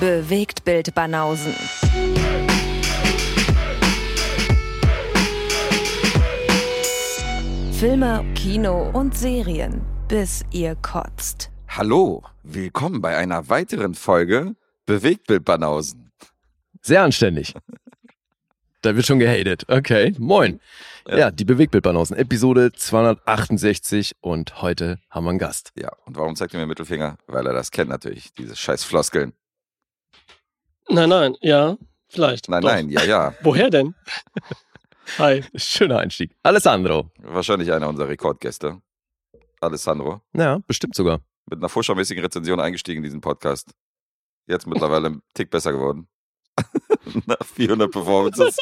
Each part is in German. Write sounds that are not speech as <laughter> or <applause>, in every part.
Bewegt Bild Banausen. Filme, Kino und Serien, bis ihr kotzt. Hallo, willkommen bei einer weiteren Folge Bewegtbild Banausen. Sehr anständig. Da wird schon gehatet. Okay, moin. Ja, die Bewegtbildbanausen, Episode 268 und heute haben wir einen Gast. Ja, und warum zeigt er mir Mittelfinger? Weil er das kennt natürlich, diese scheiß Floskeln. Nein, nein, ja, vielleicht. Nein, Doch. nein, ja, ja. <laughs> Woher denn? <laughs> Hi. Schöner Einstieg. Alessandro. Wahrscheinlich einer unserer Rekordgäste. Alessandro. Ja, bestimmt sogar. Mit einer vorschaumäßigen Rezension eingestiegen in diesen Podcast. Jetzt mittlerweile ein Tick besser geworden. <laughs> Nach 400 Performances.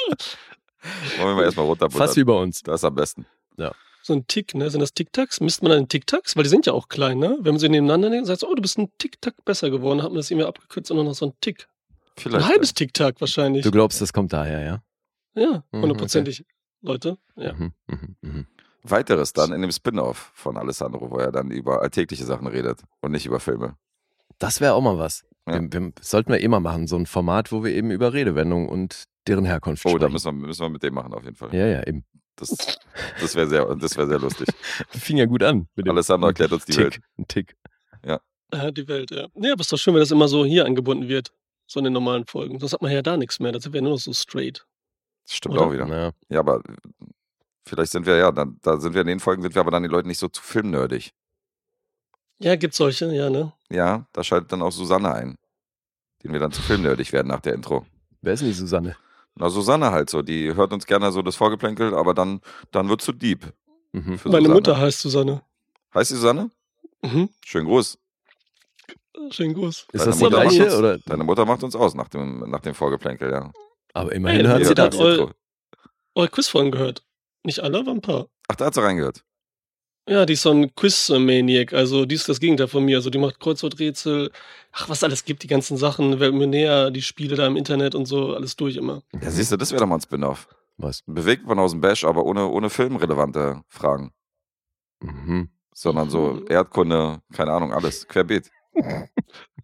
Wollen wir mal erstmal runterbuttern. Fast wie bei uns. Das ist am besten. So ein Tick, ne? Sind das Tic-Tacs? Misst man dann Tic-Tacs? Weil die sind ja auch klein, ne? Wenn man sie nebeneinander nimmt, sagt oh, du bist ein Tic-Tac besser geworden, hat man das irgendwie abgekürzt und nur noch so ein Tick. Vielleicht. Ein halbes Tic-Tac wahrscheinlich. Du glaubst, das kommt daher, ja? ja, Mhm, hundertprozentig. Leute, ja. Mhm, mhm, mhm. Weiteres dann in dem Spin-off von Alessandro, wo er dann über alltägliche Sachen redet und nicht über Filme. Das wäre auch mal was. Ja. Wir, wir, sollten wir immer machen, so ein Format, wo wir eben über Redewendungen und deren Herkunft Oh, sprechen. da müssen wir, müssen wir mit dem machen auf jeden Fall. ja, ja, eben. Das, das wäre sehr, das wär sehr lustig. <laughs> Fing ja gut an. Mit dem Alessandro erklärt uns die Tick, Welt. Ein Tick. Ja, die Welt, ja. Nee, aber ist doch schön, wenn das immer so hier angebunden wird. So in den normalen Folgen. Sonst hat man ja da nichts mehr. Das wäre nur noch so straight. Das stimmt Oder? auch wieder. Ja. Ja, aber vielleicht sind wir ja, dann, da sind wir in den Folgen, sind wir aber dann die Leute nicht so zu filmnerdig. Ja, gibt's solche, ja, ne? Ja, da schaltet dann auch Susanne ein, den wir dann zu filmnerdig werden nach der Intro. Wer ist denn die Susanne? Na, Susanne halt so, die hört uns gerne so das Vorgeplänkel, aber dann, dann wird zu deep. Mhm. Meine Susanne. Mutter heißt Susanne. Heißt die Susanne? Mhm. Schönen Gruß. Schönen Gruß. Ist Deine das die Mutter macht gleiche? uns- Oder? Deine Mutter macht uns aus nach dem, nach dem Vorgeplänkel, ja. Aber immerhin Ey, hört die sie hört das. das. eu- Eure Quizfolgen gehört. Nicht alle, aber ein paar. Ach, da hat sie reingehört. Ja, die ist so ein Quiz-Maniac. Also, die ist das Gegenteil von mir. Also, die macht Kreuzworträtsel. Ach, was alles gibt, die ganzen Sachen. Weltmillionär, die Spiele da im Internet und so. Alles durch immer. Ja, siehst du, das wäre doch mal ein Spin-off. Was? Bewegt man aus dem Bash, aber ohne, ohne filmrelevante Fragen. Mhm. Sondern so Erdkunde, keine Ahnung, alles. Querbeet.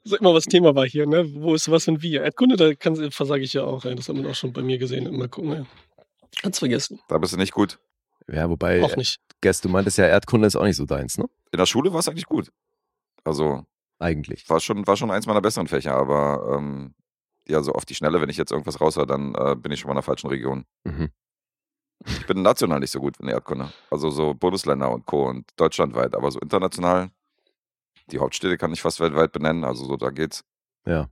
Sag mal, was Thema war hier, ne? Wo ist was und wie? Erdkunde, da kann, versage ich ja auch. Das hat man auch schon bei mir gesehen. Mal gucken, ey. Hat's vergessen. Da bist du nicht gut. Ja, wobei, Auch nicht. Guest, du meintest ja, Erdkunde ist auch nicht so deins, ne? In der Schule war es eigentlich gut. Also Eigentlich. war schon, war schon eins meiner besseren Fächer, aber ähm, ja, so auf die Schnelle, wenn ich jetzt irgendwas raushöre, dann äh, bin ich schon mal in der falschen Region. Mhm. Ich bin national nicht so gut in Erdkunde. Also so Bundesländer und Co. und deutschlandweit, aber so international, die Hauptstädte kann ich fast weltweit benennen, also so da geht's. Ja.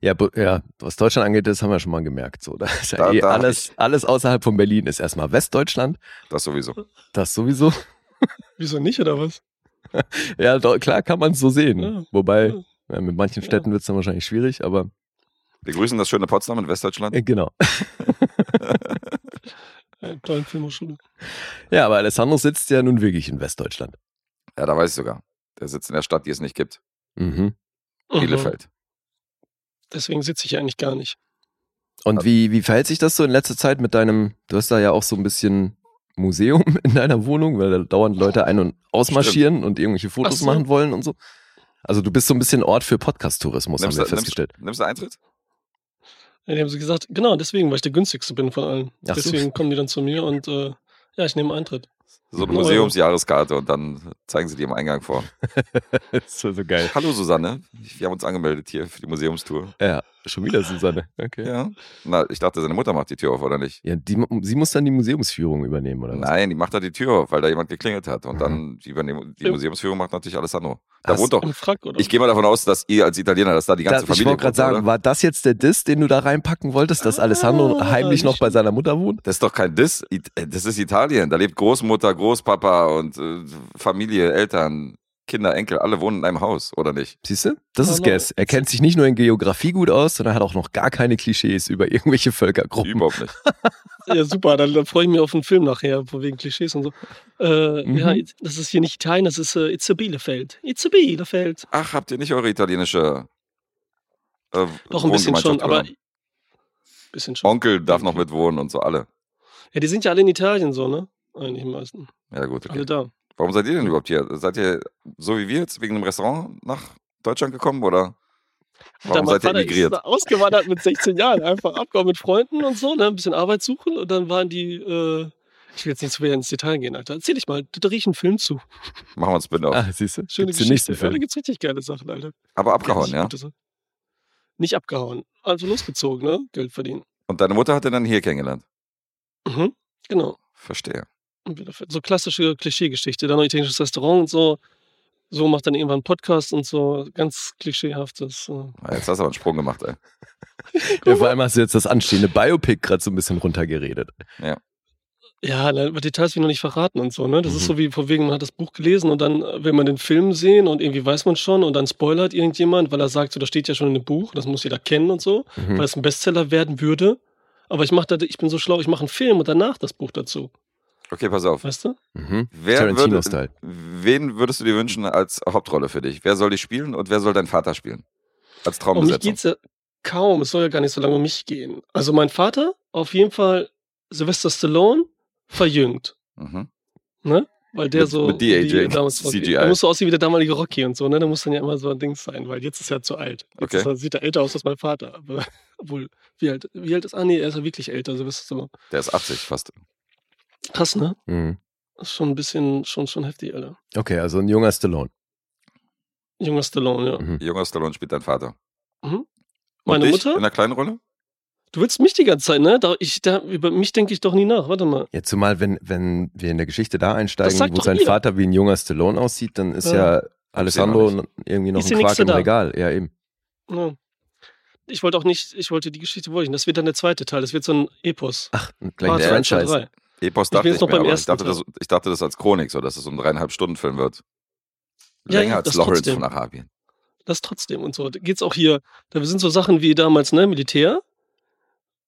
Ja, ja, was Deutschland angeht, das haben wir schon mal gemerkt. So, da ist ja Da- eh da alles, <laughs> alles außerhalb von Berlin ist erstmal Westdeutschland. Das sowieso. Das sowieso. <laughs> Wieso nicht, oder was? <laughs> Ja, do, klar kann man es so sehen. Ja. Wobei, Ja. mit manchen Ja. Städten wird es dann wahrscheinlich schwierig, aber Wir grüßen das schöne Potsdam in Westdeutschland. äh, genau. Ja, tollen Filmhochschule. Ja, aber Alessandro sitzt ja nun wirklich in Westdeutschland. Ja, da weiß ich sogar. Der sitzt in der Stadt, die es nicht gibt. Mhm. Mhm. Bielefeld. Deswegen sitze ich ja eigentlich gar nicht. Und wie, wie verhält sich das so in letzter Zeit mit deinem, du hast da ja auch so ein bisschen Museum <laughs> in deiner Wohnung, weil da dauernd Leute ein- und ausmarschieren und irgendwelche Fotos so. machen wollen und so. Also du bist so ein bisschen Ort für Podcast-Tourismus, haben wir du, nimmst, festgestellt. nimmst du Eintritt? Ja, die haben sie gesagt, genau, deswegen, weil ich der günstigste bin von allen. Ach so. deswegen kommen die dann zu mir und äh, ja, ich nehme Eintritt. So eine Mhm. Museumsjahreskarte und dann zeigen sie dir im Eingang vor. <laughs> das war so geil. Hallo Susanne, wir haben uns angemeldet hier für die Museumstour. Ja, schon wieder Susanne. Okay. Ja. Na, ich dachte, seine Mutter macht die Tür auf, oder nicht? Ja, die, sie muss dann die Museumsführung übernehmen, oder was? Nein, die macht da die Tür auf, weil da jemand geklingelt hat. Und Mhm. dann die, übernehmen, die. Museumsführung macht natürlich Alessandro. Da Hast- wohnt doch. Frack, oder? Ich gehe mal davon aus, dass ihr als Italiener, dass da die ganze Da, ich Familie wollte gerade sagen, oder? war das jetzt der Diss, den du da reinpacken wolltest, dass Alessandro Ah, heimlich noch bei seiner Mutter wohnt? Das ist doch kein Diss. Äh, Das ist Italien. Da lebt Großmutter, Großpapa und äh, Familie, Eltern, Kinder, Enkel, alle wohnen in einem Haus, oder nicht? Siehst du? Das ist. Guess. Er kennt sich nicht nur in Geografie gut aus, sondern hat auch noch gar keine Klischees über irgendwelche Völkergruppen. Überhaupt nicht. <laughs> Ja, super, dann, dann freue ich mich auf einen Film nachher, von wegen Klischees und so. Äh, Mhm. Ja, das ist hier nicht Italien, das ist äh, It's a Bielefeld. It's a Bielefeld. Ach, habt ihr nicht eure italienische äh, Doch ein bisschen schon, aber. genommen? Bisschen schon. Onkel darf noch mitwohnen und so alle. Ja, die sind ja alle in Italien so, ne? Eigentlich die meisten. Ja, gut. Okay. Alle da. Warum seid ihr denn überhaupt hier? Seid ihr so wie wir jetzt wegen dem Restaurant nach Deutschland gekommen oder? Warum seid ihr emigriert? ist ausgewandert mit 16 Jahren, einfach abgehauen mit Freunden und so, ne, ein bisschen Arbeit suchen und dann waren die, äh, ich will jetzt nicht zu sehr ins Detail gehen, Alter. Erzähl dich mal, da ich einen Film zu. Machen wir einen Spin-off. Ah, siehst du? Schöne Gibt's den Geschichte. Ja, da Film. gibt's richtig geile Sachen, Alter. Aber abgehauen, ja? Nicht abgehauen. Also losgezogen, ne? Geld verdienen. Und deine Mutter hat er dann hier kennengelernt. Mhm. Genau. Verstehe. So klassische Klischeegeschichte. Dann noch italienisches Restaurant und so. So macht dann irgendwann einen Podcast und so. Ganz klischeehaftes. äh. Ah, Jetzt hast du aber einen Sprung gemacht, ey. <laughs> Ja, vor allem hast du jetzt das anstehende Biopic gerade so ein bisschen runtergeredet. Ja, ne, aber Details will ich noch nicht verraten und so, ne? Das Mhm. ist so wie von wegen, man hat das Buch gelesen und dann äh, will man den Film sehen und irgendwie weiß man schon und dann spoilert irgendjemand, weil er sagt, so, das steht ja schon in dem Buch, das muss jeder kennen und so, Mhm. weil es ein Bestseller werden würde. Aber ich mach da, ich bin so schlau, ich mache einen Film und danach das Buch dazu. Okay, pass auf. Weißt du? Mhm. Wer würde, Tarantino-Style. wen würdest du dir wünschen als Hauptrolle für dich? Wer soll dich spielen und wer soll dein Vater spielen? Als Um mich Traumbesetzung. geht's ja kaum, es soll ja gar nicht so lange um mich gehen. Also mein Vater, auf jeden Fall Sylvester Stallone, verjüngt. Mhm. Ne? Weil der Mit- so. mit Rocky- CGI. Der muss so aussehen wie der damalige Rocky und so, ne? Der muss dann ja immer so ein Ding sein, weil jetzt ist er zu alt. Jetzt Okay. er, sieht er älter aus als mein Vater. Aber, <laughs> obwohl, wie alt, wie alt ist. Ah, nee, er ist ja wirklich älter, Sylvester Stallone. Der ist 80 fast. Krass, ne? Mhm. Das ist schon ein bisschen, schon, schon heftig, Alter. Okay, also ein junger Stallone. Junger Stallone, ja. Mhm. Junger Stallone spielt dein Vater. Mhm. Und Meine dich Mutter? In einer kleinen Rolle? Du willst mich die ganze Zeit, ne? Da, ich, da, über mich denke ich doch nie nach. Warte mal. Ja, zumal, wenn, wenn wir in der Geschichte da einsteigen, wo sein ihr. Vater wie ein junger Stallone aussieht, dann ist Ja. ja Alessandro noch irgendwie noch Ist ein Quark im da. Regal. Ja, eben. Ja. Ich wollte auch nicht, ich wollte die Geschichte nicht. Das wird dann der zweite Teil. Das wird so ein Epos. Ach, gleich ein Part eins und Franchise. drei. Epos Ich dachte ich, beim aber ich dachte, das, ich dachte das als Chronik, so dass es ein dreieinhalb Stunden Film wird. Ja, Länger ja, als das Lawrence trotzdem. von Arabien. Das trotzdem und so. Da geht's auch hier, da sind so Sachen wie damals, ne, Militär.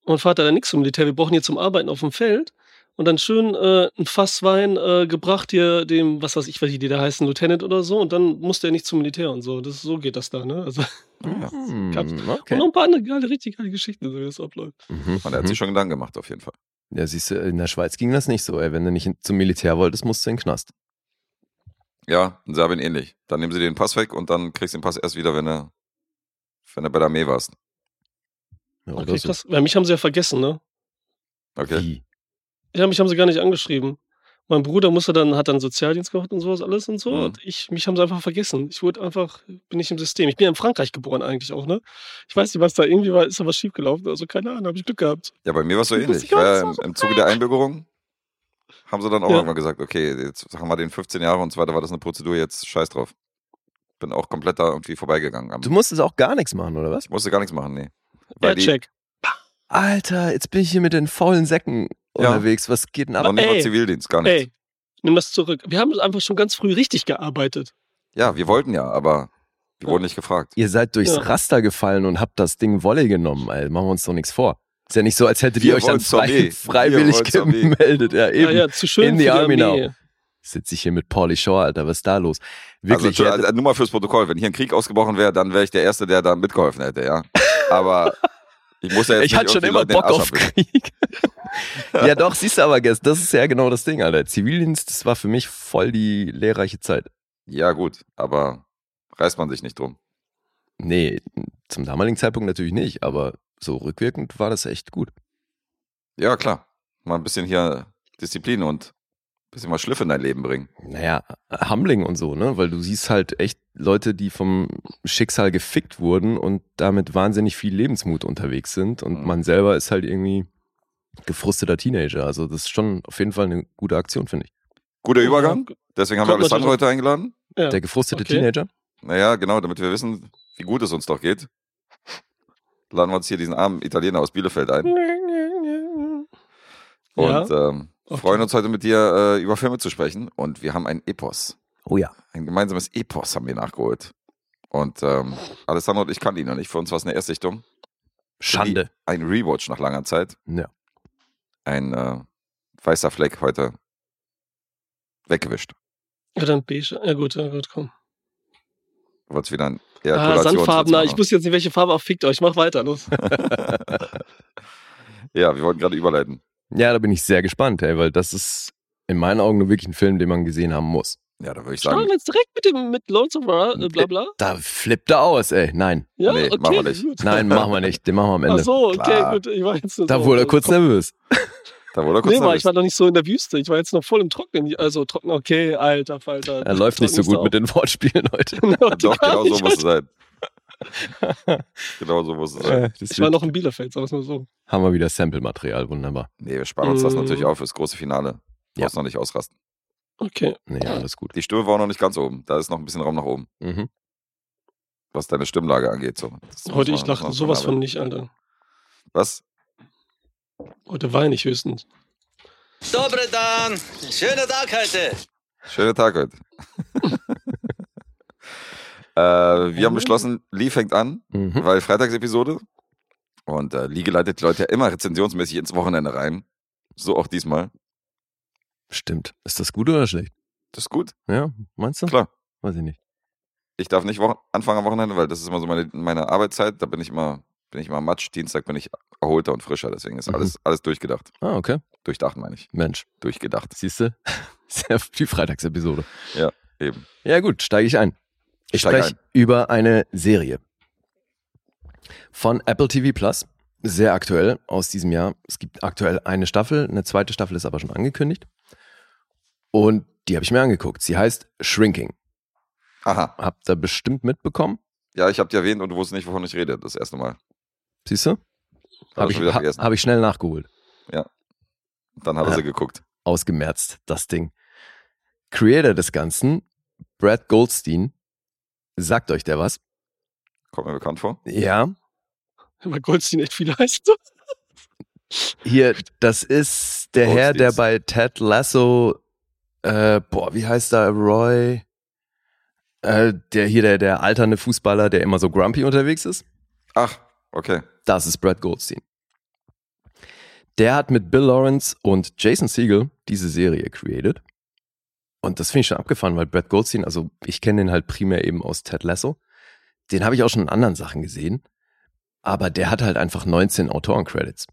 Und Vater hat ja nichts zum Militär. Wir brauchen hier zum Arbeiten auf dem Feld. Und dann schön äh, ein Fass Wein äh, gebracht hier dem, was weiß ich, was die da heißen, Lieutenant oder so. Und dann musste er nicht zum Militär und so. Das, so geht das da, ne? Also, Ja. <laughs> Hm, okay. Und noch ein paar andere geile, richtig geile Geschichten, so wie das abläuft. Mhm. Und er hat mhm. sich schon Gedanken gemacht, auf jeden Fall. Ja, siehst du, in der Schweiz ging das nicht so. Ey. Wenn du nicht zum Militär wolltest, musst du in den Knast. Ja, in Serbien ähnlich. Dann nehmen sie dir den Pass weg und dann kriegst du den Pass erst wieder, wenn du, wenn du bei der Armee warst. Ja, Okay, so. krass. Weil mich haben sie ja vergessen, ne? Okay. Wie? Ja, mich haben sie gar nicht angeschrieben. Mein Bruder musste dann, hat dann Sozialdienst gemacht und sowas alles und so. Mhm. Und ich, mich haben sie einfach vergessen. Ich wurde einfach, bin nicht im System. Ich bin ja in Frankreich geboren eigentlich auch, ne? Ich weiß nicht, was da irgendwie war, ist da was schiefgelaufen. Also keine Ahnung, habe ich Glück gehabt. Ja, bei mir war es so Ich ähnlich. Ich war im, im Zuge der Einbürgerung, haben sie dann auch Ja. irgendwann gesagt, okay, jetzt haben wir den 15 Jahre und so weiter, war das eine Prozedur, jetzt scheiß drauf. Bin auch komplett da irgendwie vorbeigegangen. Du musstest auch gar nichts machen, oder was? Ich musste gar nichts machen, nee. Weil Ja, die check. Alter, jetzt bin ich hier mit den faulen Säcken Ja. unterwegs. Was geht denn ab? noch nicht mal ey, Zivildienst, gar nichts. Ey, nimm das zurück. Wir haben einfach schon ganz früh richtig gearbeitet. Ja, wir wollten ja, aber wir Ja. wurden nicht gefragt. Ihr seid durchs Ja. Raster gefallen und habt das Ding Wolle genommen, ey. Machen wir uns doch nichts vor. Ist ja nicht so, als hättet Wir ihr euch dann frei, freiwillig gemeldet. Ja, eben. Ja, ja, zu schön In die Army Armee. now. Sitze ich hier mit Pauli Shaw, Alter. Was ist da los? Wirklich. also, also, nur mal fürs Protokoll, wenn hier ein Krieg ausgebrochen wäre, dann wäre ich der Erste, der da mitgeholfen hätte, ja. <laughs> Aber ich muss ja jetzt ich hatte schon immer Bock auf. Krieg. <laughs> ja, doch, siehst du aber, das ist ja genau das Ding, Alter. Zivildienst, das war für mich voll die lehrreiche Zeit. Ja, gut, aber reißt man sich nicht drum. Nee, zum damaligen Zeitpunkt natürlich nicht, aber so rückwirkend war das echt gut. Ja, klar. Mal ein bisschen hier Disziplin und bisschen mal Schliff in dein Leben bringen. Naja, Humbling und so, ne? Weil du siehst halt echt Leute, die vom Schicksal gefickt wurden und damit wahnsinnig viel Lebensmut unterwegs sind. Und Mhm. man selber ist halt irgendwie gefrusteter Teenager. Also das ist schon auf jeden Fall eine gute Aktion, finde ich. Guter Übergang. Deswegen haben wir Kommt Alessandro natürlich- heute eingeladen. Ja. Der gefrustete okay. Teenager? Naja, genau, damit wir wissen, wie gut es uns doch geht. Laden wir uns hier diesen armen Italiener aus Bielefeld ein. Und ähm, Okay. freuen uns heute mit dir äh, über Filme zu sprechen. Und wir haben ein Epos. Oh ja. Ein gemeinsames Epos haben wir nachgeholt. Und ähm, Alessandro und ich kannten ihn noch nicht. Für uns war es eine Erstsichtung. Schande. Ein Rewatch nach langer Zeit. Ja. Ein äh, weißer Fleck heute weggewischt. Ja, dann beige. Ja gut, ja gut, komm. Du wolltest wieder ein eher Ah, Sandfarbener. Ich wusste jetzt nicht, welche Farbe. Ach, fickt euch. Mach weiter, los. <laughs> Ja, wir wollten gerade überleiten. Ja, da bin ich sehr gespannt, ey, weil das ist in meinen Augen nur wirklich ein Film, den man gesehen haben muss. Ja, da würde ich Starten sagen, wir jetzt direkt mit dem mit Lords of Ra, äh, bla bla. Da flippt er aus, ey. Nein, Ja, Nee, okay. machen wir nicht. Gut. nein, machen wir nicht. Den machen wir am Ach Ende. so, okay, Klar. gut. Ich war jetzt nur Da so, wurde er kurz nervös. <laughs> da wurde er kurz Nee, war, nervös. ich war noch nicht so in der Wüste. Ich war jetzt noch voll im Trocknen. Also trocken, okay, alter Falter. Er läuft nicht so gut mit den Wortspielen heute. <laughs> Doch, genau so muss es sein. <laughs> genau so muss es sein. Äh, das ich war noch in Bielefeld, sagen wir es mal so. haben wir wieder Sample-Material, wunderbar. Nee, wir sparen uns das Mm. natürlich auf fürs große Finale. Du Ja. musst noch nicht ausrasten. Okay. Nee, alles gut. Die Stimme war auch noch nicht ganz oben. Da ist noch ein bisschen Raum nach oben, Mhm. was deine Stimmlage angeht. So. Das Heute, man- ich man sowas von nicht, Alter. Was? Heute weine ich höchstens. Dobre Dan, schöner Tag heute. Schöner Tag heute. <laughs> äh, wir haben beschlossen, Lee fängt an, Mhm. weil Freitagsepisode. Und äh, Lee geleitet die Leute ja immer rezensionsmäßig ins Wochenende rein. So auch diesmal. Stimmt. Ist das gut oder schlecht? Das ist gut. Ja, meinst du? Klar. Weiß ich nicht. Ich darf nicht Wochen anfangen am Wochenende, weil das ist immer so meine, meine Arbeitszeit. Da bin ich immer, bin ich immer matsch. Dienstag bin ich erholter und frischer. Deswegen ist Mhm. alles, alles durchgedacht. Ah, okay. Durchdacht meine ich. Mensch, Durchgedacht. siehst du? <laughs> Sehr die Freitagsepisode. Eben. Ja gut, steige ich ein. Ich spreche über eine Serie von Apple TV Plus. Sehr aktuell aus diesem Jahr. Es gibt aktuell eine Staffel, eine zweite Staffel ist aber schon angekündigt. Und die habe ich mir angeguckt. Sie heißt Shrinking. Aha. Habt ihr bestimmt mitbekommen? Ja, ich habe dir erwähnt und du wusstest nicht, wovon ich rede. Das erste Mal. Siehst du? Hab Habe ich ha, vergessen. hab ich schnell nachgeholt. Dann hat er Ja. sie geguckt. Ausgemerzt, das Ding. Creator des Ganzen, Brad Goldstein. Sagt euch der was? Kommt mir bekannt vor. Ja, Weil Goldstein echt viel heißt. Hier, das ist der Herr, der bei Ted Lasso, äh, boah, wie heißt er, Roy? Äh, der hier, der, der alternde Fußballer, der immer so grumpy unterwegs ist. Ach, okay. Das ist Brad Goldstein. Der hat mit Bill Lawrence und Jason Segel diese Serie created. Und das finde ich schon abgefahren, weil Brad Goldstein, also ich kenne den halt primär eben aus Ted Lasso. Den habe ich auch schon in anderen Sachen gesehen. Aber der hat halt einfach 19 Autorencredits.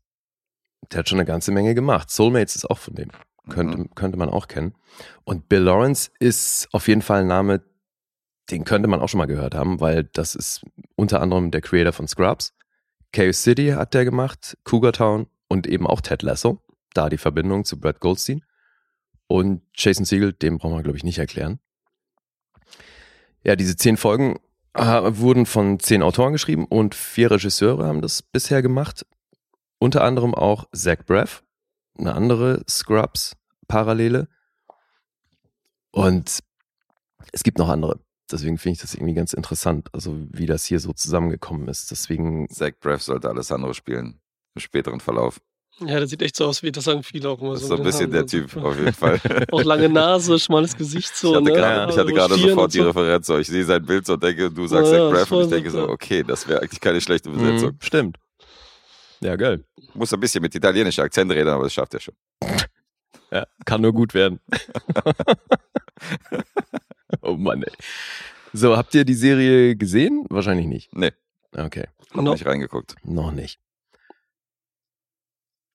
Der hat schon eine ganze Menge gemacht. Soulmates ist auch von dem. Könnte, Mhm. könnte man auch kennen. Und Bill Lawrence ist auf jeden Fall ein Name, den könnte man auch schon mal gehört haben, weil das ist unter anderem der Creator von Scrubs. Chaos City hat der gemacht, Cougar Town und eben auch Ted Lasso. Da die Verbindung zu Brad Goldstein. Und Jason Segel, dem brauchen wir, glaube ich, nicht erklären. Ja, diese zehn Folgen äh, wurden von zehn Autoren geschrieben und vier Regisseure haben das bisher gemacht. Unter anderem auch Zach Braff, eine andere Scrubs-Parallele. Und es gibt noch andere. Deswegen finde ich das irgendwie ganz interessant, also wie das hier so zusammengekommen ist. Deswegen, Zach Braff sollte Alessandro spielen. Im späteren Verlauf. Ja, der sieht echt so aus wie, das sagen viele auch immer Das ist so. so ein bisschen der Typ, <laughs> auf jeden Fall. Auch lange Nase, schmales Gesicht so. Ich hatte ne? gerade ich hatte So gerade sofort die so. Referenz. So. Ich sehe sein Bild so und denke, du sagst Ja, Zach ja, Braff und ich denke so, okay, das wäre eigentlich keine schlechte Besetzung. mh, stimmt. Ja, geil. Muss ein bisschen mit italienischer Akzent reden, aber das schafft er schon. Ja, kann nur gut werden. <laughs> oh Mann, ey. So, habt ihr die Serie gesehen? Wahrscheinlich nicht. Nee, Okay, hab No. nicht reingeguckt. noch nicht.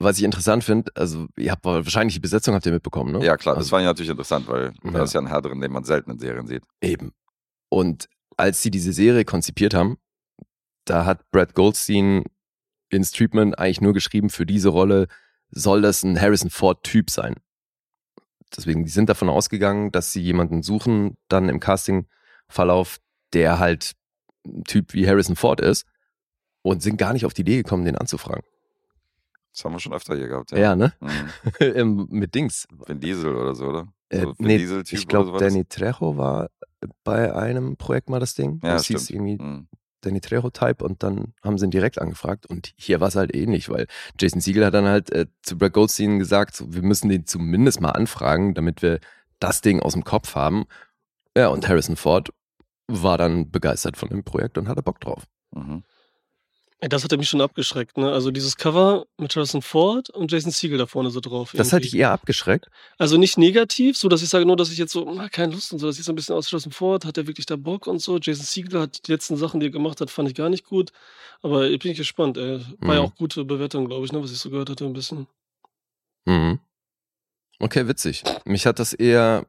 Was ich interessant finde, also ihr habt wahrscheinlich die Besetzung habt ihr mitbekommen, ne? Ja, klar, das also, fand ich natürlich interessant, weil Ja. da ist ja ein Herr drin, den man selten in Serien sieht. Eben. Und als sie diese Serie konzipiert haben, da hat Brad Goldstein ins Treatment eigentlich nur geschrieben, für diese Rolle soll das ein Harrison Ford-Typ sein. Deswegen, die sind davon ausgegangen, dass sie jemanden suchen, dann im Casting-Verlauf, der halt ein Typ wie Harrison Ford ist und sind gar nicht auf die Idee gekommen, den anzufragen. Das haben wir schon öfter hier gehabt. Ja, ne? Mhm. <laughs> Mit Dings. Vin Diesel oder so, oder? Äh, So nee, ich glaube? Danny Trejo war bei einem Projekt mal das Ding. Ja, das hieß stimmt. irgendwie Mhm. Danny Trejo-Type und dann haben sie ihn direkt angefragt und hier war es halt ähnlich, weil Jason Siegel hat dann halt äh, zu Brad Goldstein gesagt, so, wir müssen den zumindest mal anfragen, damit wir das Ding aus dem Kopf haben. Ja, und Harrison Ford war dann begeistert von dem Projekt und hatte Bock drauf. Mhm. Das hat mich schon abgeschreckt, ne? Also dieses Cover mit Harrison Ford und Jason Segel da vorne so drauf. Das hat irgendwie. dich eher abgeschreckt. Also nicht negativ, so dass ich sage nur, dass ich jetzt so, na, keine Lust und so, das sieht so ein bisschen aus wie Harrison Ford, hat er wirklich da Bock und so. Jason Segel hat die letzten Sachen, die er gemacht hat, fand ich gar nicht gut. Aber ich bin gespannt, ey. War ja Mhm. auch gute Bewertung, glaube ich, ne, was ich so gehört hatte, ein bisschen. Mhm. Okay, witzig. Mich hat das eher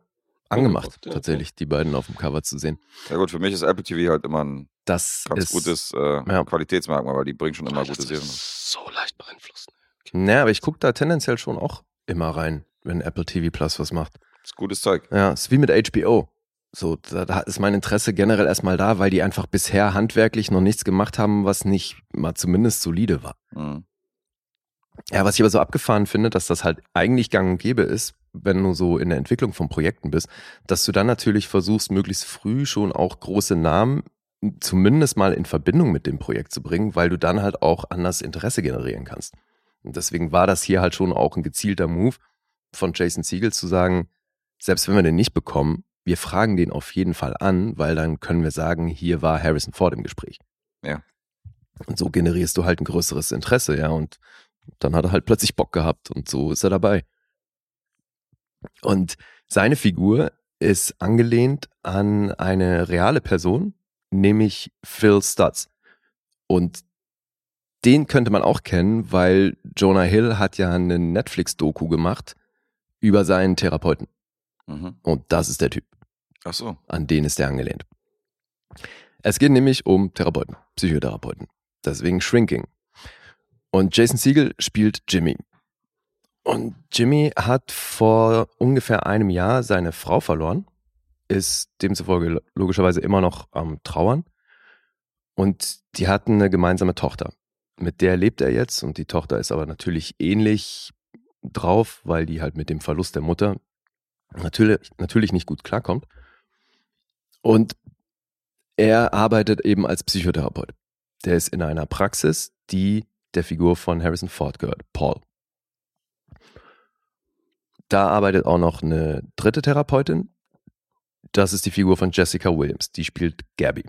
angemacht, ja, tatsächlich, die beiden auf dem Cover zu sehen. Ja gut, für mich ist Apple TV halt immer ein Das ganz ist, gutes äh, ja. Qualitätsmerkmal, weil die bringen schon immer gute Serien. ist so leicht beeinflusst. Naja, aber ich gucke da tendenziell schon auch immer rein, wenn Apple TV Plus was macht. Das ist gutes Zeug. Ja, ist wie mit HBO. So, da, da ist mein Interesse generell erstmal da, weil die einfach bisher handwerklich noch nichts gemacht haben, was nicht mal zumindest solide war. Mhm. Ja, was ich aber so abgefahren finde, dass das halt eigentlich gang und gäbe ist, wenn du so in der Entwicklung von Projekten bist, dass du dann natürlich versuchst, möglichst früh schon auch große Namen zumindest mal in Verbindung mit dem Projekt zu bringen, weil du dann halt auch anders Interesse generieren kannst. Und deswegen war das hier halt schon auch ein gezielter Move von Jason Siegel zu sagen, selbst wenn wir den nicht bekommen, wir fragen den auf jeden Fall an, weil dann können wir sagen, hier war Harrison Ford im Gespräch. Ja. Und so generierst du halt ein größeres Interesse, ja. Und dann hat er halt plötzlich Bock gehabt und so ist er dabei. Und seine Figur ist angelehnt an eine reale Person, nämlich Phil Stutz. Und den könnte man auch kennen, weil Jonah Hill hat ja eine Netflix-Doku gemacht über seinen Therapeuten. Mhm. Und das ist der Typ. Ach so. An den ist er angelehnt. Es geht nämlich um Therapeuten, Psychotherapeuten. Deswegen Shrinking. Und Jason Siegel spielt Jimmy. Und Jimmy hat vor ungefähr einem Jahr seine Frau verloren, ist demzufolge logischerweise immer noch am Trauern. Und die hatten eine gemeinsame Tochter. Mit der lebt er jetzt und die Tochter ist aber natürlich ähnlich drauf, weil die halt mit dem Verlust der Mutter natürlich, natürlich nicht gut klarkommt. Und er arbeitet eben als Psychotherapeut. Der ist in einer Praxis, die der Figur von Harrison Ford gehört, Paul. Da arbeitet auch noch eine dritte Therapeutin. Das ist die Figur von Jessica Williams. Die spielt Gabby.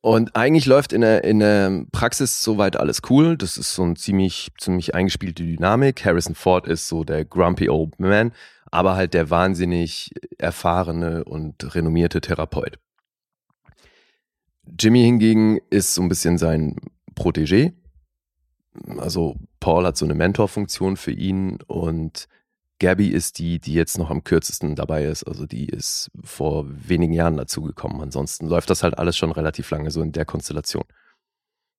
Und eigentlich läuft in der, in der Praxis soweit alles cool. Das ist so ein ziemlich, ziemlich eingespielte Dynamik. Harrison Ford ist so der grumpy old man, aber halt der wahnsinnig erfahrene und renommierte Therapeut. Jimmy hingegen ist so ein bisschen sein Protégé. Also Paul hat so eine Mentorfunktion für ihn und Gabby ist die, die jetzt noch am kürzesten dabei ist. Also die ist vor wenigen Jahren dazugekommen. Ansonsten läuft das halt alles schon relativ lange so in der Konstellation.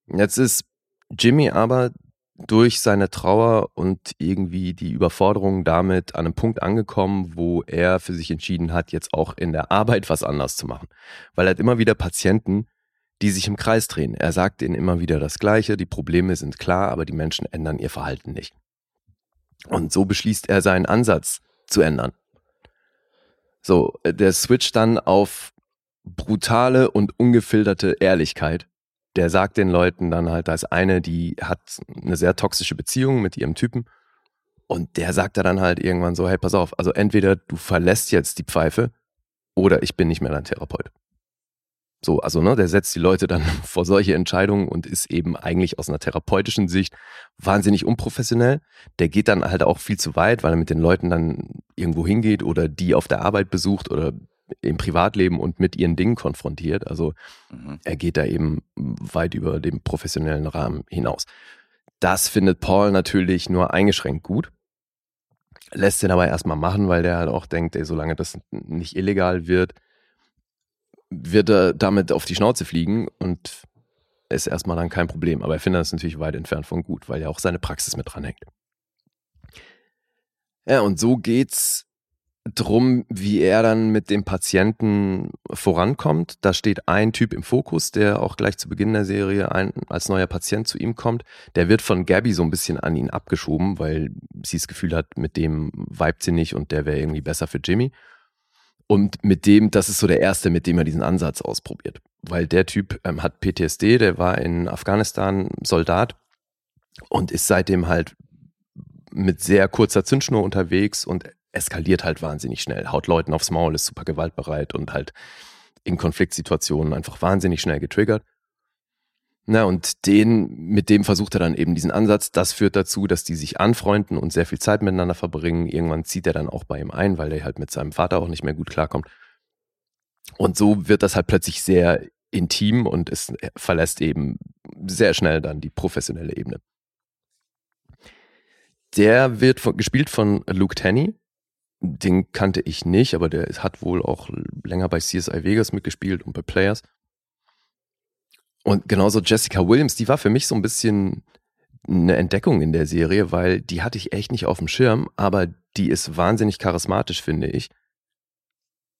Jetzt ist Jimmy aber durch seine Trauer und irgendwie die Überforderung damit an einem Punkt angekommen, wo er für sich entschieden hat, jetzt auch in der Arbeit was anders zu machen. Weil er hat immer wieder Patienten, die sich im Kreis drehen. Er sagt ihnen immer wieder das Gleiche, die Probleme sind klar, aber die Menschen ändern ihr Verhalten nicht. Und so beschließt er seinen Ansatz zu ändern. So, der Switch dann auf brutale und ungefilterte Ehrlichkeit. Der sagt den Leuten dann halt, da ist eine, die hat eine sehr toxische Beziehung mit ihrem Typen. Und der sagt dann halt irgendwann so, hey, pass auf, also entweder du verlässt jetzt die Pfeife oder ich bin nicht mehr dein Therapeut. So, also ne, der setzt die Leute dann <laughs> vor solche Entscheidungen und ist eben eigentlich aus einer therapeutischen Sicht wahnsinnig unprofessionell. Der geht dann halt auch viel zu weit, weil er mit den Leuten dann irgendwo hingeht oder die auf der Arbeit besucht oder im Privatleben und mit ihren Dingen konfrontiert. Also Mhm. er geht da eben weit über den professionellen Rahmen hinaus. Das findet Paul natürlich nur eingeschränkt gut. Lässt den aber erstmal machen, weil der halt auch denkt, ey, solange das nicht illegal wird, wird er damit auf die Schnauze fliegen und ist erstmal dann kein Problem. Aber er findet das natürlich weit entfernt von gut, weil ja auch seine Praxis mit dranhängt. Ja, und so geht's drum, wie er dann mit dem Patienten vorankommt. Da steht ein Typ im Fokus, der auch gleich zu Beginn der Serie ein, als neuer Patient zu ihm kommt. Der wird von Gabby so ein bisschen an ihn abgeschoben, weil sie das Gefühl hat, mit dem vibet sie nicht und der wäre irgendwie besser für Jimmy. Und mit dem, das ist so der erste, mit dem er diesen Ansatz ausprobiert. Weil der Typ ähm, hat PTSD, der war in Afghanistan Soldat und ist seitdem halt mit sehr kurzer Zündschnur unterwegs und eskaliert halt wahnsinnig schnell, haut Leuten aufs Maul, ist super gewaltbereit und halt in Konfliktsituationen einfach wahnsinnig schnell getriggert. Na, und den, mit dem versucht er dann eben diesen Ansatz. Das führt dazu, dass die sich anfreunden und sehr viel Zeit miteinander verbringen. Irgendwann zieht er dann auch bei ihm ein, weil er halt mit seinem Vater auch nicht mehr gut klarkommt. Und so wird das halt plötzlich sehr intim und es verlässt eben sehr schnell dann die professionelle Ebene. Der wird von, gespielt von Luke Tenney. Den kannte ich nicht, aber der hat wohl auch länger bei CSI Vegas mitgespielt und bei Players. Und genauso Jessica Williams, die war für mich so ein bisschen eine Entdeckung in der Serie, weil die hatte ich echt nicht auf dem Schirm, aber die ist wahnsinnig charismatisch, finde ich.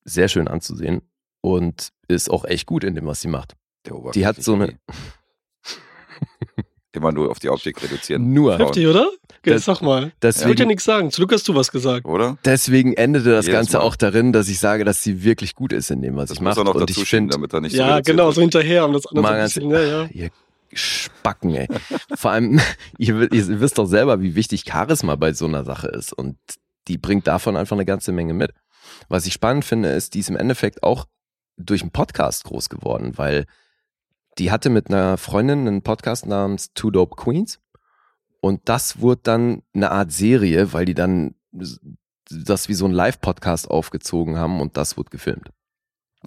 Sehr schön anzusehen und ist auch echt gut in dem, was sie macht. Die hat so eine. Immer nur auf die Optik reduzieren. Nur. Heftig, oder? Das- sag mal. Ich wollte ja Deswegen, nichts sagen. Zu Lukas hast du was gesagt. Oder? deswegen endete das Jedes Ganze Mal. auch darin, dass ich sage, dass sie wirklich gut ist in dem, was Das ich muss mache. er noch Und dazu ich schieben, finde, damit er nicht so Ja, reduziert genau, wird. so hinterher. Um das andere so ein bisschen, ja, ja. <laughs> ihr Spacken, ey. Vor allem, <laughs> ihr, ihr wisst doch selber, wie wichtig Charisma bei so einer Sache ist. Und die bringt davon einfach eine ganze Menge mit. Was ich spannend finde, ist, die ist im Endeffekt auch durch einen Podcast groß geworden, weil die hatte mit einer Freundin einen Podcast namens Two Dope Queens. Und das wurde dann eine Art Serie, weil die dann das wie so ein Live-Podcast aufgezogen haben und das wurde gefilmt.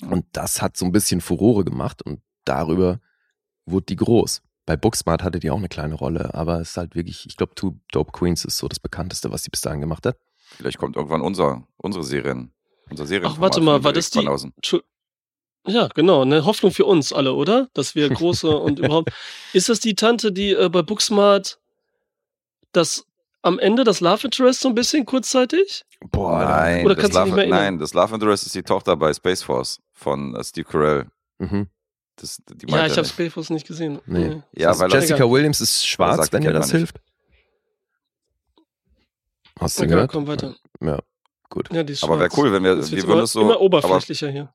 Und das hat so ein bisschen Furore gemacht und darüber wurde die groß. Bei Booksmart hatte die auch eine kleine Rolle, aber es ist halt wirklich, ich glaube, Two Dope Queens ist so das bekannteste, was sie bis dahin gemacht hat. Vielleicht kommt irgendwann unser, unsere Serien. Unser Serien Ach, warte mal, war das die- Ja, genau, eine Hoffnung für uns alle, oder? Dass wir große <laughs> und überhaupt. Ist das die Tante, die äh, bei Booksmart das am Ende das Love Interest so ein bisschen kurzzeitig? Boah, Nein, Oder das kannst du Love, dich nicht mehr erinnern? nein, das Love Interest ist die Tochter bei Space Force von äh, Steve Carell. Mhm. Das, die Ja, ich habe nicht. Spaceforce nicht gesehen. Nee. Ja, Also weil er- Jessica Williams ist schwarz, wenn dir das nicht. hilft. Hast du Okay, gehört? komm weiter. Ja, gut. Ja, die ist Aber wäre cool, wenn wir, Das wir würden immer, es so. immer aber, oberflächlicher hier.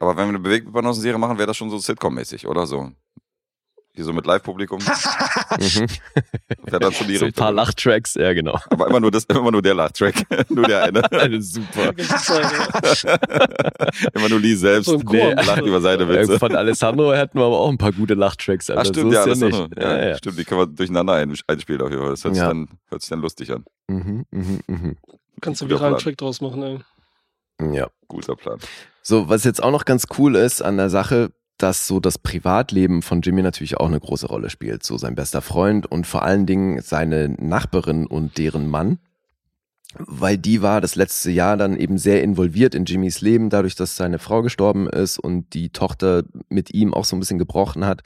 Aber wenn wir eine Bewegtbildbanossen-Serie machen, wäre das schon so Sitcom-mäßig, oder so? Hier so mit Live-Publikum. <laughs> Mhm. Wäre dann schon die so ein Richtung. paar Lachtracks, ja genau. Aber immer nur, das, immer nur der Lachtrack. <laughs> nur der eine. <laughs> Eine super. immer nur Lee selbst. So Chor. lacht über seine Äh, Witze. Von Alessandro hätten wir aber auch ein paar gute Lachtracks. Alter. Ach, stimmt, so ja, ist das ja ja, Ja, ja. Stimmt, die können wir durcheinander ein, einspielen auf jeden Fall. Das hört, Ja. sich, dann, hört sich dann lustig an. Mhm, mhm, mhm. Kannst du viralen Plan. Track draus machen, ey. Ja. Guter Plan. So, was jetzt auch noch ganz cool ist an der Sache, dass so das Privatleben von Jimmy natürlich auch eine große Rolle spielt. So sein bester Freund und vor allen Dingen seine Nachbarin und deren Mann. Weil die war das letzte Jahr dann eben sehr involviert in Jimmys Leben, dadurch, dass seine Frau gestorben ist und die Tochter mit ihm auch so ein bisschen gebrochen hat,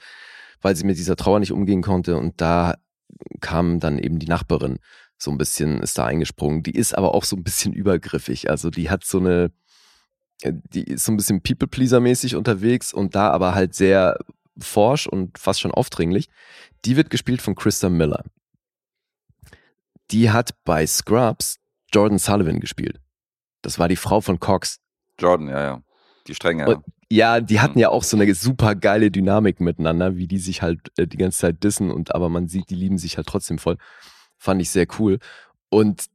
weil sie mit dieser Trauer nicht umgehen konnte. Und da kam dann eben die Nachbarin so ein bisschen, ist da eingesprungen. Die ist aber auch so ein bisschen <laughs> übergriffig. Also die hat so eine, die ist so ein bisschen People-Pleaser-mäßig unterwegs und da aber halt sehr forsch und fast schon aufdringlich. Die wird gespielt von Krista Miller. Die hat bei Scrubs Jordan Sullivan gespielt. Das war die Frau von Cox. Jordan, ja, ja. Die Strenge, ja. Und- Ja, die hatten ja auch so eine super geile Dynamik miteinander, wie die sich halt äh, die ganze Zeit dissen und aber man sieht, die lieben sich halt trotzdem voll. Fand ich sehr cool. Und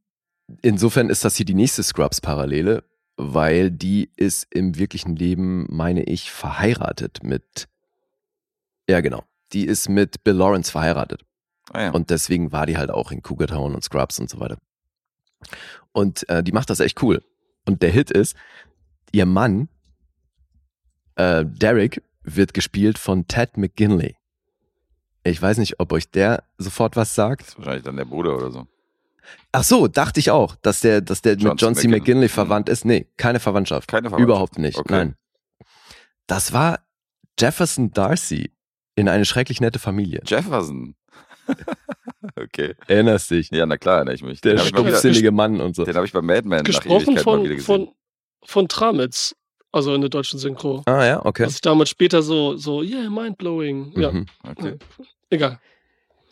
insofern ist das hier die nächste Scrubs-Parallele, weil die ist im wirklichen Leben, meine ich, verheiratet mit. Ja, genau. Die ist mit Bill Lawrence verheiratet. Ah, ja. Und deswegen war die halt auch in Cougar Town und Scrubs und so weiter. Und äh, die macht das echt cool. Und der Hit ist, ihr Mann, äh, Derek, wird gespielt von Ted McGinley. Ich weiß nicht, ob euch der sofort was das sagt. ist wahrscheinlich dann der Bruder oder so. Ach so, dachte ich auch, dass der, dass der John mit John C. McGinley. McGinley Mhm. verwandt ist. Nee, keine Verwandtschaft. Keine Verwandtschaft. Überhaupt nicht. Okay. Nein. Das war Jefferson Darcy in eine schrecklich nette Familie. Jefferson. <laughs> okay. Erinnerst dich? Ja, na klar, erinnere ich mich. Der habe mal stumpfsinnige Mann und so. den hab ich bei Mad Men nach Gesprochen mal von, wieder gesehen. von, von Tramitz, also in der deutschen Synchro. Ah ja, okay. Was ich damals später so, so, yeah, mindblowing. Ja, Mhm. Okay. nee. egal.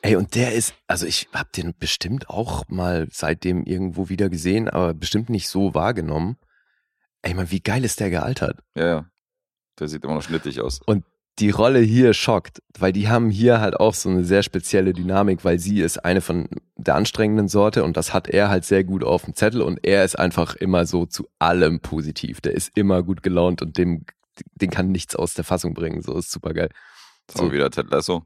Ey, und der ist, also ich habe den bestimmt auch mal seitdem irgendwo wieder gesehen, aber bestimmt nicht so wahrgenommen. Ey, man, wie geil ist der gealtert? Ja, ja. Der sieht immer noch schnittig aus. Die Rolle hier schockt, weil die haben hier halt auch so eine sehr spezielle Dynamik, weil sie ist eine von der anstrengenden Sorte und das hat er halt sehr gut auf dem Zettel und er ist einfach immer so zu allem positiv. Der ist immer gut gelaunt und dem, den kann nichts aus der Fassung bringen. So ist super geil. So So. wieder Ted Lasso.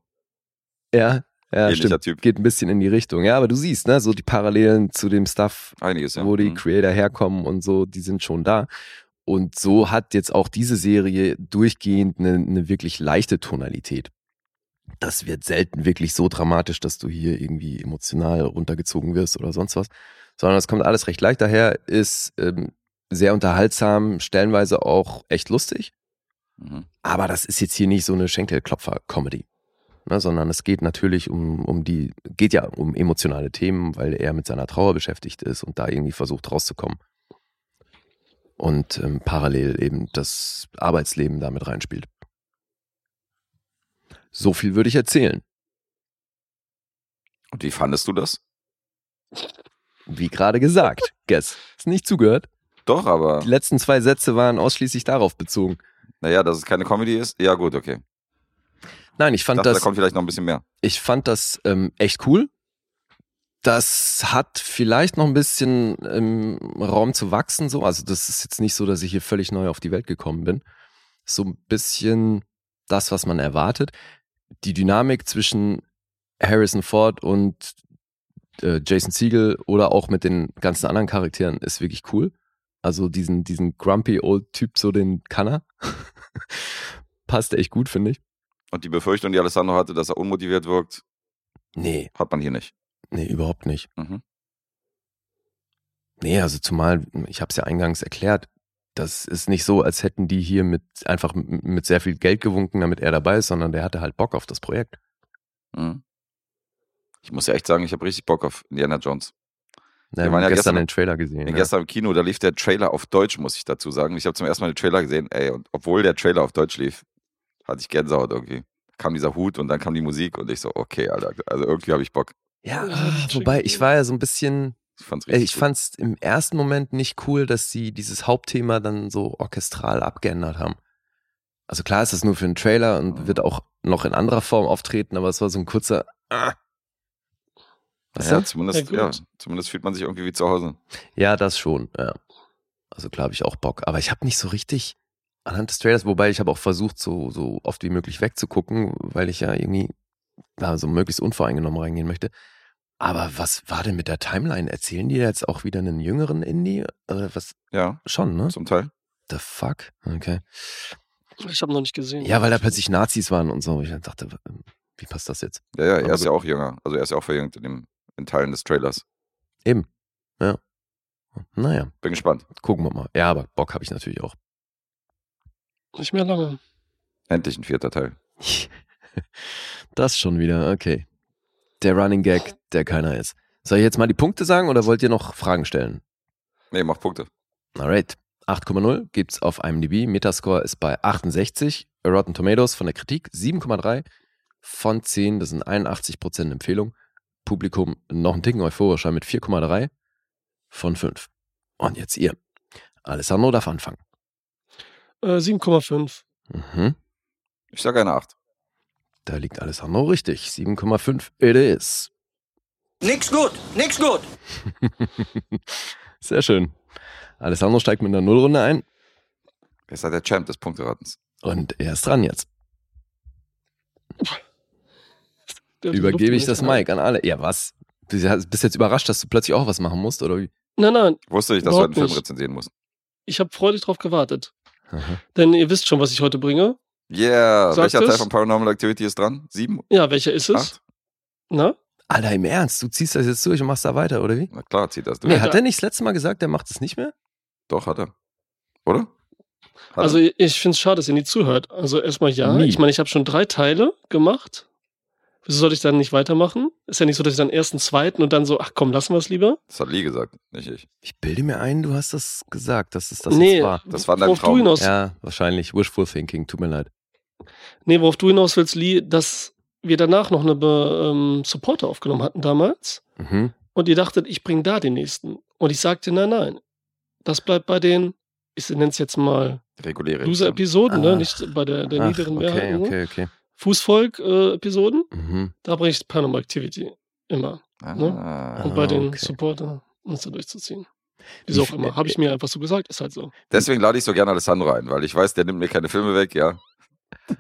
Ja, ja, Ähnlicher stimmt. Typ. Geht ein bisschen in die Richtung. Ja, aber du siehst, ne, so die Parallelen zu dem Stuff, Einiges, ja. wo die Mhm. Creator herkommen und so, die sind schon da. Und so hat jetzt auch diese Serie durchgehend eine, eine wirklich leichte Tonalität. Das wird selten wirklich so dramatisch, dass du hier irgendwie emotional runtergezogen wirst oder sonst was, sondern es kommt alles recht leicht daher, ist ähm, sehr unterhaltsam, stellenweise auch echt lustig. Mhm. Aber das ist jetzt hier nicht so eine Schenkelklopfer-Comedy. Ne, sondern es geht natürlich um, um die, geht ja um emotionale Themen, weil er mit seiner Trauer beschäftigt ist und da irgendwie versucht rauszukommen. Und ähm, parallel eben das Arbeitsleben damit reinspielt. So viel würde ich erzählen. Und wie fandest du das? Wie gerade gesagt, <laughs> Guess. Ist nicht zugehört. Doch, aber Die letzten zwei Sätze waren ausschließlich darauf bezogen. naja, dass es keine Comedy ist. Ja, gut, okay. Nein, ich Ich fand dachte, da das, kommt vielleicht noch ein bisschen mehr. ich fand das ähm, echt cool. Das hat vielleicht noch ein bisschen ähm, Raum zu wachsen, so. Also, das ist jetzt nicht so, dass ich hier völlig neu auf die Welt gekommen bin. So ein bisschen das, was man erwartet. Die Dynamik zwischen Harrison Ford und äh, Jason Siegel oder auch mit den ganzen anderen Charakteren ist wirklich cool. Also diesen, diesen grumpy old Typ, so den kann er. <laughs> Passt echt gut, finde ich. Und die Befürchtung, die Alessandro hatte, dass er unmotiviert wirkt, Nee, hat man hier nicht. Nee, überhaupt nicht. Mhm. Nee, also zumal, ich habe es ja eingangs erklärt, das ist nicht so, als hätten die hier mit einfach mit sehr viel Geld gewunken, damit er dabei ist, sondern der hatte halt Bock auf das Projekt. Mhm. Ich muss ja echt sagen, ich habe richtig Bock auf Indiana Jones. Na, Wir haben ja gestern gestern- den Trailer gesehen. Ja. Gestern im Kino, da lief der Trailer auf Deutsch, muss ich dazu sagen. Ich habe zum ersten Mal den Trailer gesehen, ey, und obwohl der Trailer auf Deutsch lief, hatte ich Gänsehaut irgendwie. Kam dieser Hut und dann kam die Musik und ich so, okay, Alter, also irgendwie habe ich Bock. Ja, Ja, ah, wobei ich war ja so ein bisschen, Ich äh, ich gut. fand's im ersten Moment nicht cool, dass sie dieses Hauptthema dann so orchestral abgeändert haben. Also klar ist das nur für einen Trailer und Mhm. wird auch noch in anderer Form auftreten, aber es war so ein kurzer. Ah. Was ja, zumindest, Ja, ja, zumindest fühlt man sich irgendwie wie zu Hause. ja, das schon. Ja. Also klar habe ich auch Bock, aber ich habe nicht so richtig anhand des Trailers, wobei ich habe auch versucht, so, so oft wie möglich wegzugucken, weil ich ja irgendwie da so möglichst unvoreingenommen reingehen möchte. Aber was war denn mit der Timeline? Erzählen die jetzt auch wieder einen jüngeren Indie? Oder was? Ja, Schon, ne? zum Teil. The fuck? Okay. Ich habe noch nicht gesehen. Ja, weil da plötzlich Nazis waren und so. Ich dachte, wie passt das jetzt? Ja, ja, er Aber ist gut. ja auch jünger. Also er ist ja auch verjüngt in, dem, in Teilen des Trailers. Eben. Ja. Naja, Bin gespannt. gucken wir mal. Ja, aber Bock habe ich natürlich auch. Nicht mehr lange. Endlich ein vierter Teil. <laughs> Das schon wieder, okay. Der Running Gag, der keiner ist. Soll ich jetzt mal die Punkte sagen oder wollt ihr noch Fragen stellen? Nee, mach Punkte. Alright. 8,0 gibt's auf IMDb. Metascore ist bei 68. Rotten Tomatoes von der Kritik 7,3 von 10. Das sind 81% Empfehlung. Publikum noch ein Ticken euphorischer mit 4,3 von 5. Und jetzt ihr. Alessandro darf anfangen. Äh, 7,5. Mhm. Ich sage eine 8. Da liegt Alessandro richtig. 7,5 it is. Nix gut, nix gut. <laughs> Sehr schön. Alessandro steigt mit einer Nullrunde ein Er ist halt der Champ des Punkteratens. und er ist dran jetzt. Übergebe ich das. Mic an alle. Ja, was? Du bist jetzt überrascht, dass du plötzlich auch was machen musst, oder wie? Nein, nein. Ich wusste nicht, dass du Überhaupt einen Film rezensieren musst. Ich habe freudig drauf gewartet. Aha. Denn ihr wisst schon, was ich heute bringe. Yeah, Sagt welcher Teil es? von Paranormal Activity ist dran? Sieben? Ja, welcher ist es? Acht? Na? Alter, im Ernst? Du ziehst das jetzt durch und machst da weiter, oder wie? Na klar, zieht das durch. Nee, hat er nicht das letzte Mal gesagt, der macht es nicht mehr? Doch, hat er. Oder? Hat Also er? ich finde es schade, dass ihr nie zuhört. Also erstmal ja. Nie. Ich meine, ich habe schon drei Teile gemacht. Wieso soll ich dann nicht weitermachen? Ist ja nicht so, dass ich dann ersten, zweiten und dann so, ach komm, lassen wir es lieber. Das hat Lee gesagt, nicht ich. Ich bilde mir ein, du hast das gesagt, dass es das nee, jetzt war. Das war dein Traum. du hinaus, Ja, wahrscheinlich. Wishful thinking, tut mir leid. Nee, worauf du hinaus willst, Lee, dass wir danach noch eine Be ähm, Supporter aufgenommen hatten damals Mhm. und ihr dachtet, ich bringe da den nächsten. Und ich sagte, nein, nein. Das bleibt bei den, ich nenne es jetzt mal Reguläre. Loser-Episoden, Ah. ne? Nicht bei der, der Ach, niederen Mehrheit. okay, ne? okay, okay. Fußvolk-Episoden, Mhm. da bringe ich Paranormal Activity immer. Ah, Und bei den okay. Supporter uns da durchzuziehen. Wieso Wie auch immer. Habe ich mir einfach so gesagt, ist halt so. Deswegen lade ich so gerne Alessandro ein, weil ich weiß, der nimmt mir keine Filme weg, ja.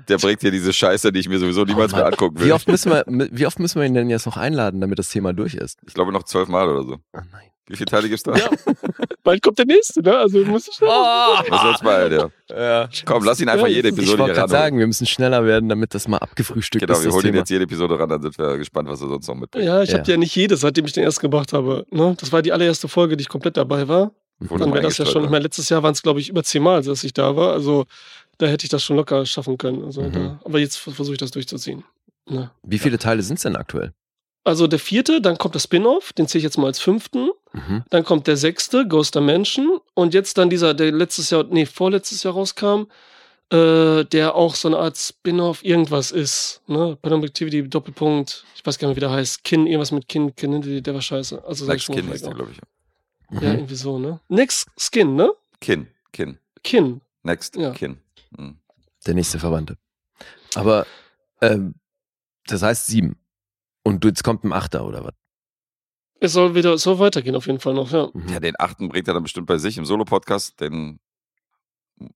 Der bringt hier diese Scheiße, die ich mir sowieso niemals Oh mehr angucken will. Wie oft, müssen wir, wie oft müssen wir ihn denn jetzt noch einladen, damit das Thema durch ist? Ich glaube noch zwölf Mal oder so. Oh nein. Wie viele Teile gibt's da? Ja, bald kommt der nächste, ne? Also muss ich Ah! Das wird's bald, ja. Ja. Komm, lass ihn einfach Ja, jede ich Ich Episode wollte hier ran. sagen, wir müssen schneller werden, damit das mal abgefrühstückt Genau, ist. wir das holen ihn Thema. jetzt jede Episode ran, dann sind wir gespannt, was er sonst noch mitbringt. Ja, ich Ja. habe ja nicht jede, seitdem ich den erst gemacht habe. Ne? Das war die allererste Folge, die ich komplett dabei war. Wurde Dann wäre das ja schon, ich ne? meine, letztes Jahr waren es, glaube ich, über zehnmal, dass ich da war. Also da hätte ich das schon locker schaffen können. Also, Mhm. da, aber jetzt versuche ich das durchzuziehen. Ne? Wie viele Teile sind es denn aktuell? Also der vierte, dann kommt der Spin-off, den zähle ich jetzt mal als fünften. Mhm. Dann kommt der sechste, Ghost Dimension. Und jetzt dann dieser, der letztes Jahr, nee, vorletztes Jahr rauskam, äh, der auch so eine Art Spin-off irgendwas ist. Ne? Activity, Doppelpunkt, ich weiß gar nicht, wie der heißt. Kin, irgendwas mit Kin, Kin, der war scheiße. Also sag ich Next schon mal Kin hieß vielleicht der, glaube ich. Mhm. Ja, irgendwie so, ne? Next Skin, ne? Kin, Kin. Kin. Next Ja. Kin. Mhm. Der nächste Verwandte. Aber ähm, das heißt sieben. Und jetzt kommt ein Achter oder was? Es soll wieder, es soll weitergehen auf jeden Fall noch, ja. Mhm. Ja, den achten bringt er dann bestimmt bei sich im Solo-Podcast. Den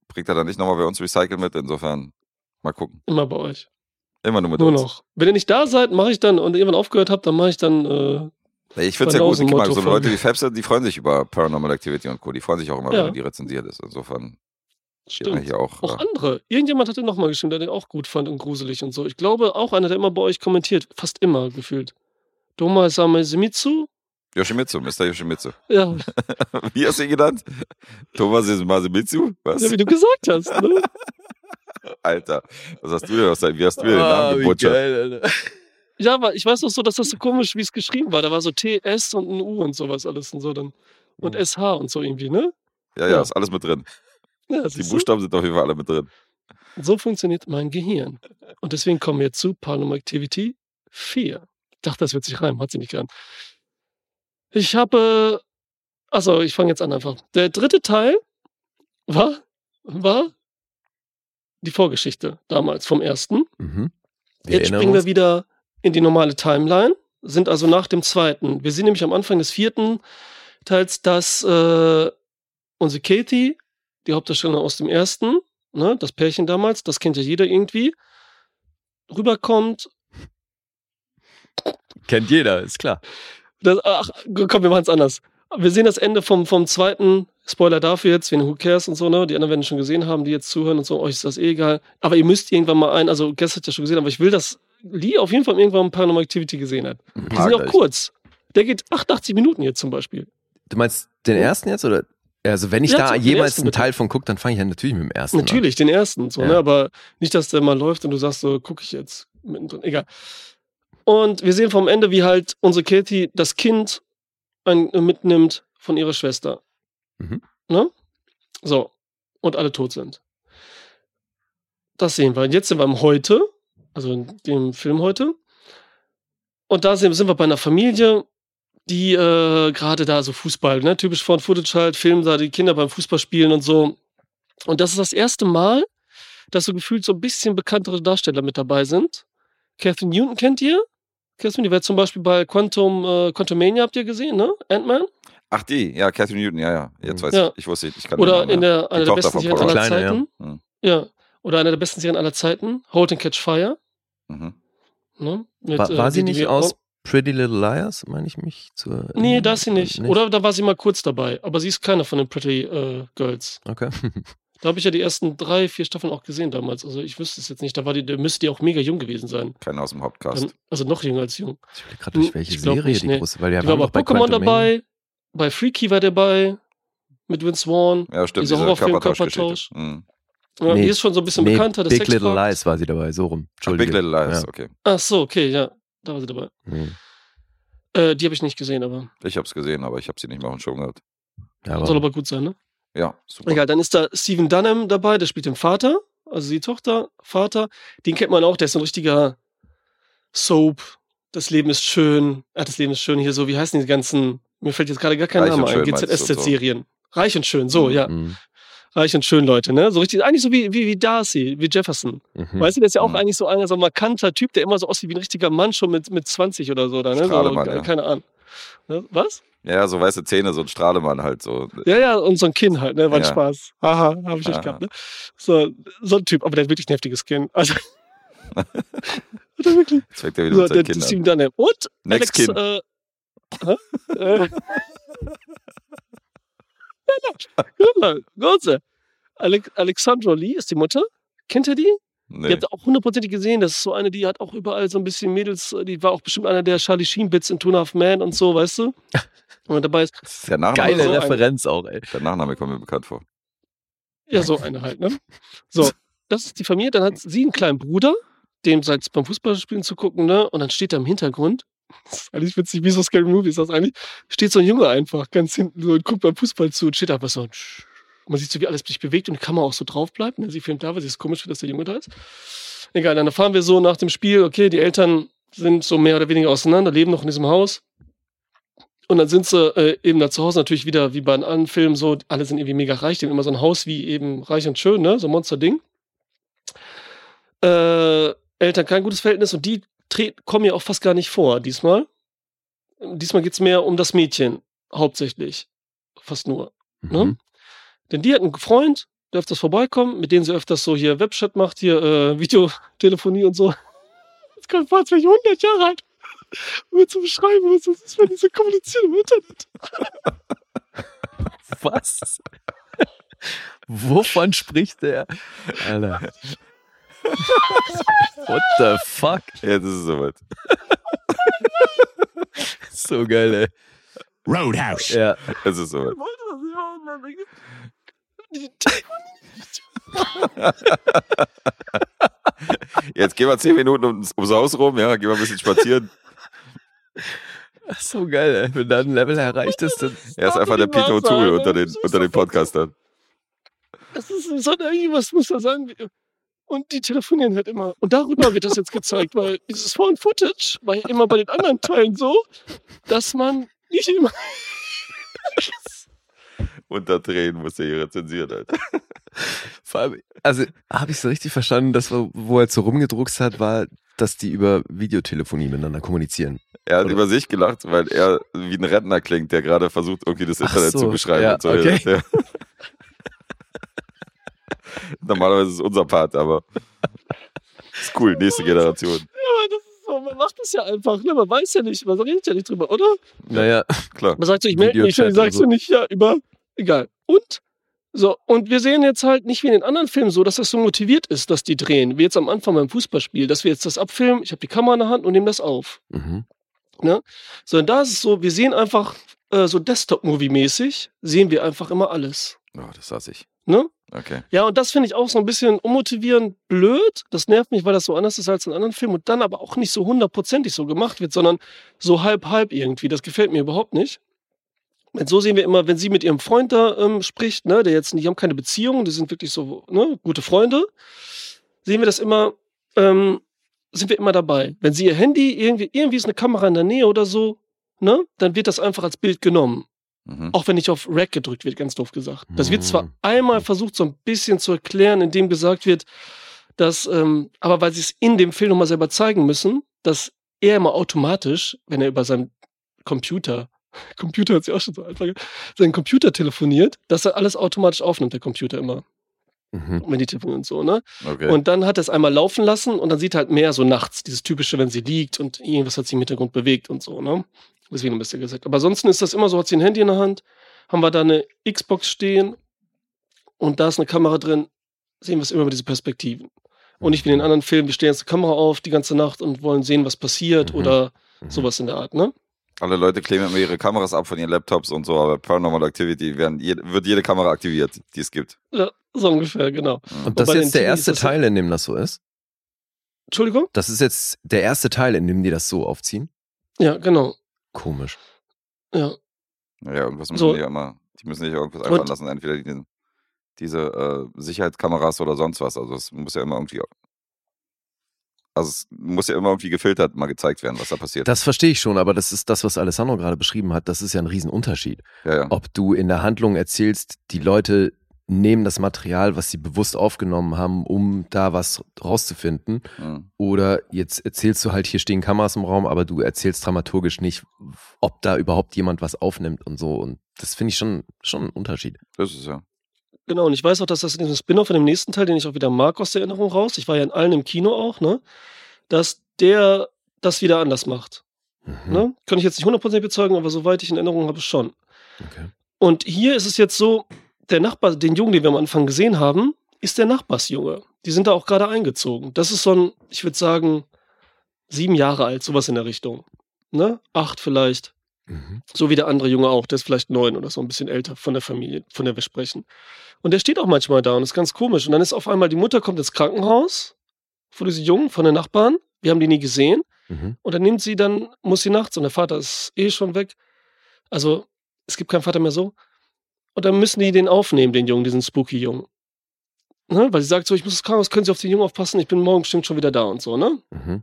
bringt er dann nicht nochmal bei uns Recycle mit. Insofern mal gucken. Immer bei euch. Immer nur mit Nur uns. noch. Wenn ihr nicht da seid, mache ich dann und irgendwann aufgehört habt, dann mache ich dann, äh, Ich finde es ja gut. Guck mal, so Leute wie Fabster, die freuen sich über Paranormal Activity und Co. Die freuen sich auch immer, Ja. wenn die rezensiert ist. Insofern stimmt. hier auch. Auch äh, andere. Irgendjemand hatte nochmal geschrieben, der den auch gut fand und gruselig und so. Ich glaube, auch einer, der immer bei euch kommentiert. Fast immer gefühlt. Doma Samezimitsu? Yoshimitsu, Mr. Yoshimitsu. Ja, <laughs> Wie hast du ihn genannt? Thomas ist Masemitsu? Was? ja, wie du gesagt hast. Ne? <laughs> Alter, was hast du denn aus wie hast du dir den Ah, Namen wie gebutschert? geil, Alter. Ja, aber ich weiß noch so, dass das so komisch, wie es geschrieben war. Da war so TS und ein U und sowas alles und so dann. Und Mhm. SH und so irgendwie, ne? Ja, ja, Ja. ist alles mit drin. Ja, Die? Buchstaben sind auf jeden Fall alle mit drin. So funktioniert mein Gehirn. Und deswegen kommen wir zu Paranormal Activity 4. Ich dachte, das wird sich reimen, hat sie nicht gereimt. Ich habe, also ich fange jetzt an einfach. Der dritte Teil war, war die Vorgeschichte damals vom ersten. Mhm. Jetzt springen wir wieder in die normale Timeline, sind also nach dem zweiten. Wir sehen nämlich am Anfang des vierten Teils, dass äh, unsere Katie, die Hauptdarstellerin aus dem ersten, ne, das Pärchen damals, das kennt ja jeder irgendwie, rüberkommt. Kennt jeder, ist klar. Das, ach, komm, wir machen es anders. Wir sehen das Ende vom, vom zweiten, Spoiler dafür jetzt, wen Who Cares und so, ne? Die anderen werden schon gesehen haben, die jetzt zuhören und so, euch ist das eh egal. Aber ihr müsst irgendwann mal ein, also Guest hat ja schon gesehen, aber ich will, dass Lee auf jeden Fall irgendwann Paranormal Activity gesehen hat. Die sind ja auch kurz. Der geht 88 Minuten jetzt zum Beispiel. Du meinst den ersten jetzt oder? Also wenn ich Ja, da jemals einen. Teil von gucke, dann fange ich ja natürlich mit dem ersten Natürlich, den ersten, so, Ja. ne? Aber nicht, dass der mal läuft und du sagst, so, gucke ich jetzt mittendrin. Egal. Und wir sehen vom Ende, wie halt unsere Katie das Kind ein, mitnimmt von ihrer Schwester. Mhm. Ne? So. Und alle tot sind. Das sehen wir. Und jetzt sind wir im Heute, also in dem Film heute. Und da sind wir bei einer Familie, die äh, gerade da so Fußball, ne, typisch von Footage halt, filmen da die Kinder beim Fußball spielen und so. Und das ist das erste Mal, dass so gefühlt so ein bisschen bekanntere Darsteller mit dabei sind. Catherine Newton kennt ihr? Catherine, die war zum Beispiel bei Quantum, äh, Quantumania, habt ihr gesehen, ne? Ant-Man? Ach, die, ja, Catherine Newton, ja, ja. Jetzt weiß Ja. ich. Ich wusste, ich kann den Oder Namen, in ja. der, einer der besten Serien aller Kleine, ja. Zeiten. Mhm. Ja. Oder einer der besten Serien aller Zeiten. Hold and Catch Fire. Mhm. Ne? Mit, War, äh, war sie die- die nicht aus Pretty Little Liars, meine ich mich zu erinnern? Nee, da ist sie nicht. Oder da war sie mal kurz dabei. Aber sie ist keiner von den Pretty äh, Girls. Okay. <laughs> Da habe ich ja die ersten drei, vier Staffeln auch gesehen damals. Also ich wüsste es jetzt nicht. Da war die, da müsste die auch mega jung gewesen sein. Keiner aus dem Hauptcast. Dann, also noch jünger als jung. Ich will gerade durch Hm, welche Serie nicht, die nee. große, weil ja, die war aber bei Pokémon dabei. Bei Freaky war dabei. Mit Vince Vaughn. ja, stimmt, dieser diese Horrorfilm, Körpertauschgeschichte. Mhm. Ja, Nee. die ist schon so ein bisschen nee, bekannter. der Big Little. Lies war sie dabei, so rum. Ach, Entschuldige. Big Little Lies, Ja. okay. Ach so, okay, ja. Da war sie dabei. Hm. Äh, die habe ich nicht gesehen, aber Ich hab's gesehen, aber ich hab sie nicht mal auf dem Schirm gehabt. Ja, soll aber aber gut sein, ne? Ja, super. Egal, dann ist da Steven Dunham dabei, der spielt den Vater, also die Tochter, Vater. Den kennt man auch, der ist so ein richtiger Soap. Das Leben ist schön. Ah, das Leben ist schön hier so. Wie heißen die ganzen? Mir fällt jetzt gerade gar kein Reich Name ein. und so. GZSZ-Serien. Reich und schön, so, Mhm. ja. Reich und schön, Leute, ne? So richtig, eigentlich so wie, wie, wie Darcy, wie Jefferson. Mhm. Weißt du, der ist ja auch Mhm. eigentlich so ein so ein markanter Typ, der immer so aussieht wie ein richtiger Mann schon mit, mit 20 oder so, da, ne? So, Strahlemann, ja. Keine Ahnung. Ne? Was? Ja, so weiße Zähne, so ein Strahlemann halt so. Ja, ja, und so ein Kinn halt, ne? War ein Ja. Spaß. Haha, habe ich nicht gehabt, ne? So, so ein Typ, aber der hat wirklich ein heftiges Kinn. <laughs> Also. <laughs> hat er wirklich. Fängt er wieder So, der Kindern. Steven Dunham. Und Next Alex, Kind. äh, <laughs> Große. Ale Alexandra Lee ist die Mutter. Kennt ihr die? Nee. Die habt ihr auch hundertprozentig gesehen. Das ist so eine, die hat auch überall so ein bisschen Mädels. Die war auch bestimmt einer der Charlie Sheen Bits in Two and a Half Man und so, weißt du? Und dabei ist, Das ist der Nachname, Geile so Referenz auch, ey. der Nachname kommt mir bekannt vor. ja, so eine halt, ne? So, das ist die Familie. Dann hat sie einen kleinen Bruder, dem seit beim Fußballspielen zu gucken, ne? Und dann steht da im Hintergrund, das ist eigentlich witzig, wie so Scary Movie ist das eigentlich, steht so ein Junge einfach ganz hinten so und guckt beim Fußball zu und steht einfach so. Und man sieht so, wie alles sich bewegt und die Kamera auch so drauf bleibt. Sie filmt da, weil sie es komisch dass der Junge da ist. Egal, dann erfahren wir so nach dem Spiel, okay, die Eltern sind so mehr oder weniger auseinander, leben noch in diesem Haus. Und dann sind sie äh, eben da zu Hause natürlich wieder wie bei allen Filmen so, alle sind irgendwie mega reich, die haben immer so ein Haus wie eben reich und schön, ne? So ein Monster-Ding. Äh, Eltern kein gutes Verhältnis und die kommen ja auch fast gar nicht vor diesmal. Diesmal geht's mehr um das Mädchen, hauptsächlich. Fast nur. Ne? Mhm. Denn die hat einen Freund, der öfters vorbeikommt, mit dem sie öfters so hier Webchat macht, hier äh, <laughs> Videotelefonie und so. Das kann fast 100 Jahre alt. Um mir zu beschreiben, was das ist, wenn die so kommunizieren im Internet. Was? Wovon spricht der? Alter. What the fuck? Jetzt ist es soweit. <laughs> So geil, ey. Roadhouse. Ja. Es ist soweit. Ich wollte das nicht machen, aber ich- Die- Jetzt gehen wir zehn Minuten ums, ums Haus rum, ja, gehen wir ein bisschen spazieren. So geil, ey. Wenn da ein Level erreicht ist, dann. Er ist einfach der Wasser, Tool unter den, unter den. Podcastern. Das ist so irgendwas muss da sagen. Und die telefonieren halt immer. Und darüber wird das jetzt gezeigt, weil dieses Found Footage war ja immer bei den anderen Teilen so, dass man nicht immer. <laughs> Unterdrehen muss der hier rezensieren, Alter. <laughs> Vor allem, also habe ich so richtig verstanden, dass wo wo er jetzt so rumgedruckst hat, war, dass die über Videotelefonie miteinander kommunizieren. Er hat Oder? über sich gelacht, weil er wie ein Rentner klingt, der gerade versucht, irgendwie das Internet so, zu beschreiben. ja, und so. okay. Ja. <laughs> <laughs> Normalerweise ist es unser Part, aber <laughs> ist cool, nächste Generation. Ja, aber das ist so, man macht das ja einfach. Ne? Man weiß ja nicht, man redet ja nicht drüber, oder? Naja, Klar. Man sagt so, ich melde mich, und sagst so. du nicht, ja, über. Egal. Und? So, und wir sehen jetzt halt nicht wie in den anderen Filmen so, dass das so motiviert ist, dass die drehen. Wie jetzt am Anfang beim Fußballspiel, dass wir jetzt das abfilmen, ich habe die Kamera in der Hand und nehme das auf. mhm. Sondern da ist es so, wir sehen einfach äh, so Desktop-Movie-mäßig, sehen wir einfach immer alles. Oh, das hasse ich. Ne? Okay. Ja, und das finde ich auch so ein bisschen unmotivierend blöd. Das nervt mich, weil das so anders ist als in anderen Filmen und dann aber auch nicht so hundertprozentig so gemacht wird, sondern so halb-halb irgendwie. Das gefällt mir überhaupt nicht. Und so sehen wir immer, wenn sie mit ihrem Freund da ähm, spricht, ne, der jetzt nicht, die haben keine Beziehung, die sind wirklich so, ne, gute Freunde, sehen wir das immer, ähm, sind wir immer dabei. Wenn sie ihr Handy, irgendwie, irgendwie ist eine Kamera in der Nähe oder so, ne, dann wird das einfach als Bild genommen. Mhm. Auch wenn nicht auf Rack gedrückt wird, ganz doof gesagt. Das wird zwar Mhm. einmal versucht, so ein bisschen zu erklären, indem gesagt wird, dass, ähm, aber weil sie es in dem Film nochmal selber zeigen müssen, dass er immer automatisch, wenn er über seinen Computer, <laughs> Computer hat sich auch schon so einfach, seinen Computer telefoniert, dass er alles automatisch aufnimmt, der Computer immer, Mhm. wenn die telefonieren und so, ne? Okay. Und dann hat er es einmal laufen lassen und dann sieht er halt mehr so nachts, dieses typische, wenn sie liegt und irgendwas hat sich im Hintergrund bewegt und so, ne? Deswegen ein bisschen gesagt. Aber ansonsten ist das immer so, hat sie ein Handy in der Hand, haben wir da eine Xbox stehen und da ist eine Kamera drin, sehen wir es immer über diese Perspektiven. Und nicht wie in den anderen Filmen, wir stellen jetzt eine Kamera auf die ganze Nacht und wollen sehen, was passiert Mhm. oder Mhm. sowas in der Art, ne? Alle Leute kleben immer ihre Kameras ab von ihren Laptops und so, aber Paranormal Activity werden, wird jede Kamera aktiviert, die es gibt. Ja, so ungefähr, genau. Und das ist jetzt der erste Teil, in dem das so ist? Entschuldigung? Das ist jetzt der erste Teil, in dem die das so aufziehen? Ja, genau. Komisch. Ja. Naja, irgendwas müssen So. die ja immer, die müssen sich ja irgendwas einfallen lassen, entweder die, diese äh, Sicherheitskameras oder sonst was. Also es muss ja immer irgendwie, also es muss ja immer irgendwie gefiltert mal gezeigt werden, was da passiert. Das verstehe ich schon, aber das ist das, was Alessandro gerade beschrieben hat. Das ist ja ein Riesenunterschied. ja, ja. Ob du in der Handlung erzählst, die Leute nehmen das Material, was sie bewusst aufgenommen haben, um da was rauszufinden. Mhm. Oder jetzt erzählst du halt, hier stehen Kameras im Raum, aber du erzählst dramaturgisch nicht, ob da überhaupt jemand was aufnimmt und so. Und das finde ich schon, schon ein Unterschied. Das ist ja. Genau, und ich weiß auch, dass das in diesem Spin-off in dem nächsten Teil, den ich auch wieder mag aus der Erinnerung raus, ich war ja in allen im Kino auch, ne, dass der das wieder anders macht. Mhm. Ne? Kann ich jetzt nicht 100% bezeugen, aber soweit ich in Erinnerung habe, schon. Okay. Und hier ist es jetzt so, der Nachbar, den Jungen, den wir am Anfang gesehen haben, ist der Nachbarsjunge. Die sind da auch gerade eingezogen. Das ist so ein, ich würde sagen, sieben Jahre alt, sowas in der Richtung. Ne? Acht vielleicht. Mhm. So wie der andere Junge auch. Der ist vielleicht neun oder so, ein bisschen älter von der Familie, von der wir sprechen. Und der steht auch manchmal da und ist ganz komisch. Und dann ist auf einmal, die Mutter kommt ins Krankenhaus von diesem Jungen, von den Nachbarn. Wir haben die nie gesehen. Mhm. Und dann nimmt sie dann, muss sie nachts und der Vater ist eh schon weg. Also, es gibt keinen Vater mehr so. Und dann müssen die den aufnehmen, den Jungen, diesen spooky Jungen. Ne? Weil sie sagt so, ich muss ins Krankenhaus, können Sie auf den Jungen aufpassen, ich bin morgen bestimmt schon wieder da und so, ne? Mhm.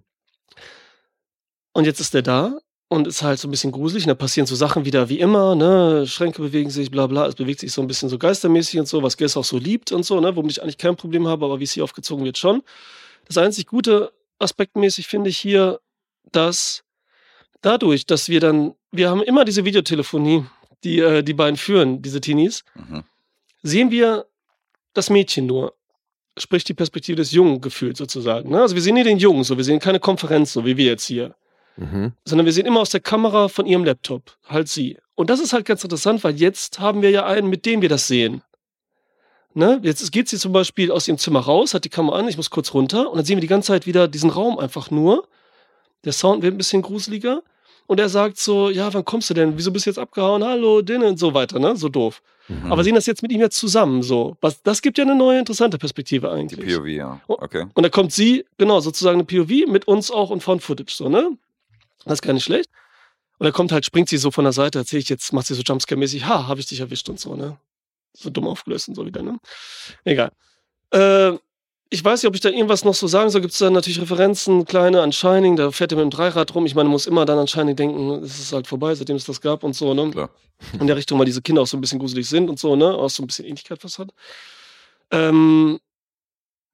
Und jetzt ist der da und ist halt so ein bisschen gruselig. Und da passieren so Sachen wieder wie immer, ne? Schränke bewegen sich, bla bla. Es bewegt sich so ein bisschen so geistermäßig und so, was Gess auch so liebt und so, ne? Womit ich eigentlich kein Problem habe, aber wie es hier aufgezogen wird, schon. Das einzig Gute aspektmäßig finde ich hier, dass dadurch, dass wir dann, wir haben immer diese Videotelefonie, die äh, die beiden führen, diese Teenies, Mhm. sehen wir das Mädchen nur. Sprich die Perspektive des Jungen gefühlt sozusagen. Ne? Also wir sehen nie den Jungen so, wir sehen keine Konferenz so, wie wir jetzt hier Mhm. sondern wir sehen immer aus der Kamera von ihrem Laptop, halt sie. Und das ist halt ganz interessant, weil jetzt haben wir ja einen, mit dem wir das sehen. Ne? Jetzt geht sie zum Beispiel aus ihrem Zimmer raus, hat die Kamera an, ich muss kurz runter und dann sehen wir die ganze Zeit wieder diesen Raum einfach nur. Der Sound wird ein bisschen gruseliger und er sagt so, ja, wann kommst du denn? Wieso bist du jetzt abgehauen? Hallo, Dinne und so weiter, ne? So doof. Mhm. Aber sehen das jetzt mit ihm jetzt zusammen, so. Was, das gibt ja eine neue interessante Perspektive Die eigentlich. POV, ja. Okay. Und da kommt sie, genau, sozusagen eine POV mit uns auch und Found Footage, so, ne? Das ist gar nicht schlecht. Und da kommt halt, springt sie so von der Seite, erzähl ich jetzt, macht sie so Jumpscare-mäßig, ha, habe ich dich erwischt und so, ne? So dumm aufgelöst und so wieder, ne? Egal. Äh, ich weiß nicht, ob ich da irgendwas noch so sagen soll. Gibt es da natürlich Referenzen, kleine an Shining, da fährt er mit dem Dreirad rum. Ich meine, man muss immer dann an Shining denken, es ist halt vorbei, seitdem es das gab und so, ne? Klar. In der Richtung, weil diese Kinder auch so ein bisschen gruselig sind und so, ne? Auch so ein bisschen Ähnlichkeit was hat. Ähm,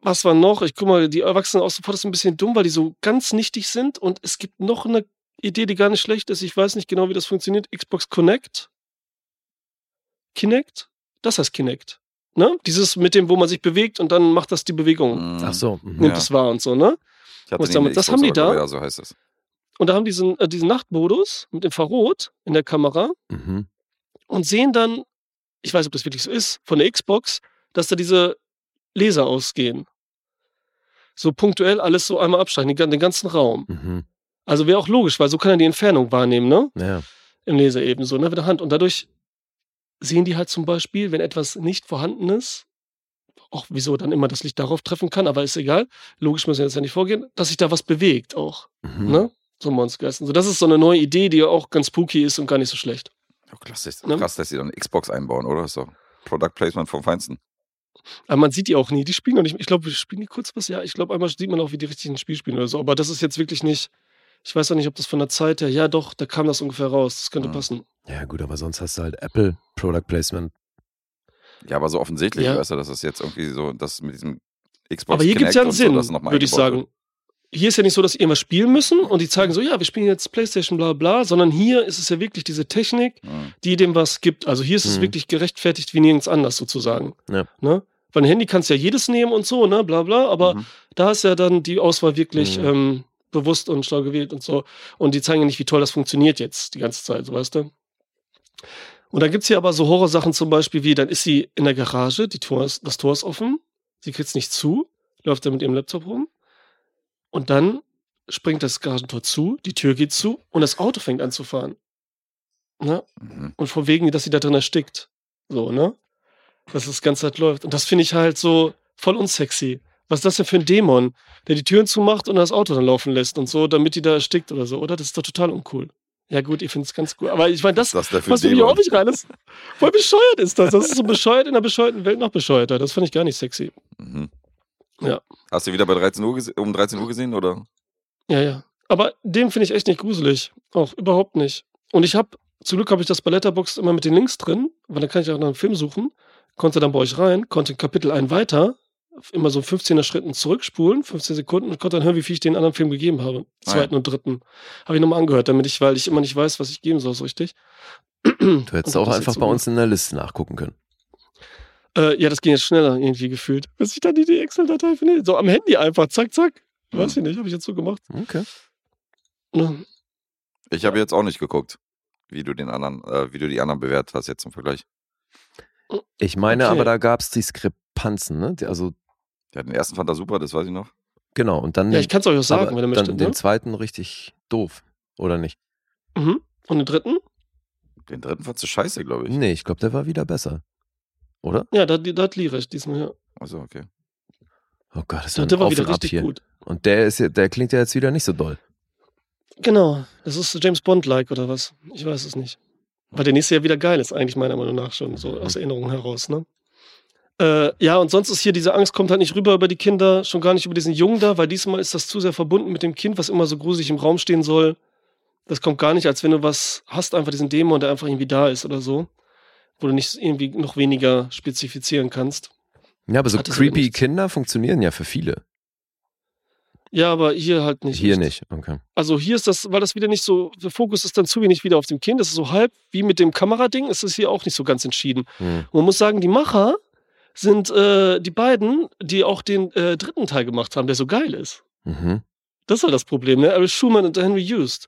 was war noch? Ich guck mal, die Erwachsenen auch sofort ist ein bisschen dumm, weil die so ganz nichtig sind. Und es gibt noch eine Idee, die gar nicht schlecht ist. Ich weiß nicht genau, wie das funktioniert. Xbox Connect. Kinect? Das heißt Kinect. Ne? Dieses mit dem, wo man sich bewegt und dann macht das die Bewegung. Mhm. Ach so. Mhm. Nimmt Ja. es wahr und so, ne? Ich Was damit- das haben die da? Ja, so heißt es. Und da haben die diesen, äh, diesen Nachtmodus mit Infrarot in der Kamera Mhm. und sehen dann, ich weiß, ob das wirklich so ist, von der Xbox, dass da diese Laser ausgehen. So punktuell alles so einmal abstreichen, den ganzen Raum. Mhm. Also wäre auch logisch, weil so kann er die Entfernung wahrnehmen, ne? Ja. Im Laser eben so, ne? Mit der Hand. Und dadurch sehen die halt zum Beispiel, wenn etwas nicht vorhanden ist, auch wieso dann immer das Licht darauf treffen kann, aber ist egal. Logisch müssen wir jetzt ja nicht vorgehen, dass sich da was bewegt auch, Mhm. ne? So Monstergeisten. So, das ist so eine neue Idee, die auch ganz spooky ist und gar nicht so schlecht. Oh, krass, dass- Ne? krass, dass sie dann Xbox einbauen, oder? Doch Product Placement vom Feinsten. Aber man sieht die auch nie. Die spielen noch nicht. Ich glaube, spielen die kurz was? Ja, ich glaube, einmal sieht man auch, wie die richtig ein Spiel spielen oder so. Aber das ist jetzt wirklich nicht. Ich weiß auch nicht, ob das von der Zeit her. Ja, doch, da kam das ungefähr raus. Das könnte Mhm. passen. ja, gut, aber sonst hast du halt Apple Product Placement. Ja, aber so offensichtlich, Ja. weißt du, dass das jetzt irgendwie so, das mit diesem Xbox Aber hier gibt es ja einen so, Sinn, das noch mal würde ich sagen. Hier ist ja nicht so, dass die irgendwas spielen müssen und die zeigen so, ja, wir spielen jetzt Playstation, bla bla, sondern hier ist es ja wirklich diese Technik, wird. Mhm. die dem was gibt. Also hier ist es Mhm. wirklich gerechtfertigt wie nirgends anders sozusagen. Ja. Ne? Weil ein Handy kannst ja jedes nehmen und so, ne, bla bla, aber Mhm. da ist ja dann die Auswahl wirklich Mhm. ähm, bewusst und schlau gewählt und so. Und die zeigen ja nicht, wie toll das funktioniert jetzt die ganze Zeit, so weißt du. Und dann gibt's hier aber so Horrorsachen zum Beispiel wie, dann ist sie in der Garage, die Tor ist, das Tor ist offen, sie kriegt's nicht zu, läuft da mit ihrem Laptop rum und dann springt das Garagentor zu, die Tür geht zu und das Auto fängt an zu fahren. Ne? Mhm. Und von wegen, dass sie da drin erstickt. So, ne? Dass das ganze Zeit läuft. Und das finde ich halt so voll unsexy. Was ist das denn für ein Dämon, der die Türen zumacht und das Auto dann laufen lässt und so, damit die da erstickt oder so, oder? Das ist doch total uncool. Ja, gut, ich finde es ganz cool. Aber ich meine, das, das für was ein mir hier auch nicht rein ist. Voll bescheuert ist das. Das ist so bescheuert in der bescheuerten Welt noch bescheuerter. Das fand ich gar nicht sexy. Mhm. Ja. Hast du wieder bei 13 Uhr um 13 Uhr gesehen, oder? Ja, ja. Aber den finde ich echt nicht gruselig. Auch überhaupt nicht. Und ich habe, zum Glück habe ich das bei Letterboxd immer mit den Links drin, weil dann kann ich auch nach einem Film suchen. Konnte dann bei euch rein, konnte Kapitel ein weiter, immer so 15er Schritten zurückspulen, 15 Sekunden und konnte dann hören, wie viel ich den anderen Film gegeben habe. Ah, Zweiten und dritten. Habe ich nochmal angehört, damit ich, weil ich immer nicht weiß, was ich geben soll, so richtig. Du hättest auch einfach bei uns in der Liste nachgucken können. Äh, ja, das ging jetzt schneller irgendwie gefühlt. Bis ich dann die, die Excel-Datei finde. So am Handy einfach, zack, zack. Weiß ich nicht, habe ich jetzt so gemacht. Okay. Ne? Ich habe jetzt auch nicht geguckt. wie du den anderen, äh, wie du die anderen bewertet hast jetzt im Vergleich. Ich meine Okay. aber, da gab es Diskrepanzen, ne? Die- Also, Ja, den ersten fand er super, das weiß ich noch. genau. Und dann, Ja, ich kann es euch auch sagen, wenn ihr dann möchtet. den Ne? zweiten richtig doof, oder nicht? Mhm. Und den dritten? Den dritten fandst du scheiße, glaube ich. Nee, ich glaube, der war wieder besser. Oder? Ja, da, da hat Lee recht diesmal, ja. Also, okay. Oh Gott, das ist Der, ein der war Auf wieder richtig hier. gut. Und der ist ja, der klingt ja jetzt wieder nicht so doll. Genau. Das ist James Bond-like oder was? Ich weiß es nicht. Weil der nächste ja wieder geil ist, eigentlich meiner Meinung nach schon, so aus Erinnerung heraus, ne? Äh, ja, und sonst ist hier diese Angst kommt halt nicht rüber über die Kinder, schon gar nicht über diesen Jungen da, weil diesmal ist das zu sehr verbunden mit dem Kind, was immer so gruselig im Raum stehen soll. Das kommt gar nicht, als wenn du was hast, einfach diesen Dämon, der einfach irgendwie da ist oder so. Wo du nicht irgendwie noch weniger spezifizieren kannst. Ja, aber so Hat creepy. Kinder funktionieren ja für viele. Ja, aber hier halt nicht. Hier nicht. Okay. Also hier ist das, weil das wieder nicht so, der Fokus ist dann zu wenig wieder auf dem Kind. Das ist so halb wie mit dem Kamerading, ist es hier auch nicht so ganz entschieden. Hm. Man muss sagen, die Macher sind äh, die beiden, die auch den äh, dritten Teil gemacht haben, der so geil ist. Mhm. Das halt das Problem, ne? Eric Schumann und Henry Hughes.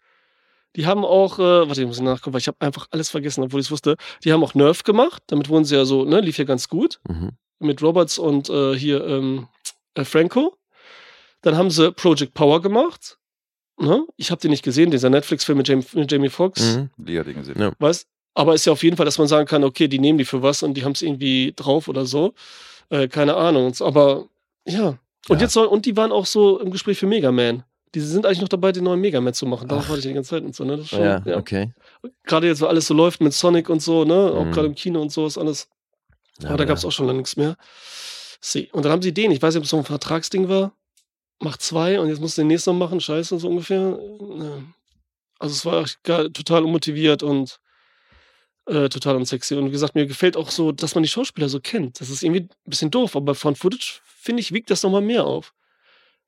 Die haben auch, äh, warte, ich muss nachgucken, weil ich habe einfach alles vergessen, obwohl ich es wusste. Die haben auch Nerf gemacht, damit wurden sie ja so, ne, lief ja ganz gut Mhm. mit Roberts und äh, hier ähm, äh, Franco. Dann haben sie Project Power gemacht. Ne? Ich habe den nicht gesehen, dieser Netflix-Film mit, Jamie- mit Jamie Foxx. Mhm. Lee hat ihn gesehen. Ja. Weißt? Aber ist ja auf jeden Fall, dass man sagen kann, okay, die nehmen die für was und die haben es irgendwie drauf oder so. Äh, keine Ahnung. Aber ja. Und Ja. jetzt soll, und die waren auch so im Gespräch für Mega Man. Die sind eigentlich noch dabei, den neuen Mega Man zu machen. Darauf Ach. warte ich die ganze Zeit und so, ne? Schon, Ja, ja. okay. Gerade jetzt, wo alles so läuft mit Sonic und so, ne? Auch Mhm. gerade im Kino und so ist alles. Ja, aber da gab es auch schon lange nichts mehr. See. Und dann haben sie den, ich weiß nicht, ob es so ein Vertragsding war, macht zwei und jetzt musst du den nächsten noch machen, scheiße, so ungefähr. Ja. Also es war total unmotiviert und äh, total unsexy. Und wie gesagt, mir gefällt auch so, dass man die Schauspieler so kennt. Das ist irgendwie ein bisschen doof, aber von Footage, finde ich, wiegt das nochmal mehr auf.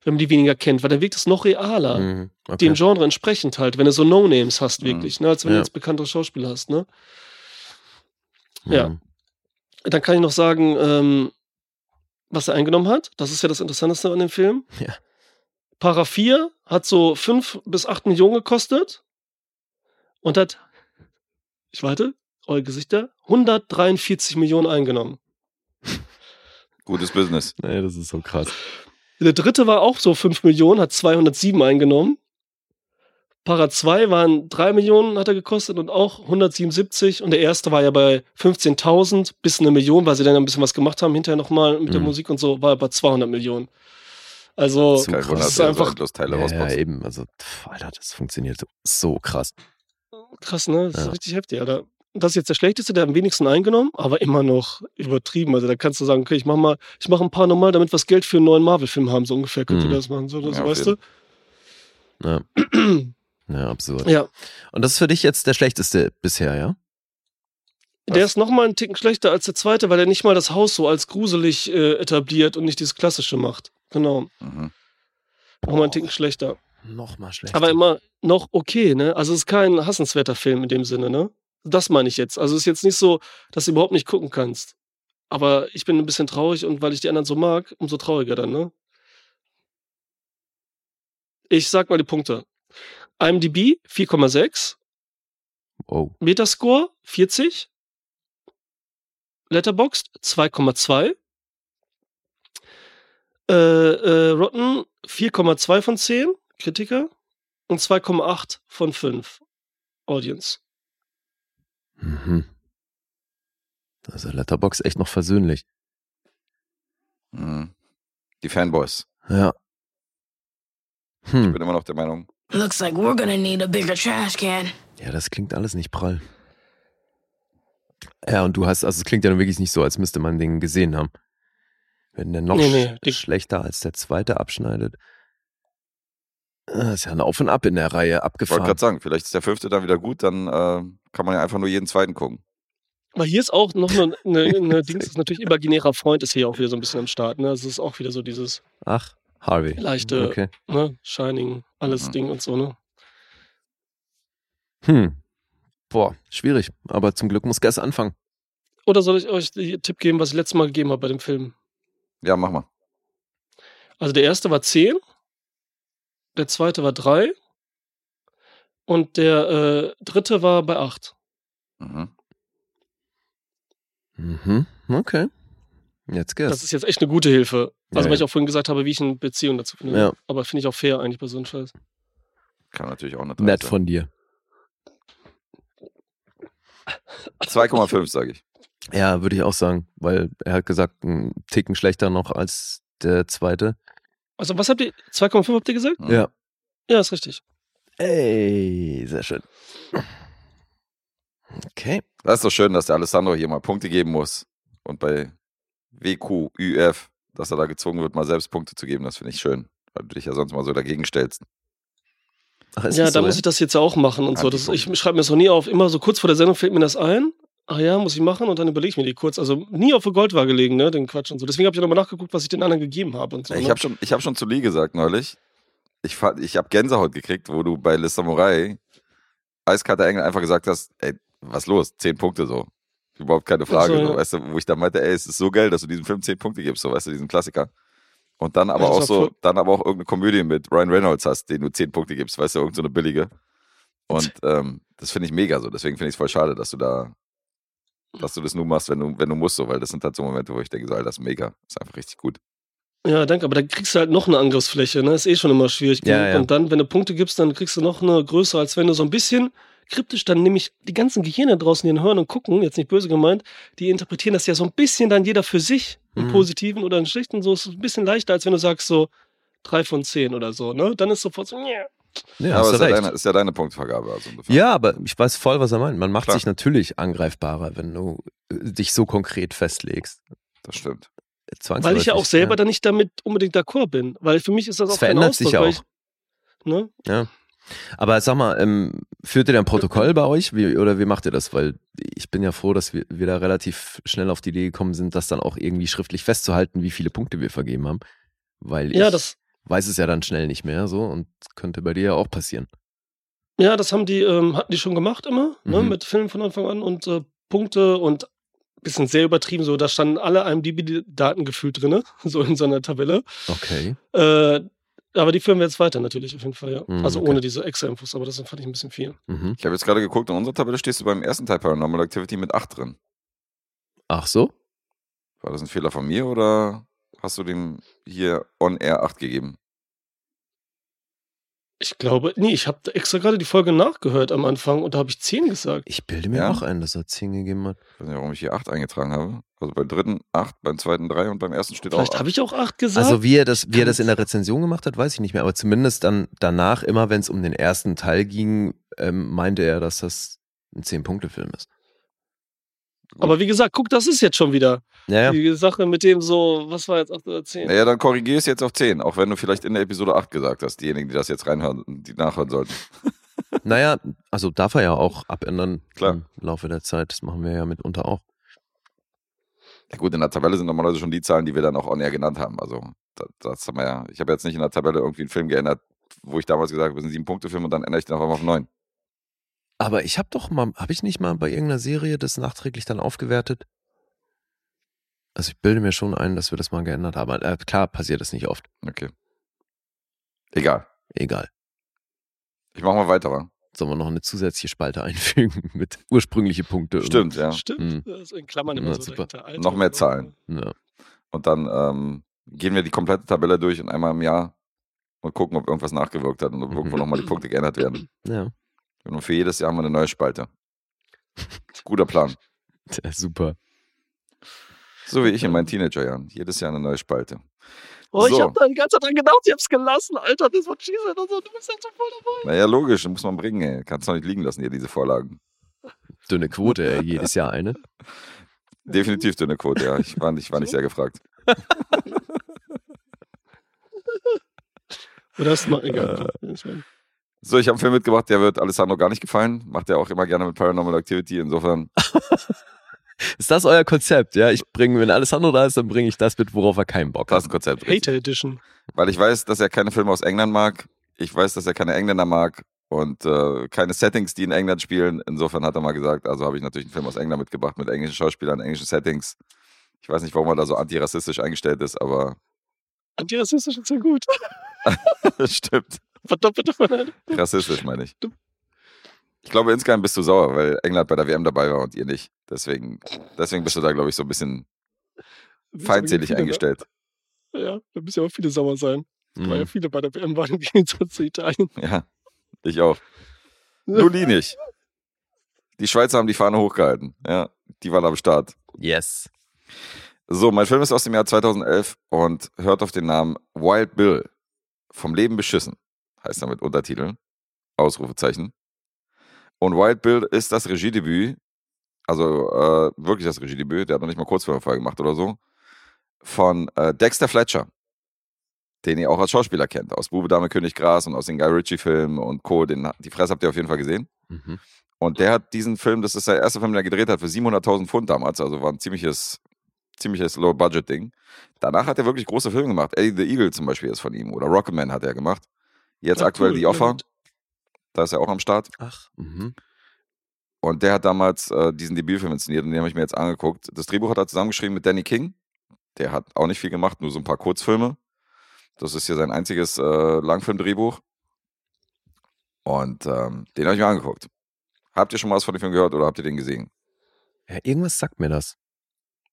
Wenn man die weniger kennt, weil dann wirkt es noch realer. Mhm. Okay. Dem Genre entsprechend halt, wenn du so No-Names hast, Mhm. wirklich, ne? als wenn du Ja. jetzt bekanntere Schauspieler hast, ne? ja. Mhm. Dann kann ich noch sagen, ähm, was er eingenommen hat. Das ist ja das Interessanteste an dem Film. <laughs> Ja. Para 4 hat so 5 bis 8 Millionen gekostet und hat, ich warte, eure Gesichter, 143 Millionen eingenommen. Gutes Business. <laughs> Nee, das ist so krass. Der dritte war auch so 5 Millionen, hat 207 eingenommen. Para 2 waren 3 Millionen, hat er gekostet und auch 177. Und der erste war ja bei 15.000 bis eine Million, weil sie dann ein bisschen was gemacht haben, hinterher nochmal mit der Mhm. Musik und so, war er bei 200 Millionen. Also, das dass ist er einfach Teile Ja, ja, eben. Also, pff, Alter, das funktioniert so, so krass. krass, ne? Das Ja. ist richtig heftig, Alter. Das ist jetzt der schlechteste, der am wenigsten eingenommen, aber immer noch übertrieben. Also da kannst du sagen, okay, ich mach mal, ich mache ein paar nochmal, damit wir das Geld für einen neuen Marvel-Film haben, so ungefähr könnt Mhm. ihr das machen, so, das, Ja, weißt du? Ja, ja absurd. Ja. Und das ist für dich jetzt der schlechteste bisher, ja? Der ist nochmal einen Ticken schlechter als der zweite, weil er nicht mal das Haus so als gruselig äh, etabliert und nicht dieses Klassische macht. Genau. Mhm. Nochmal einen Ticken schlechter. Nochmal schlechter. Aber immer noch okay, ne? Also es ist kein hassenswerter Film in dem Sinne, ne? Das meine ich jetzt. Also es ist jetzt nicht so, dass du überhaupt nicht gucken kannst. Aber ich bin ein bisschen traurig und weil ich die anderen so mag, umso trauriger dann, ne? Ich sag mal die Punkte. IMDb 4,6, Oh, Metascore 40, Letterboxd 2,2, äh, äh, Rotten 4,2 von 10, Kritiker, und 2,8 von 5, Audience. Mhm. Da ist der Letterbox echt noch versöhnlich. Mhm. Die Fanboys. Ja. Ich Hm. bin immer noch der Meinung. Looks like we're gonna need a bigger trash can. Ja, das klingt alles nicht prall. Ja, und du hast, also es klingt ja nun wirklich nicht so, als müsste man den gesehen haben. Wenn der noch Nee, nee, sch schlechter als der zweite abschneidet. Ah, ist ja ein Auf und Ab in der Reihe Ich wollte abgefahren. gerade sagen, vielleicht ist der fünfte dann wieder gut, dann äh, kann man ja einfach nur jeden zweiten gucken. Aber hier ist auch noch eine, eine, eine Dings, ist natürlich imaginärer Freund ist hier auch wieder so ein bisschen am Start, ne? Es ist auch wieder so dieses Ach, Harvey. leichte, Okay. ne, Shining, alles Mhm. Ding und so, ne? Hm. Boah, schwierig. Aber zum Glück muss Gas anfangen. Oder soll ich euch den Tipp geben, was ich letztes Mal gegeben habe bei dem Film? Ja, mach mal. Also der erste war 10, der zweite war 3, Und der äh, dritte war bei 8. Mhm. Mhm. Okay. Jetzt geht's. Das ist jetzt echt eine gute Hilfe. Also, Ja, weil ich auch vorhin gesagt habe, wie ich eine Beziehung dazu finde. Ja. Aber finde ich auch fair eigentlich bei so einem Scheiß. Kann natürlich auch eine Nett 3 von dir. 2,5 sage ich. Ja, würde ich auch sagen, weil er hat gesagt, ein Ticken schlechter noch als der zweite. Also, was habt ihr? 2,5 habt ihr gesagt? Ja. Ja, ist richtig. Ey, sehr schön. Okay. Das ist doch schön, dass der Alessandro hier mal Punkte geben muss. Und bei WQÜF, dass er da gezwungen wird, mal selbst Punkte zu geben, das finde ich schön. Weil du dich ja sonst mal so dagegen stellst. Ach, ja, das da so, muss ich das jetzt auch machen und so. Das, ich schreibe mir das noch nie auf. Immer so kurz vor der Sendung fällt mir das ein. Ach ja, muss ich machen und dann überlege ich mir die kurz. Also nie auf der Goldwaage legen, ne, den Quatsch und so. Deswegen habe ich nochmal nachgeguckt, was ich den anderen gegeben habe und so. Ich ne? habe schon, ich hab schon zu Lee gesagt neulich, ich, ich habe Gänsehaut gekriegt, wo du bei Le Samurai Eiskalter Engel einfach gesagt hast, ey, was los? Zehn Punkte so. Überhaupt keine Frage. So, so, ja. weißt du, wo ich dann meinte, ey, es ist so geil, dass du diesem Film zehn Punkte gibst, so weißt du, diesen Klassiker. Und dann aber Ja, auch so, dann aber auch irgendeine Komödie mit Ryan Reynolds hast, den du zehn Punkte gibst, weißt du, irgendeine so eine billige. Und ähm, das finde ich mega so. Deswegen finde ich es voll schade, dass du da, dass du das nur machst, wenn du, wenn du musst, so, weil das sind halt so Momente, wo ich denke, so, Alter, das ist mega. Das ist einfach richtig gut. Ja, danke, aber da kriegst du halt noch eine Angriffsfläche, ne? Ist eh schon immer schwierig. Ja, ja. Und dann, wenn du Punkte gibst, dann kriegst du noch eine größere, als wenn du so ein bisschen kryptisch dann nämlich die ganzen Gehirne draußen, die hören und gucken, jetzt nicht böse gemeint, die interpretieren das ja so ein bisschen dann jeder für sich, im Mhm. positiven oder im schlechten, so ist es ein bisschen leichter, als wenn du sagst so drei von zehn oder so, ne? Dann ist sofort so, yeah. Ja, aber ist ja, deine, ist ja deine Punktvergabe. Also. Ja, aber ich weiß voll, was er meint. Man macht Klar. sich natürlich angreifbarer, wenn du äh, dich so konkret festlegst. Das stimmt. Weil ich ja auch selber ja. dann nicht damit unbedingt d'accord bin. Weil für mich ist das Es auch kein verändert Ausdruck. sich auch. Ich, ne? Ja. Aber sag mal, ähm, führt ihr da ein Protokoll bei euch wie, oder wie macht ihr das? Weil ich bin ja froh, dass wir, wir da relativ schnell auf die Idee gekommen sind, das dann auch irgendwie schriftlich festzuhalten, wie viele Punkte wir vergeben haben. Weil Ja, ich das, weiß es ja dann schnell nicht mehr so und könnte bei dir ja auch passieren. Ja, das haben die, ähm, hatten die schon gemacht immer, ne, Mhm. mit Filmen von Anfang an und äh, Punkte und bisschen sehr übertrieben, so, da standen alle IMDb-Daten gefühlt drin, <laughs> so in so einer Tabelle. Okay. Äh, aber die führen wir jetzt weiter natürlich, auf jeden Fall, ja. Mhm, also okay. ohne diese extra Infos, aber das fand ich ein bisschen viel. Mhm. Ich habe jetzt gerade geguckt, in unserer Tabelle stehst du beim ersten Teil Paranormal Activity mit 8 drin. Ach so? War das ein Fehler von mir oder hast du dem hier on air 8 gegeben? Ich glaube, nee, ich habe extra gerade die Folge nachgehört am Anfang und da habe ich 10 gesagt. Ich bilde mir Ja? auch ein, dass er 10 gegeben hat. Ich weiß nicht, warum ich hier 8 eingetragen habe. Also beim dritten 8, beim zweiten 3 und beim ersten steht Vielleicht auch habe 8. ich auch 8 gesagt. Also wie er das, wie er das in der Rezension gemacht hat, weiß ich nicht mehr. Aber zumindest dann danach, immer wenn es um den ersten Teil ging, ähm, meinte er, dass das ein 10-Punkte-Film ist. aber wie gesagt, guck, das ist jetzt schon wieder Ja, ja. die Sache mit dem so, was war jetzt 8 oder 10? Naja, dann korrigier es jetzt auf 10, auch wenn du vielleicht in der Episode 8 gesagt hast, diejenigen, die das jetzt reinhören, die nachhören sollten. <laughs> Naja, also darf er ja auch abändern Klar. im Laufe der Zeit. Das machen wir ja mitunter auch. Ja gut, in der Tabelle sind normalerweise schon die Zahlen, die wir dann auch on air genannt haben. Also das, das haben wir ja, ich habe jetzt nicht in der Tabelle irgendwie einen Film geändert, wo ich damals gesagt habe, wir sind sieben Punkte Film und dann ändere ich den auf einmal auf neun. Aber ich habe doch mal, habe ich nicht mal bei irgendeiner Serie das nachträglich dann aufgewertet? Also ich bilde mir schon ein, dass wir das mal geändert haben. Äh, klar passiert das nicht oft. Okay. Egal. Egal. Ich mach mal weiter, wa? Sollen wir noch eine zusätzliche Spalte <laughs> einfügen mit ursprüngliche Punkte? Stimmt, ja. Stimmt. Mhm. Das ist in Klammern immer Ja, so super. Alter, Noch mehr? Zahlen. Ja. Und dann ähm, gehen wir die komplette Tabelle durch und einmal im Jahr und gucken, ob irgendwas nachgewirkt hat und ob Mhm. irgendwo <laughs> nochmal die Punkte geändert werden. ja. Und für jedes Jahr haben wir eine neue Spalte. Guter Plan. <laughs> Ja, super. So wie ich in meinen Teenagerjahren. Jedes Jahr eine neue Spalte. Oh, ich So. habe da die ganze Zeit dran gedacht, ich hab's gelassen, Alter, das war schieße und so, du bist ja so voll dabei. Naja, logisch, muss man bringen, ey. Kannst doch nicht liegen lassen hier, diese Vorlagen. Dünne Quote, ey, jedes Jahr eine. Definitiv dünne Quote, ja. Ich war nicht, war nicht sehr gefragt. <laughs> Oder hast du mal, egal. Ich mein, So, ich habe einen Film mitgebracht, der wird Alessandro gar nicht gefallen. Macht er auch immer gerne mit Paranormal Activity. Insofern, <laughs> Ist das euer Konzept? Ja, ich bringe, wenn Alessandro da ist, dann bringe ich das mit, worauf er keinen Bock das ist hat. ein Konzept. richtig. Hater Edition. Weil ich weiß, dass er keine Filme aus England mag. Ich weiß, dass er keine Engländer mag. Und äh, keine Settings, die in England spielen. Insofern hat er mal gesagt, also habe ich natürlich einen Film aus England mitgebracht mit englischen Schauspielern, englischen Settings. Ich weiß nicht, warum er da so antirassistisch eingestellt ist, aber Antirassistisch ist ja gut. <laughs> stimmt. Verdoppelte von Rassistisch meine ich. Ich glaube, insgesamt bist du sauer, weil England bei der WM dabei war und ihr nicht. Deswegen, deswegen bist du da, glaube ich, so ein bisschen feindselig viele, ne? eingestellt. Ja, da müssen ja auch viele sauer sein. Weil ja Mhm. viele bei der WM waren <laughs> im Gegensatz zu Italien. Ja, ich auch. Nur die nicht. Die Schweizer haben die Fahne hochgehalten. Ja, die waren am Start. Yes. So, mein Film ist aus dem Jahr 2011 und hört auf den Namen Wild Bill. Vom Leben beschissen. Heißt damit Untertitel. Ausrufezeichen. Und Wild Bill ist das Regiedebüt, also äh, wirklich das Regiedebüt, der hat noch nicht mal Kurzfilmfall gemacht oder so, von äh, Dexter Fletcher, den ihr auch als Schauspieler kennt, aus Bube, Dame, König, Gras und aus den Guy Ritchie-Filmen und Co. Den, die Fresse habt ihr auf jeden Fall gesehen. Mhm. Und der hat diesen Film, das ist der erste Film, den er gedreht hat, für 700.000 Pfund damals, also war ein ziemliches, ziemliches Low-Budget-Ding. Danach hat er wirklich große Filme gemacht. Eddie the Eagle zum Beispiel ist von ihm oder Rocketman hat er gemacht. Jetzt Ah, aktuell cool, The ja Offer, gut. Da ist er auch am Start. Ach. Mhm. Und der hat damals äh, diesen Debütfilm inszeniert und den habe ich mir jetzt angeguckt. Das Drehbuch hat er zusammengeschrieben mit Danny King. Der hat auch nicht viel gemacht, nur so ein paar Kurzfilme. Das ist hier sein einziges äh, Langfilmdrehbuch. Und ähm, den habe ich mir angeguckt. Habt ihr schon mal was von dem Film gehört oder habt ihr den gesehen? Ja, irgendwas sagt mir das.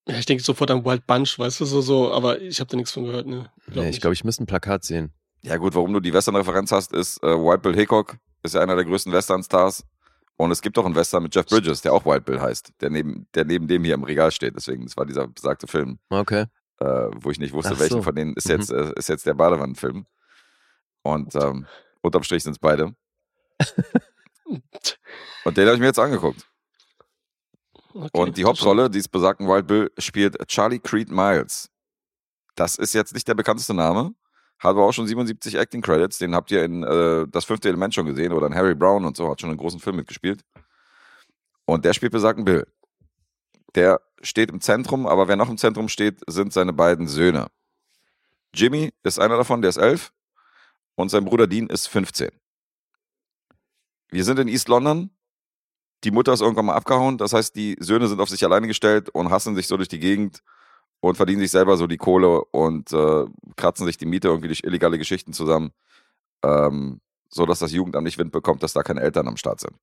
Ja, ich denke sofort an Wild Bunch, weißt du, so, so, aber ich habe da nichts von gehört, ne? Glaub Nee, ich glaube, ich müsste ein Plakat sehen. Ja gut, warum du die Western-Referenz hast, ist äh, Wild Bill Hickok ist ja einer der größten Western-Stars. Und es gibt auch einen Western mit Jeff Bridges, der auch Wild Bill heißt, der neben, der neben dem hier im Regal steht. Deswegen, das war dieser besagte Film, Okay. äh, wo ich nicht wusste, Ach welchen so. von denen ist Mhm. jetzt, äh, ist jetzt der Badewannenfilm. Und ähm, unterm Strich sind es beide. <laughs> Und den habe ich mir jetzt angeguckt. Okay, Und die Hauptrolle dieses besagten Wild Bill spielt Charlie Creed Miles. Das ist jetzt nicht der bekannteste Name, hat aber auch schon 77 Acting Credits. Den habt ihr in äh, Das fünfte Element schon gesehen oder in Harry Brown und so, hat schon einen großen Film mitgespielt. Und der spielt besagten Bill. Der steht im Zentrum, aber wer noch im Zentrum steht, sind seine beiden Söhne. Jimmy ist einer davon, der ist elf und sein Bruder Dean ist 15. Wir sind in East London die Mutter ist irgendwann mal abgehauen. Das heißt, die Söhne sind auf sich alleine gestellt und hassen sich so durch die Gegend und verdienen sich selber so die Kohle und äh, kratzen sich die Miete irgendwie durch illegale Geschichten zusammen, ähm, so dass das Jugendamt nicht Wind bekommt, dass da keine Eltern am Start sind.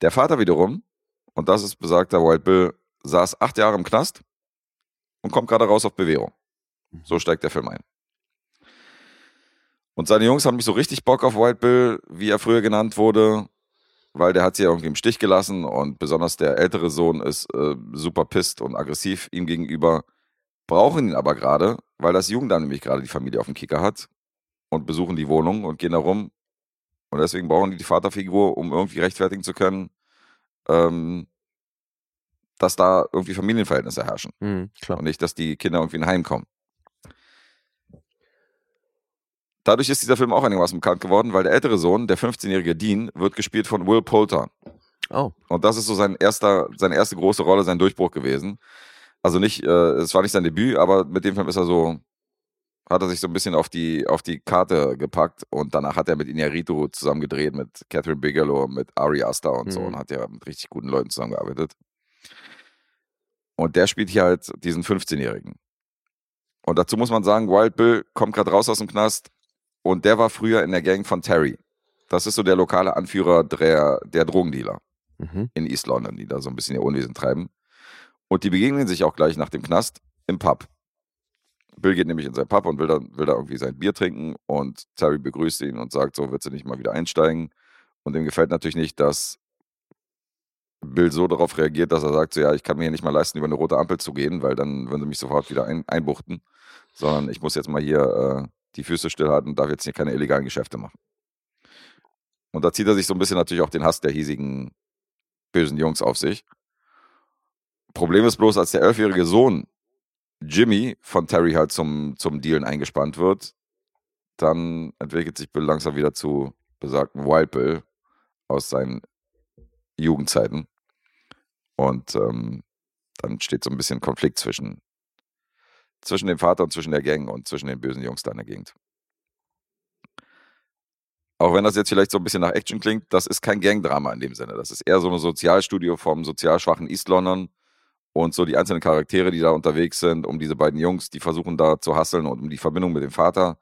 Der Vater wiederum, und das ist besagter Wild Bill, saß acht Jahre im Knast und kommt gerade raus auf Bewährung. So steigt der Film ein. Und seine Jungs haben nicht so richtig Bock auf Wild Bill, wie er früher genannt wurde, weil der hat sie ja irgendwie im Stich gelassen und besonders der ältere Sohn ist äh, super pisst und aggressiv ihm gegenüber, brauchen ihn aber gerade, weil das Jugendamt nämlich gerade die Familie auf dem Kicker hat und besuchen die Wohnung und gehen da rum. Und deswegen brauchen die die Vaterfigur, um irgendwie rechtfertigen zu können, ähm, dass da irgendwie Familienverhältnisse herrschen Mhm, und nicht, dass die Kinder irgendwie in ein Heim kommen. Dadurch ist dieser Film auch einigermaßen bekannt geworden, weil der ältere Sohn, der 15-jährige Dean, wird gespielt von Will Poulter. Oh. Und das ist so sein erster, seine erste große Rolle, sein Durchbruch gewesen. Also nicht, äh, es war nicht sein Debüt, aber mit dem Film ist er so, hat er sich so ein bisschen auf die, auf die Karte gepackt und danach hat er mit Iñárritu zusammen gedreht, mit Catherine Bigelow, mit Ari Aster und so Mhm. und hat ja mit richtig guten Leuten zusammengearbeitet. Und der spielt hier halt diesen 15-Jährigen. Und dazu muss man sagen, Wild Bill kommt gerade raus aus dem Knast und der war früher in der Gang von Terry. Das ist so der lokale Anführer der, der Drogendealer Mhm. in East London, die da so ein bisschen ihr Unwesen treiben. Und die begegnen sich auch gleich nach dem Knast im Pub. Bill geht nämlich in sein Pub und will da, will da irgendwie sein Bier trinken und Terry begrüßt ihn und sagt, so willst du nicht mal wieder einsteigen. Und dem gefällt natürlich nicht, dass Bill so darauf reagiert, dass er sagt, so ja, ich kann mir hier nicht mal leisten, über eine rote Ampel zu gehen, weil dann würden sie mich sofort wieder ein, einbuchten, sondern ich muss jetzt mal hier äh, die Füße stillhalten und darf jetzt hier keine illegalen Geschäfte machen. Und da zieht er sich so ein bisschen natürlich auch den Hass der hiesigen bösen Jungs auf sich. Problem ist bloß, als der elfjährige Sohn Jimmy von Terry halt zum, zum Dealen eingespannt wird, dann entwickelt sich Bill langsam wieder zu besagten Wild Bill aus seinen Jugendzeiten. Und ähm, dann steht so ein bisschen Konflikt zwischen, zwischen dem Vater und zwischen der Gang und zwischen den bösen Jungs da in der Gegend. Auch wenn das jetzt vielleicht so ein bisschen nach Action klingt, das ist kein Gangdrama in dem Sinne. Das ist eher so eine Sozialstudio vom sozial schwachen East London und so die einzelnen Charaktere, die da unterwegs sind, um diese beiden Jungs, die versuchen da zu hasseln und um die Verbindung mit dem Vater.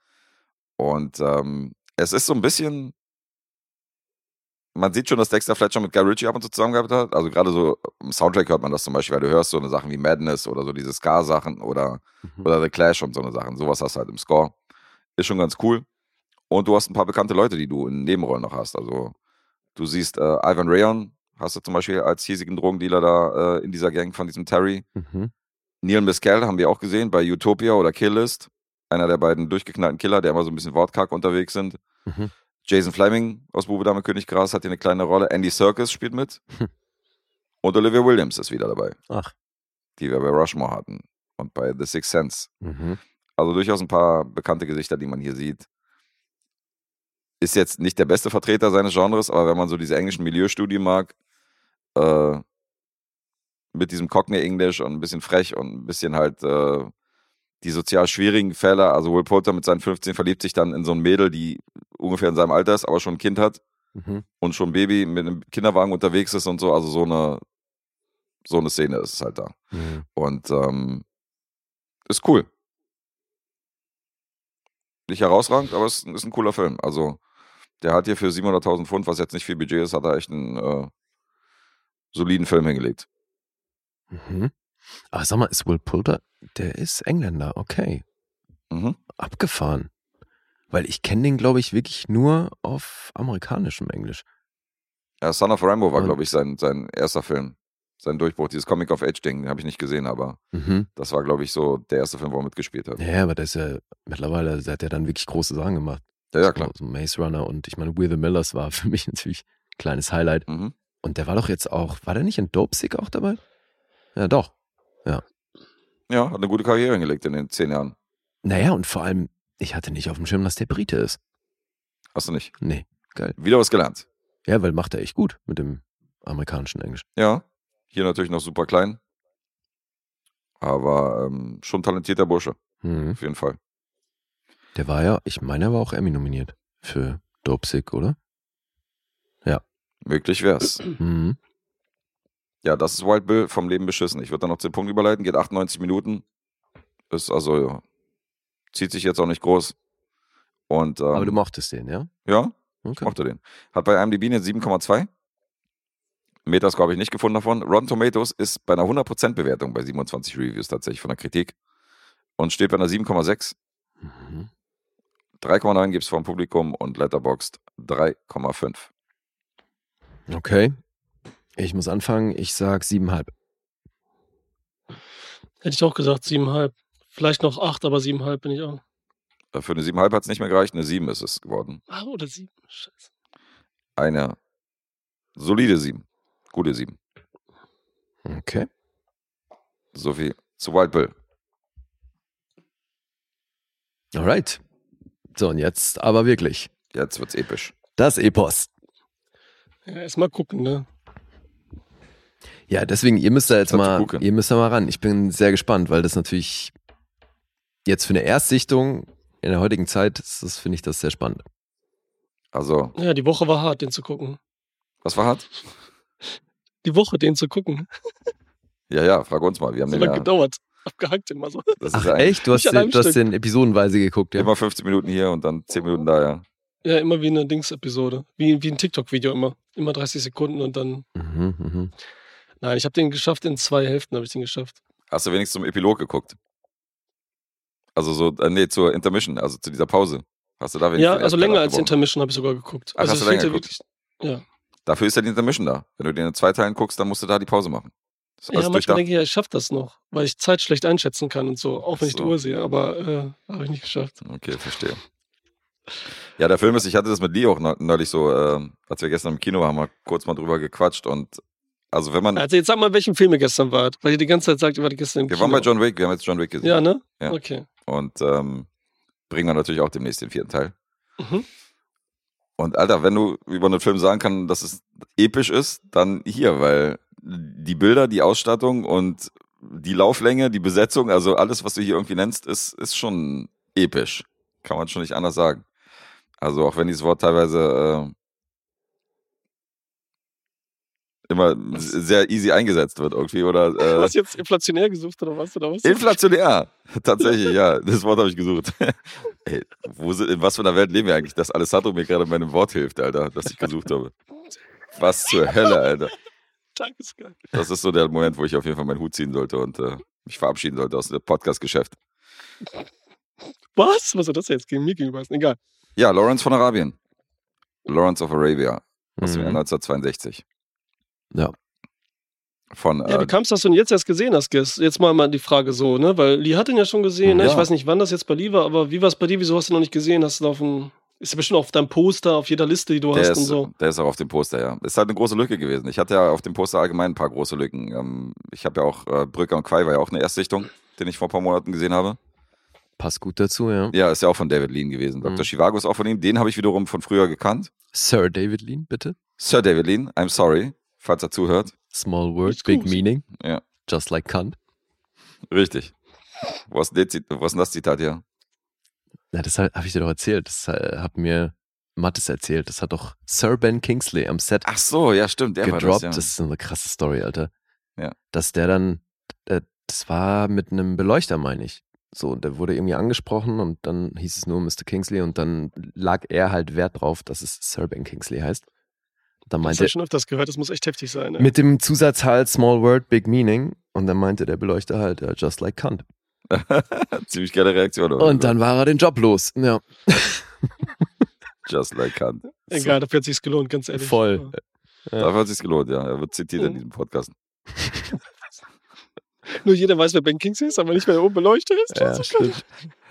Und ähm, es ist so ein bisschen, man sieht schon, dass Dexter Fletcher mit Guy Ritchie ab und zu zusammengearbeitet hat. Also gerade so im Soundtrack hört man das zum Beispiel, weil du hörst so eine Sachen wie Madness oder so diese Ska-Sachen oder, Mhm. oder The Clash und so eine Sachen. Sowas hast du halt im Score. Ist schon ganz cool. Und du hast ein paar bekannte Leute, die du in Nebenrollen noch hast. Also du siehst äh, Ivan Rayon, hast du zum Beispiel als hiesigen Drogendealer da äh, in dieser Gang von diesem Terry. Mhm. Neil Mescal haben wir auch gesehen bei Utopia oder Kill List. Einer der beiden durchgeknallten Killer, der immer so ein bisschen wortkarg unterwegs sind. Mhm. Jason Fleming aus Bube Dame König Gras hat hier eine kleine Rolle. Andy Serkis spielt mit. Hm. Und Olivia Williams ist wieder dabei, Ach. die wir bei Rushmore hatten. Und bei The Sixth Sense. Mhm. Also durchaus ein paar bekannte Gesichter, die man hier sieht. Ist jetzt nicht der beste Vertreter seines Genres, aber wenn man so diese englischen Milieustudien mag, äh, mit diesem Cockney English und ein bisschen frech und ein bisschen halt äh, die sozial schwierigen Fälle. Also Will Poulter mit seinen 15 verliebt sich dann in so ein Mädel, die ungefähr in seinem Alter ist, aber schon ein Kind hat Mhm. und schon ein Baby mit einem Kinderwagen unterwegs ist und so. Also so eine, so eine Szene ist es halt da. Mhm. Und ähm, ist cool. Nicht herausragend, aber es ist ein cooler Film. Also, der hat hier für 700.000 Pfund, was jetzt nicht viel Budget ist, hat er echt einen äh, soliden Film hingelegt. Mhm. Aber sag mal, ist Will Poulter, der ist Engländer, okay. Mhm. Abgefahren. Weil ich kenne den, glaube ich, wirklich nur auf amerikanischem Englisch. Ja, Son of Rambo war, glaube ich, sein, sein erster Film. Sein Durchbruch, dieses Comic-of-Age-Ding, den habe ich nicht gesehen, aber Mhm. das war, glaube ich, so der erste Film, wo er mitgespielt hat. Ja, aber der ist ja mittlerweile, der hat ja dann wirklich große Sachen gemacht. Ja, ja, klar. So Maze Runner und ich meine, We the Millers war <laughs> für mich natürlich ein kleines Highlight. Mhm. Und der war doch jetzt auch, war der nicht in Dope Sick auch dabei? Ja, doch. Ja, hat eine gute Karriere hingelegt in den zehn Jahren. Naja, und vor allem, ich hatte nicht auf dem Schirm, dass der Brite ist. Hast du nicht? Nee, geil. Wieder was gelernt. Ja, weil macht er echt gut mit dem amerikanischen Englisch. Ja, hier natürlich noch super klein. Aber ähm, schon talentierter Bursche, Mhm. auf jeden Fall. Der war ja, ich meine, er war auch Emmy nominiert für Dope Sick, oder? Möglich wär's. Mhm. Ja, das ist Wild Bill vom Leben beschissen. Ich würde dann noch den Punkt überleiten, geht 98 Minuten. Ist also, ja, zieht sich jetzt auch nicht groß. Und ähm, Aber du mochtest den, ja? ja, ich Okay. mochte den. Hat bei IMDb eine 7,2. Metascore habe ich nicht gefunden davon. Rotten Tomatoes ist bei einer 100% Bewertung bei 27 Reviews tatsächlich von der Kritik. Und steht bei einer 7,6. Mhm. 3,9 gibt es vom Publikum und Letterboxd 3,5. Okay. Ich muss anfangen. Ich sag siebenhalb. Hätte ich auch gesagt, siebeneinhalb. Vielleicht noch acht, aber siebeneinhalb bin ich auch. Äh, Für eine 7,5 hat es nicht mehr gereicht, eine 7 ist es geworden. Ah, oder sieben. Scheiße. Eine solide 7. Gute 7. Okay. So viel zu Wild Bill. Alright. So, und jetzt aber wirklich. Jetzt wird's episch. Das Epos. Ja, erstmal gucken, ne? Ja, deswegen, ihr müsst da jetzt Das hat mal, gucken. ihr müsst da mal ran. Ich bin sehr gespannt, weil das natürlich jetzt für eine Erstsichtung in der heutigen Zeit, ist das finde ich das sehr spannend. Also, Ja, die Woche war hart, den zu gucken. was war hart? Die Woche, den zu gucken. Ja, ja, frag uns mal. Wir haben So den ja, gedauert. Abgehackt immer so. das Ach eigentlich echt? Du hast, den, du hast den episodenweise geguckt, ja? immer 15 Minuten hier und dann 10 Minuten da, ja. Ja, immer wie eine Dings-Episode. Wie, wie ein TikTok-Video immer. Immer 30 Sekunden und dann. Mhm, mhm. Nein, ich habe den geschafft, in zwei Hälften habe ich den geschafft. Hast du wenigstens zum Epilog geguckt? Also so, äh, nee, zur Intermission, also zu dieser Pause. Hast du da wenigstens Ja, also länger als? Intermission habe ich sogar geguckt. Ach, also hast du länger geguckt? wirklich. Ja. Dafür ist ja die Intermission da. Wenn du den in zwei Teilen guckst, dann musst du da die Pause machen. Ja, manchmal denke ich, ja, ich schaffe das noch, weil ich Zeit schlecht einschätzen kann und so, auch wenn ich die So. Uhr sehe, aber äh, habe ich nicht geschafft. Okay, verstehe. Ja, der Film ist, ich hatte das mit Lee auch neu- neulich so, äh, als wir gestern im Kino waren, haben wir kurz mal drüber gequatscht und also wenn man, Also jetzt sag mal, welchen Film ihr gestern wart, weil ihr die ganze Zeit sagt, ihr wart gestern im wir Kino. waren bei John Wick, wir haben jetzt John Wick gesehen Ja, ne? Ja. Okay. und ähm, bringen wir natürlich auch demnächst den vierten Teil. Mhm. Und Alter, wenn du über einen Film sagen kannst, dass es episch ist, dann hier, weil die Bilder, die Ausstattung und die Lauflänge, die Besetzung, also alles, was du hier irgendwie nennst, ist, ist schon episch. Kann man schon nicht anders sagen. Also auch wenn dieses Wort teilweise äh, immer sehr easy eingesetzt wird irgendwie oder Du <laughs> äh, hast jetzt inflationär gesucht oder was? Oder was? Inflationär, tatsächlich, ja. Das Wort habe ich gesucht. <laughs> Ey, wo sind, in was für einer Welt leben wir eigentlich, dass Alessandro mir gerade bei einem Wort hilft, Alter, das ich gesucht habe. Was zur Hölle, Alter. Tagesgeil. Das ist so der Moment, wo ich auf jeden Fall meinen Hut ziehen sollte und äh, mich verabschieden sollte aus dem Podcast-Geschäft. Was? Was soll das jetzt gegen mir gegenüber? Egal. Ja, Lawrence von Arabien. Lawrence of Arabia aus dem Jahr Mhm. 1962. Ja. Von, Ja, äh, wie kamst du, dass du ihn jetzt erst gesehen hast, Gis? Jetzt mal, mal die Frage so, ne? Weil Lee hat ihn ja schon gesehen, ne? Ja. Ich weiß nicht, wann das jetzt bei Lee war, aber wie war es bei dir? Wieso hast du ihn noch nicht gesehen? Hast du auf dem. Ist ja bestimmt auf deinem Poster, auf jeder Liste, die du der, hast ist, und so. der ist auch auf dem Poster, ja. Ist halt eine große Lücke gewesen. Ich hatte ja auf dem Poster allgemein ein paar große Lücken. Ähm, ich habe ja auch, äh, Brücker und Quai war ja auch eine Erstsichtung, den ich vor ein paar Monaten gesehen habe. Passt gut dazu, ja. Ja, ist ja auch von David Lean gewesen. Dr. Mhm. Chivago ist auch von ihm. Den habe ich wiederum von früher gekannt. Sir David Lean, bitte. Sir David Lean, I'm sorry, falls er zuhört. Small word, big gut. meaning. Ja. Just like cunt. Richtig. Wo ist, denn, Zit- wo ist denn das Zitat hier? Na, das habe ich dir doch erzählt. Das äh, hat mir Mattes erzählt. Das hat doch Sir Ben Kingsley am Set Ach so, ja, stimmt. Der gedroppt. war das, ja. Das ist eine krasse Story, Alter. Ja. Dass der dann, äh, das war mit einem Beleuchter, meine ich. So, und der wurde irgendwie angesprochen und dann hieß es nur Mr. Kingsley und dann lag er halt Wert drauf, dass es Sir Ben Kingsley heißt. Dann Das meinte habe ich schon öfters gehört, das muss echt heftig sein. Ne? mit dem Zusatz halt Small Word, Big Meaning. Und dann meinte der Beleuchter halt, ja, just like cunt. <laughs> Ziemlich geile Reaktion. oder? Und dann war er den Job los. Ja, <laughs> Just like Kant. Egal, dafür hat sich's gelohnt, ganz ehrlich. Voll. Ja. Ja. Dafür hat es sich gelohnt, ja. Er wird zitiert in Mhm. diesem Podcast. <laughs> Nur jeder weiß, wer Ben Kingsley ist, aber nicht, wer der oben beleuchtet ist. ja Das stimmt.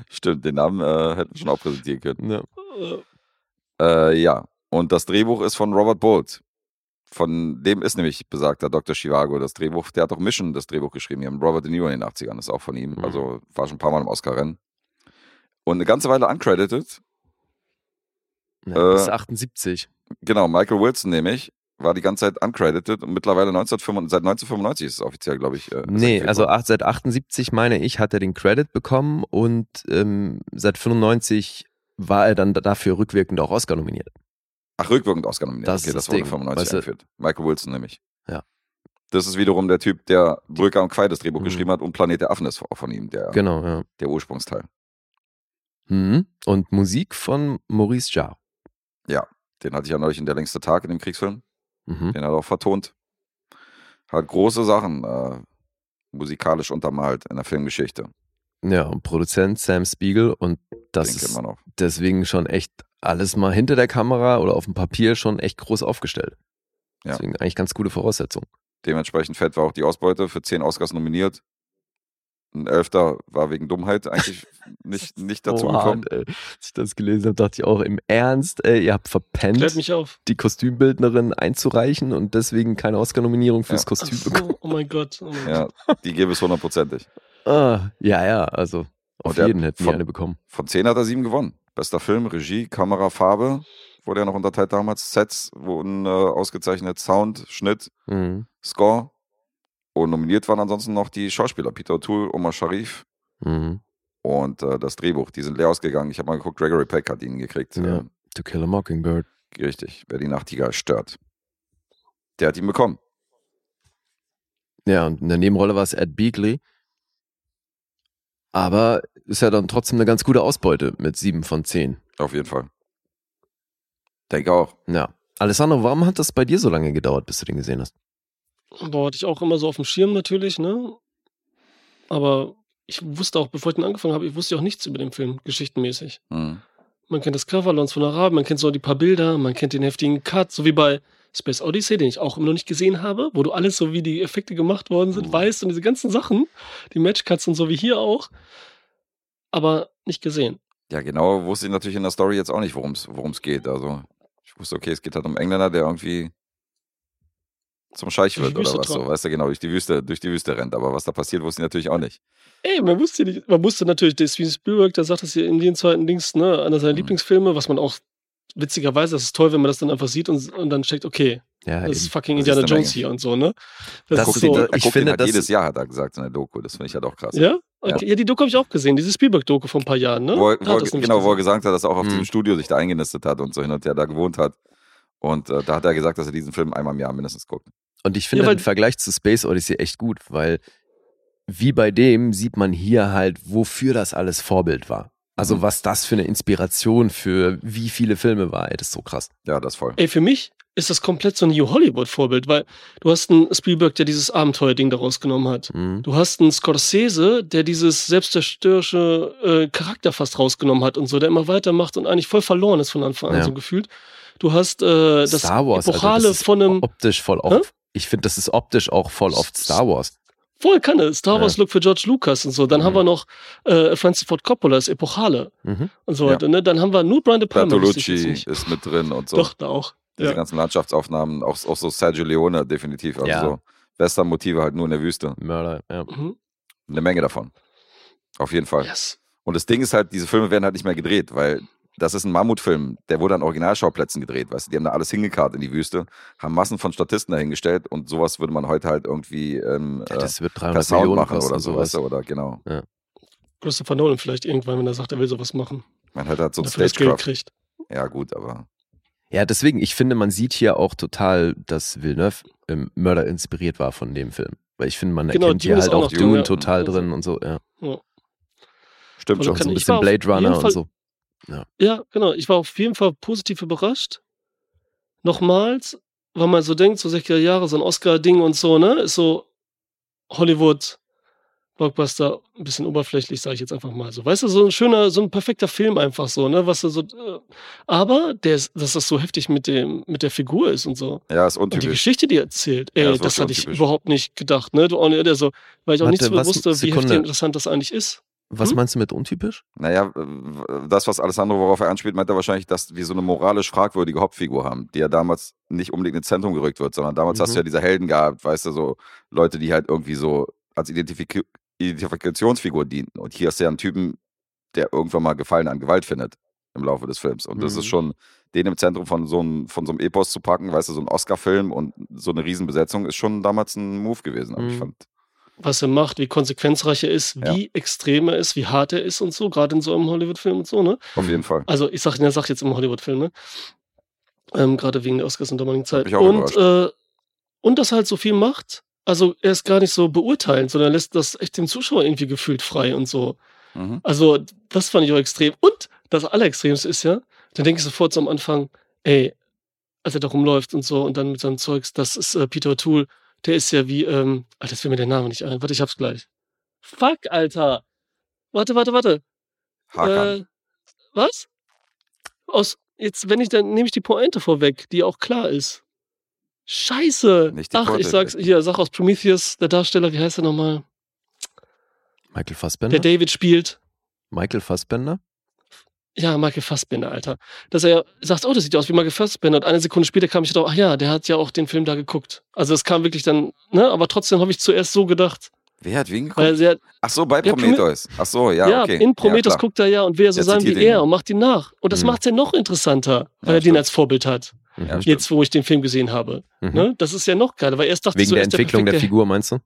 Stimmt, den Namen äh, hätten wir schon auch präsentieren können. Ja. Äh, ja, und das Drehbuch ist von Robert Bolt. Von dem ist nämlich besagter Dr. Chivago das Drehbuch. Der hat auch Mission das Drehbuch geschrieben. Hier mit Robert De Niro in den 80ern. ist auch von ihm. Mhm. Also war schon ein paar Mal im Oscar-Rennen. Und eine ganze Weile uncredited. Ja, Äh, bis 78. Genau, Michael Wilson nämlich. War die ganze Zeit uncredited und mittlerweile 1995, seit 1995 ist es offiziell, glaube ich. Äh, Nee, also acht, seit 78, meine ich, hat er den Credit bekommen und ähm, seit 95 war er dann dafür rückwirkend auch Oscar nominiert. Ach, rückwirkend Oscar nominiert. Das okay, ist das das wurde Ding, 95 weißt du? eingeführt. Michael Wilson nämlich. Ja. Das ist wiederum der Typ, der Brücker und Quai das Drehbuch Mhm. geschrieben hat und Planet der Affen ist auch von ihm, der, Genau, ja. der Ursprungsteil. Mhm. Und Musik von Maurice Jarre. Den hatte ich ja neulich in der längste Tag in dem Kriegsfilm. Mhm. Den hat er auch vertont. Hat große Sachen äh, musikalisch untermalt in der Filmgeschichte. Ja, und Produzent Sam Spiegel und das ist deswegen schon echt alles mal hinter der Kamera oder auf dem Papier schon echt groß aufgestellt. Ja. Deswegen eigentlich ganz gute Voraussetzung. Dementsprechend fett war auch die Ausbeute für zehn Oscars nominiert. Ein Elfter war wegen Dummheit eigentlich <laughs> nicht, nicht dazu Oha, gekommen. ey. Als ich das gelesen habe, dachte ich auch im Ernst, ey, ihr habt verpennt, Klärt mich auf. die Kostümbildnerin einzureichen und deswegen keine Oscar-Nominierung fürs Ja. Kostüm so, bekommen. oh mein Gott. Oh mein Ja, die gäbe es hundertprozentig. Ah, ja, ja, also auf jeden hätten wir eine bekommen. Von 10 hat er 7 gewonnen. Bester Film, Regie, Kamera, Farbe. Wurde ja noch unterteilt damals. Sets wurden äh, ausgezeichnet. Sound, Schnitt, Mhm. Score. Und nominiert waren ansonsten noch die Schauspieler. Peter O'Toole, Omar Sharif Mhm. und äh, das Drehbuch. Die sind leer ausgegangen. Ich habe mal geguckt, Gregory Peck hat ihn gekriegt. Ja. Ähm, To Kill a Mockingbird. richtig, wer die Nachtigall stört. Der hat ihn bekommen. Ja, und in der Nebenrolle war es Ed Beagley. Aber ist ja dann trotzdem eine ganz gute Ausbeute mit sieben von zehn. Auf jeden Fall. Denke auch. Ja. Alessandro, warum hat das bei dir so lange gedauert, bis du den gesehen hast? Boah, hatte ich auch immer so auf dem Schirm natürlich, ne? Aber ich wusste auch, bevor ich den angefangen habe, ich wusste auch nichts über den Film, geschichtenmäßig. Hm. Man kennt das Cover, Lawrence von Arabien, man kennt so die paar Bilder, man kennt den heftigen Cut, so wie bei Space Odyssey, den ich auch immer noch nicht gesehen habe, wo du alles so wie die Effekte gemacht worden sind, Mhm. weißt und diese ganzen Sachen, die Matchcuts und so wie hier auch, aber nicht gesehen. Ja, genau wusste ich natürlich in der Story jetzt auch nicht, worum es geht. Also ich wusste, okay, es geht halt um Engländer, der irgendwie zum Scheich wird oder was so. Weißt du, genau, durch die Wüste, durch die Wüste rennt. Aber was da passiert, wusste ich natürlich auch nicht. Ey, man wusste nicht, man wusste natürlich, der Steven Spielberg, der sagt das hier in den zweiten Dings, ne, einer seiner Mhm. Lieblingsfilme, was man auch witzigerweise, das ist toll, wenn man das dann einfach sieht und, und dann checkt, okay, Ja, das ist eben. fucking Das ist Indiana eine Jones hier und so, ne? Das guckt ist so- er ich finde, halt das- jedes Jahr, hat er gesagt, in der Doku. Das finde ich halt auch krass. Ja? Okay. Ja. die Doku habe ich auch gesehen, diese Spielberg-Doku vor ein paar Jahren, ne? Wo er, wo er, das genau, wo er gesagt. hat, dass er auch auf Mhm. diesem Studio sich da eingenistet hat und so hin und her da gewohnt hat. Und äh, da hat er gesagt, dass er diesen Film einmal im Jahr mindestens guckt. Und ich finde Ja, den Vergleich zu Space Odyssey echt gut, weil wie bei dem sieht man hier halt, wofür das alles Vorbild war. Also Mhm. was das für eine Inspiration für wie viele Filme war, ey, das ist so krass. Ja, das voll. Ey, für mich ist das komplett so ein New Hollywood-Vorbild, weil du hast einen Spielberg, der dieses Abenteuerding daraus genommen hat. Mhm. Du hast einen Scorsese, der dieses selbstzerstörische äh, Charakter fast rausgenommen hat und so, der immer weitermacht und eigentlich voll verloren ist von Anfang an, Ja. so gefühlt. Du hast äh, das Star Wars, Epochale Alter, das ist von einem optisch voll Hä? oft. Ich finde, das ist optisch auch voll oft Star Wars. Voll Kanne, Star Ja. Wars Look für George Lucas und so. Dann haben Mhm. wir noch äh, Francis Ford Coppola, das Epochale Mhm. und so Ja. weiter. Ne? Dann haben wir nur Brian De Palma. Bertolucci ist mit drin und so. Doch, da auch. Diese Ja. ganzen Landschaftsaufnahmen, auch, auch so Sergio Leone definitiv. Also Ja. so Western-Motive halt nur in der Wüste. Mörder, ja. Mhm. Eine Menge davon. Auf jeden Fall. Yes. Und das Ding ist halt, diese Filme werden halt nicht mehr gedreht, weil das ist ein Mammutfilm, der wurde an Originalschauplätzen gedreht, weißt du, die haben da alles hingekarrt in die Wüste, haben Massen von Statisten dahingestellt und sowas würde man heute halt irgendwie ähm, ja äh, das wird per 300 Sound Millionen machen oder so, sowas. weißt du, oder genau. Christopher Nolan vielleicht irgendwann, wenn er sagt, er will sowas machen. Man hat halt so ein dafür das Geld Stagecraft. kriegt. Ja, gut, aber Ja, deswegen, ich finde, man sieht hier auch total, dass Villeneuve ähm, Mörder inspiriert war von dem Film. Weil ich finde, man Genau, erkennt Dune hier halt auch Dune ja. total Also- drin und so, ja. stimmt Also schon. so ein bisschen Blade Runner und so. Ja, genau. Ich war auf jeden Fall positiv überrascht. Nochmals, weil man so denkt, so 60er Jahre, so ein Oscar-Ding und so, ne? Ist so Hollywood, Blockbuster, ein bisschen oberflächlich, sage ich jetzt einfach mal so. Weißt du, so ein schöner, so ein perfekter Film einfach so, ne? Was so. Äh, aber der ist, dass das so heftig mit, dem, mit der Figur ist und so. Ja, ist Und die untypisch. Geschichte, die er erzählt, ey, Ja, das wirklich hatte ich untypisch. überhaupt nicht gedacht, ne? Du, nicht- also, weil ich auch Warte, nicht so wusste, wie heftig interessant das eigentlich ist. Was Hm? meinst du mit untypisch? Naja, das, was Alessandro, worauf er anspielt, meint er wahrscheinlich, dass wir so eine moralisch fragwürdige Hauptfigur haben, die ja damals nicht unbedingt ins Zentrum gerückt wird, sondern damals hast Mhm. du ja diese Helden gehabt, weißt du, so Leute, die halt irgendwie so als Identifik Identifikationsfigur dienten. Und hier ist ja ein Typen, der irgendwann mal Gefallen an Gewalt findet im Laufe des Films. Und das Mhm. ist schon, den im Zentrum von so, einem, von so einem Epos zu packen, weißt du, so ein Oscar-Film und so eine Riesenbesetzung ist schon damals ein Move gewesen. Aber ich Mhm. fand, was er macht, wie konsequenzreich er ist, Ja. wie extrem er ist, wie hart er ist und so, gerade in so einem Hollywood-Film und so, ne? auf jeden Fall. Also ich sag, er sagt jetzt im Hollywood-Film, ne? Ähm, gerade wegen der Oscars und damaligen Zeit. Und, äh, und dass er halt so viel macht. Also er ist gar nicht so beurteilend, sondern lässt das echt dem Zuschauer irgendwie gefühlt frei und so. Mhm. Also das fand ich auch extrem. Und das Allerextremste ist ja, da denke ich sofort so am Anfang, ey, als er da rumläuft und so und dann mit seinem Zeugs, das ist äh, Peter O'Toole, der ist ja wie, ähm, Alter, jetzt fällt mir der Name nicht ein. Warte, ich hab's gleich. Fuck, Alter. Warte, warte, warte. Hakan. Äh, was? Aus, jetzt, wenn ich, dann nehme ich die Pointe vorweg, die auch klar ist. Scheiße. Nicht die Ach, Pointe. ich sag's, hier, sag aus Prometheus, der Darsteller, wie heißt er nochmal? Michael Der Fassbender? David spielt. Michael Fassbender? Ja, Michael Fassbender, Alter. Dass er sagt, oh, das sieht aus wie Michael Fassbender. Und eine Sekunde später kam ich drauf, ach ja, der hat ja auch den Film da geguckt. Also es kam wirklich dann, ne, aber trotzdem habe ich zuerst so gedacht. Wer hat wen geguckt? Er, Ach so, bei Ja, Prometheus. Ach so, ja, ja, okay. in Prometheus ja, guckt er ja und will er so Der sein wie er ja. und macht ihn nach. Und das Mhm. macht's ja noch interessanter, weil Ja, er den als Vorbild hat. Mhm. Ja. Jetzt, wo ich den Film gesehen habe. Mhm. Ne? Das ist ja noch geiler, weil erst dachte Wegen so, der er ist Entwicklung der perfekte- Figur, meinst du?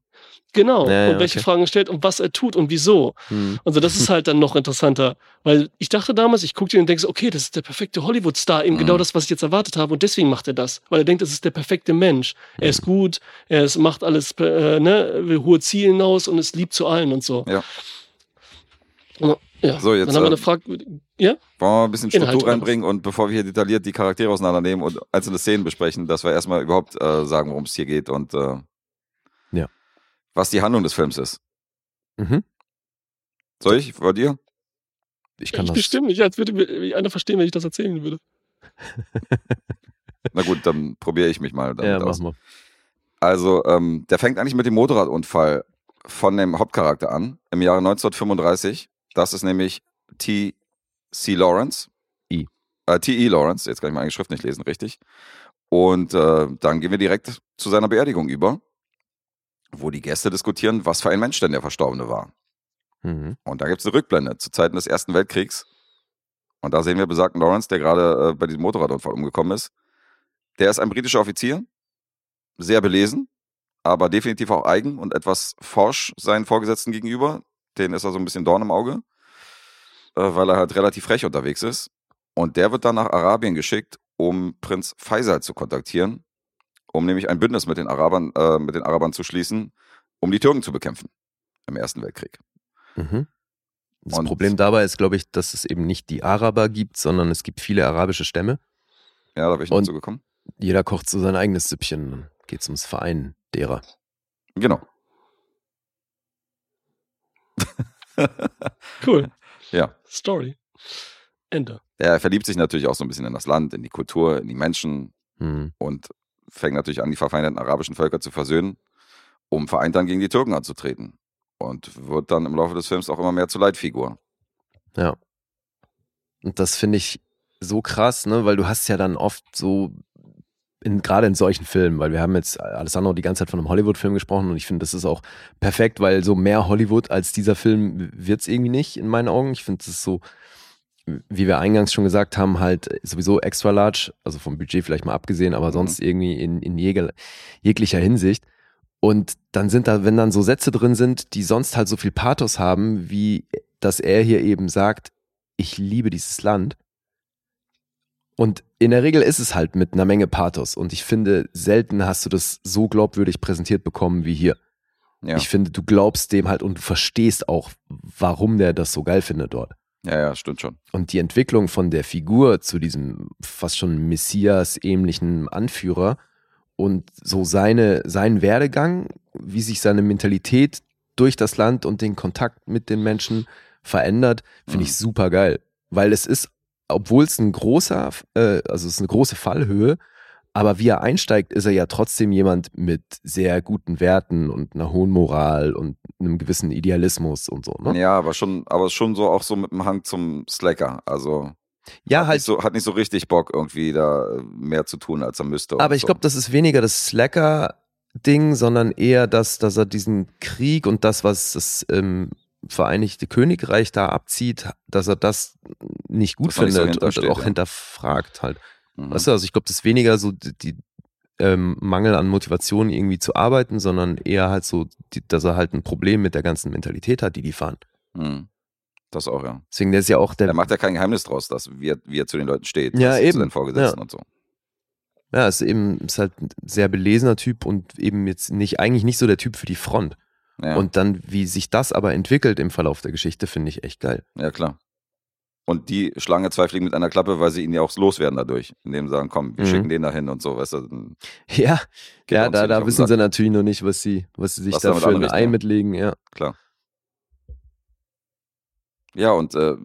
Genau. Ja, ja, und welche okay. Fragen er stellt und was er tut und wieso. Mhm. Also das ist <laughs> halt dann noch interessanter. Weil ich dachte damals, ich guckte ihn und denke so, okay, das ist der perfekte Hollywood-Star, eben Mhm. genau das, was ich jetzt erwartet habe und deswegen macht er das. Weil er denkt, das ist der perfekte Mensch. Er Mhm. ist gut, er ist, macht alles, äh, ne, will hohe Ziele hinaus und ist lieb zu allen und so. Ja. Ja. So, jetzt, Dann haben wir äh, eine Frage, ja? Wollen wir ein bisschen Inhalt Struktur oder reinbringen und bevor wir hier detailliert die Charaktere auseinandernehmen und einzelne Szenen besprechen, dass wir erstmal überhaupt äh, sagen, worum es hier geht und äh, Ja. was die Handlung des Films ist. Mhm. Soll ich? Bei dir? Ich kann ich das. bestimmt nicht, als würde einer verstehen, wenn ich das erzählen würde. <laughs> Na gut, dann probiere ich mich mal damit Ja, aus. machen wir. Also, ähm, der fängt eigentlich mit dem Motorradunfall von dem Hauptcharakter an, im Jahre 1935. Das ist nämlich T.C. Lawrence. I. Äh, T.E. Lawrence, jetzt kann ich meine Schrift nicht lesen, richtig. Und äh, dann gehen wir direkt zu seiner Beerdigung über, wo die Gäste diskutieren, was für ein Mensch denn der Verstorbene war. Mhm. Und da gibt es eine Rückblende zu Zeiten des Ersten Weltkriegs. Und da sehen wir besagten Lawrence, der gerade äh, bei diesem Motorradunfall umgekommen ist. Der ist ein britischer Offizier, sehr belesen, aber definitiv auch eigen und etwas forsch seinen Vorgesetzten gegenüber. Den ist er so ein bisschen Dorn im Auge, äh, weil er halt relativ frech unterwegs ist. Und der wird dann nach Arabien geschickt, um Prinz Faisal zu kontaktieren, um nämlich ein Bündnis mit den Arabern, äh, mit den Arabern zu schließen, um die Türken zu bekämpfen im Ersten Weltkrieg. Mhm. Das Und- Problem dabei ist, glaube ich, dass es eben nicht die Araber gibt, sondern es gibt viele arabische Stämme. Ja, da bin ich noch zugekommen. Jeder kocht so sein eigenes Süppchen. Geht es ums Verein derer. Genau. Cool. <laughs> Ja. Story. Ende. Er verliebt sich natürlich auch so ein bisschen in das Land, in die Kultur, in die Menschen Hm. und fängt natürlich an, die verfeindeten arabischen Völker zu versöhnen, um vereint dann gegen die Türken anzutreten. Und wird dann im Laufe des Films auch immer mehr zur Leitfigur. Ja. Und das finde ich so krass, ne, weil du hast ja dann oft so, in, gerade in solchen Filmen, weil wir haben jetzt Alessandro die ganze Zeit von einem Hollywood-Film gesprochen und ich finde, das ist auch perfekt, weil so mehr Hollywood als dieser Film wird es irgendwie nicht in meinen Augen. Ich finde, das ist so, wie wir eingangs schon gesagt haben, halt sowieso extra large, also vom Budget vielleicht mal abgesehen, aber Mhm. sonst irgendwie in, in jege, jeglicher Hinsicht. Und dann sind da, wenn dann so Sätze drin sind, die sonst halt so viel Pathos haben, wie dass er hier eben sagt, ich liebe dieses Land. Und in der Regel ist es halt mit einer Menge Pathos. Und ich finde, selten hast du das so glaubwürdig präsentiert bekommen wie hier. Ja, Ich finde, du glaubst dem halt und du verstehst auch, warum der das so geil findet dort. ja, ja, stimmt schon. Und die Entwicklung von der Figur zu diesem fast schon Messias-ähnlichen Anführer und so seine, seinen Werdegang, wie sich seine Mentalität durch das Land und den Kontakt mit den Menschen verändert, finde ich Mhm. super geil. Weil es ist, obwohl es ein großer, äh, also es ist eine große Fallhöhe, aber wie er einsteigt, ist er ja trotzdem jemand mit sehr guten Werten und einer hohen Moral und einem gewissen Idealismus und so. Ne? Ja, aber schon, aber schon so auch so mit dem Hang zum Slacker. Also Ja, hat, halt nicht so, hat nicht so richtig Bock, irgendwie da äh, mehr zu tun, als er müsste. Aber ich so. glaube, das ist weniger das Slacker-Ding, sondern eher das, dass er diesen Krieg und das, was das ähm, Vereinigte Königreich da abzieht, dass er das nicht gut so findet und auch ja. hinterfragt halt. Mhm. Weißt du, also ich glaube, das ist weniger so die, die ähm, Mangel an Motivation irgendwie zu arbeiten, sondern eher halt so, die, dass er halt ein Problem mit der ganzen Mentalität hat, die die fahren. Mhm. Das auch, ja. Deswegen der ist ja auch der, Er macht ja kein Geheimnis draus, dass, wie, er, wie er zu den Leuten steht. Ja, eben. Zu den Vorgesetzten Ja. und so. ja, ist eben, ist halt ein sehr belesener Typ und eben jetzt nicht, eigentlich nicht so der Typ für die Front. Ja, Und dann, wie sich das aber entwickelt im Verlauf der Geschichte, finde ich echt geil. ja, klar. Und die Schlange zwei Fliegen mit einer Klappe, weil sie ihn ja auch loswerden dadurch. Indem sie sagen, komm, wir Mhm. schicken den dahin und so, weißt du. <laughs> Ja, ja, da, da wissen sie natürlich noch nicht, was sie, was sie sich Was da für ein Ei ja. mitlegen, ja. Klar. Ja, und äh,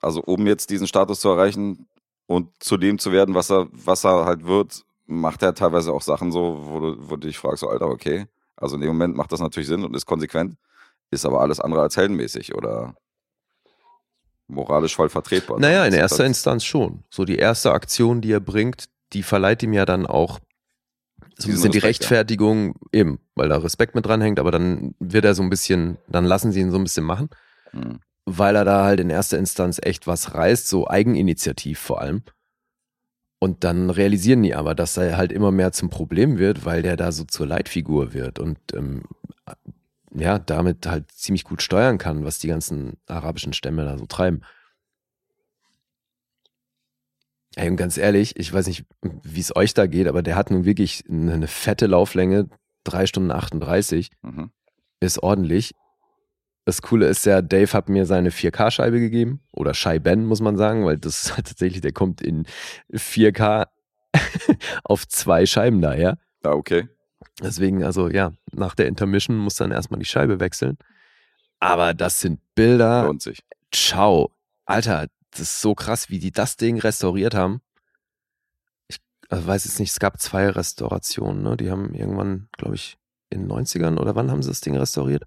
also um jetzt diesen Status zu erreichen und zu dem zu werden, was er, was er halt wird, macht er teilweise auch Sachen so, wo du, wo du dich fragst, so, Alter, okay. Also in dem Moment macht das natürlich Sinn und ist konsequent, ist aber alles andere als heldenmäßig oder moralisch voll vertretbar. Naja, in erster halt- Instanz schon. So die erste Aktion, die er bringt, die verleiht ihm ja dann auch so ein bisschen die Respekt, ja. Rechtfertigung, eben, weil da Respekt mit dranhängt, aber dann wird er so ein bisschen, dann lassen sie ihn so ein bisschen machen, Hm. weil er da halt in erster Instanz echt was reißt, so Eigeninitiativ vor allem. Und dann realisieren die aber, dass er halt immer mehr zum Problem wird, weil der da so zur Leitfigur wird und ähm, ja, damit halt ziemlich gut steuern kann, was die ganzen arabischen Stämme da so treiben. Ey, und ganz ehrlich, ich weiß nicht, wie es euch da geht, aber der hat nun wirklich eine, eine fette Lauflänge, drei Stunden 38, Mhm. ist ordentlich. Das Coole ist ja, Dave hat mir seine 4K-Scheibe gegeben, oder Scheiben, muss man sagen, weil das ist halt tatsächlich, der kommt in 4K <laughs> auf zwei Scheiben daher. Ja, okay. Deswegen, also ja, nach der Intermission muss dann erstmal die Scheibe wechseln. Aber das sind Bilder. Lohnt sich. Ciao. Alter, das ist so krass, wie die das Ding restauriert haben. Ich also weiß jetzt nicht, es gab zwei Restaurationen, ne? Die haben irgendwann, glaube ich, in den 90ern oder wann haben sie das Ding restauriert?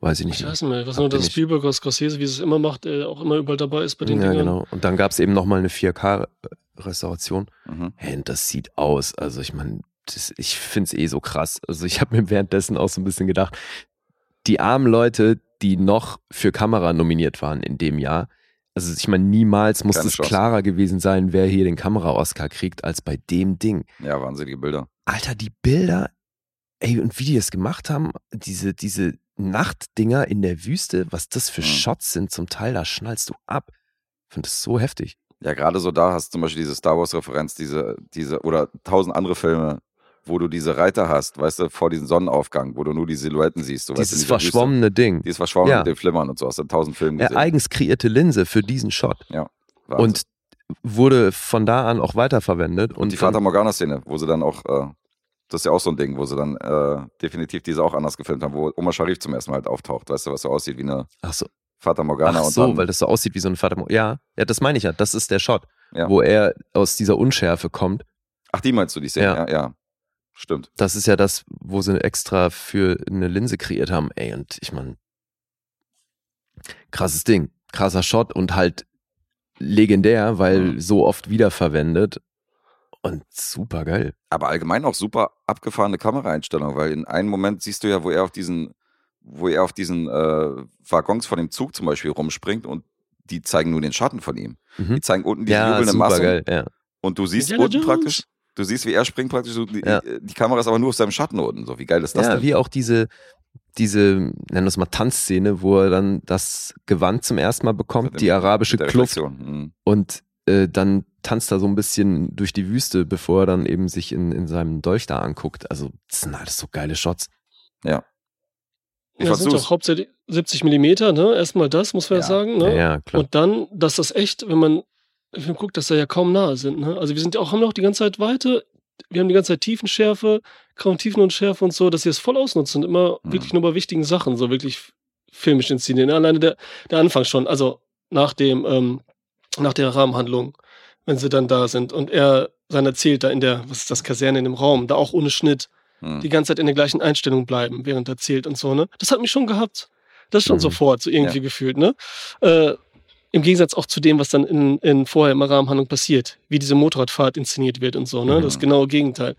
Weiß ich nicht. Ich mehr. weiß nicht mehr. Ich weiß nur, dass Spielberg oder Scorsese, wie es immer macht, äh, auch immer überall dabei ist bei den ja, Dingern. genau. Und dann gab es eben nochmal eine 4K-Restauration. Mhm. Hey, und das sieht aus. Also ich meine, ich finde es eh so krass. Also ich habe mir währenddessen auch so ein bisschen gedacht, die armen Leute, die noch für Kamera nominiert waren in dem Jahr, also ich meine, niemals muss es klarer gewesen sein, wer hier den Kamera-Oscar kriegt, als bei dem Ding. Ja, wahnsinnige Bilder. Alter, die Bilder, ey, und wie die es gemacht haben, diese, diese Nachtdinger in der Wüste, was das für Mhm. Shots sind zum Teil, da schnallst du ab. Ich finde das so heftig. Ja, gerade so da hast du zum Beispiel diese Star Wars-Referenz, diese, diese, oder tausend andere Filme, wo du diese Reiter hast, weißt du, vor diesem Sonnenaufgang, wo du nur die Silhouetten siehst. Du weißt, Dieses Wüste. verschwommene Ding. Dieses verschwommene Ja. mit den Flimmern und so, hast du tausend Filmen Er gesehen. eigens kreierte Linse für diesen Shot. Wahnsinn. Und wurde von da an auch weiterverwendet. Und, Und die Fata Morgana-Szene, wo sie dann auch, äh, das ist ja auch so ein Ding, wo sie dann äh, definitiv diese auch anders gefilmt haben, wo Omar Sharif zum ersten Mal halt auftaucht, weißt du, was so aussieht wie eine Ach so, Fata Morgana ach und so dann, weil das so aussieht wie so ein Vater. Ja, ja, das meine ich ja. Das ist der Shot, Ja. wo er aus dieser Unschärfe kommt. ach, die meinst du, die Szene, Ja. ja, ja. Stimmt. Das ist ja das, wo sie extra für eine Linse kreiert haben. Ey, und ich meine, krasses Ding. Krasser Shot und halt legendär, weil Mhm. so oft wiederverwendet. Und super geil. Aber allgemein auch super abgefahrene Kameraeinstellung, weil in einem Moment siehst du ja, wo er auf diesen, wo er auf diesen äh, Waggons von dem Zug zum Beispiel rumspringt und die zeigen nur den Schatten von ihm. Mhm. Die zeigen unten diese Ja, jubelnde super Masse geil. Ja. und du siehst Indiana unten Jones. praktisch, du siehst, wie er springt praktisch, so, die, Ja. die Kamera ist aber nur auf seinem Schatten unten. So, wie geil ist das ja, denn? wie auch diese, diese, nennen wir es mal Tanzszene, wo er dann das Gewand zum ersten Mal bekommt, die arabische Kluft. Mhm. und äh, dann tanzt er so ein bisschen durch die Wüste, bevor er dann eben sich in, in seinem Dolch da anguckt. Also, das sind alles so geile Shots. Ich Ja, sind doch hauptsächlich 70 Millimeter, ne? Erstmal das, muss man ja, Ja. sagen, Ja, ne? ja, klar. Und dann, dass das echt, wenn man, man guckt, dass da ja kaum nahe sind, ne? Also wir sind ja auch, haben ja auch die ganze Zeit Weite, wir haben die ganze Zeit Tiefenschärfe, kaum Tiefen und Schärfe und so, dass sie es voll ausnutzen und immer Mhm. wirklich nur bei wichtigen Sachen, so wirklich filmisch inszenieren. Alleine der, der Anfang schon, also nach dem, ähm, nach der Rahmenhandlung, wenn sie dann da sind und er dann erzählt da in der, was ist das, Kaserne in dem Raum, da auch ohne Schnitt, Mhm. die ganze Zeit in der gleichen Einstellung bleiben, während er erzählt und so, ne? Das hat mich schon gehabt. Das schon Mhm. sofort, so irgendwie gefühlt, ne? Äh, Im Gegensatz auch zu dem, was dann in, in vorher im Rahmenhandlung passiert, wie diese Motorradfahrt inszeniert wird und so, ne? Das Mhm. genaue Gegenteil.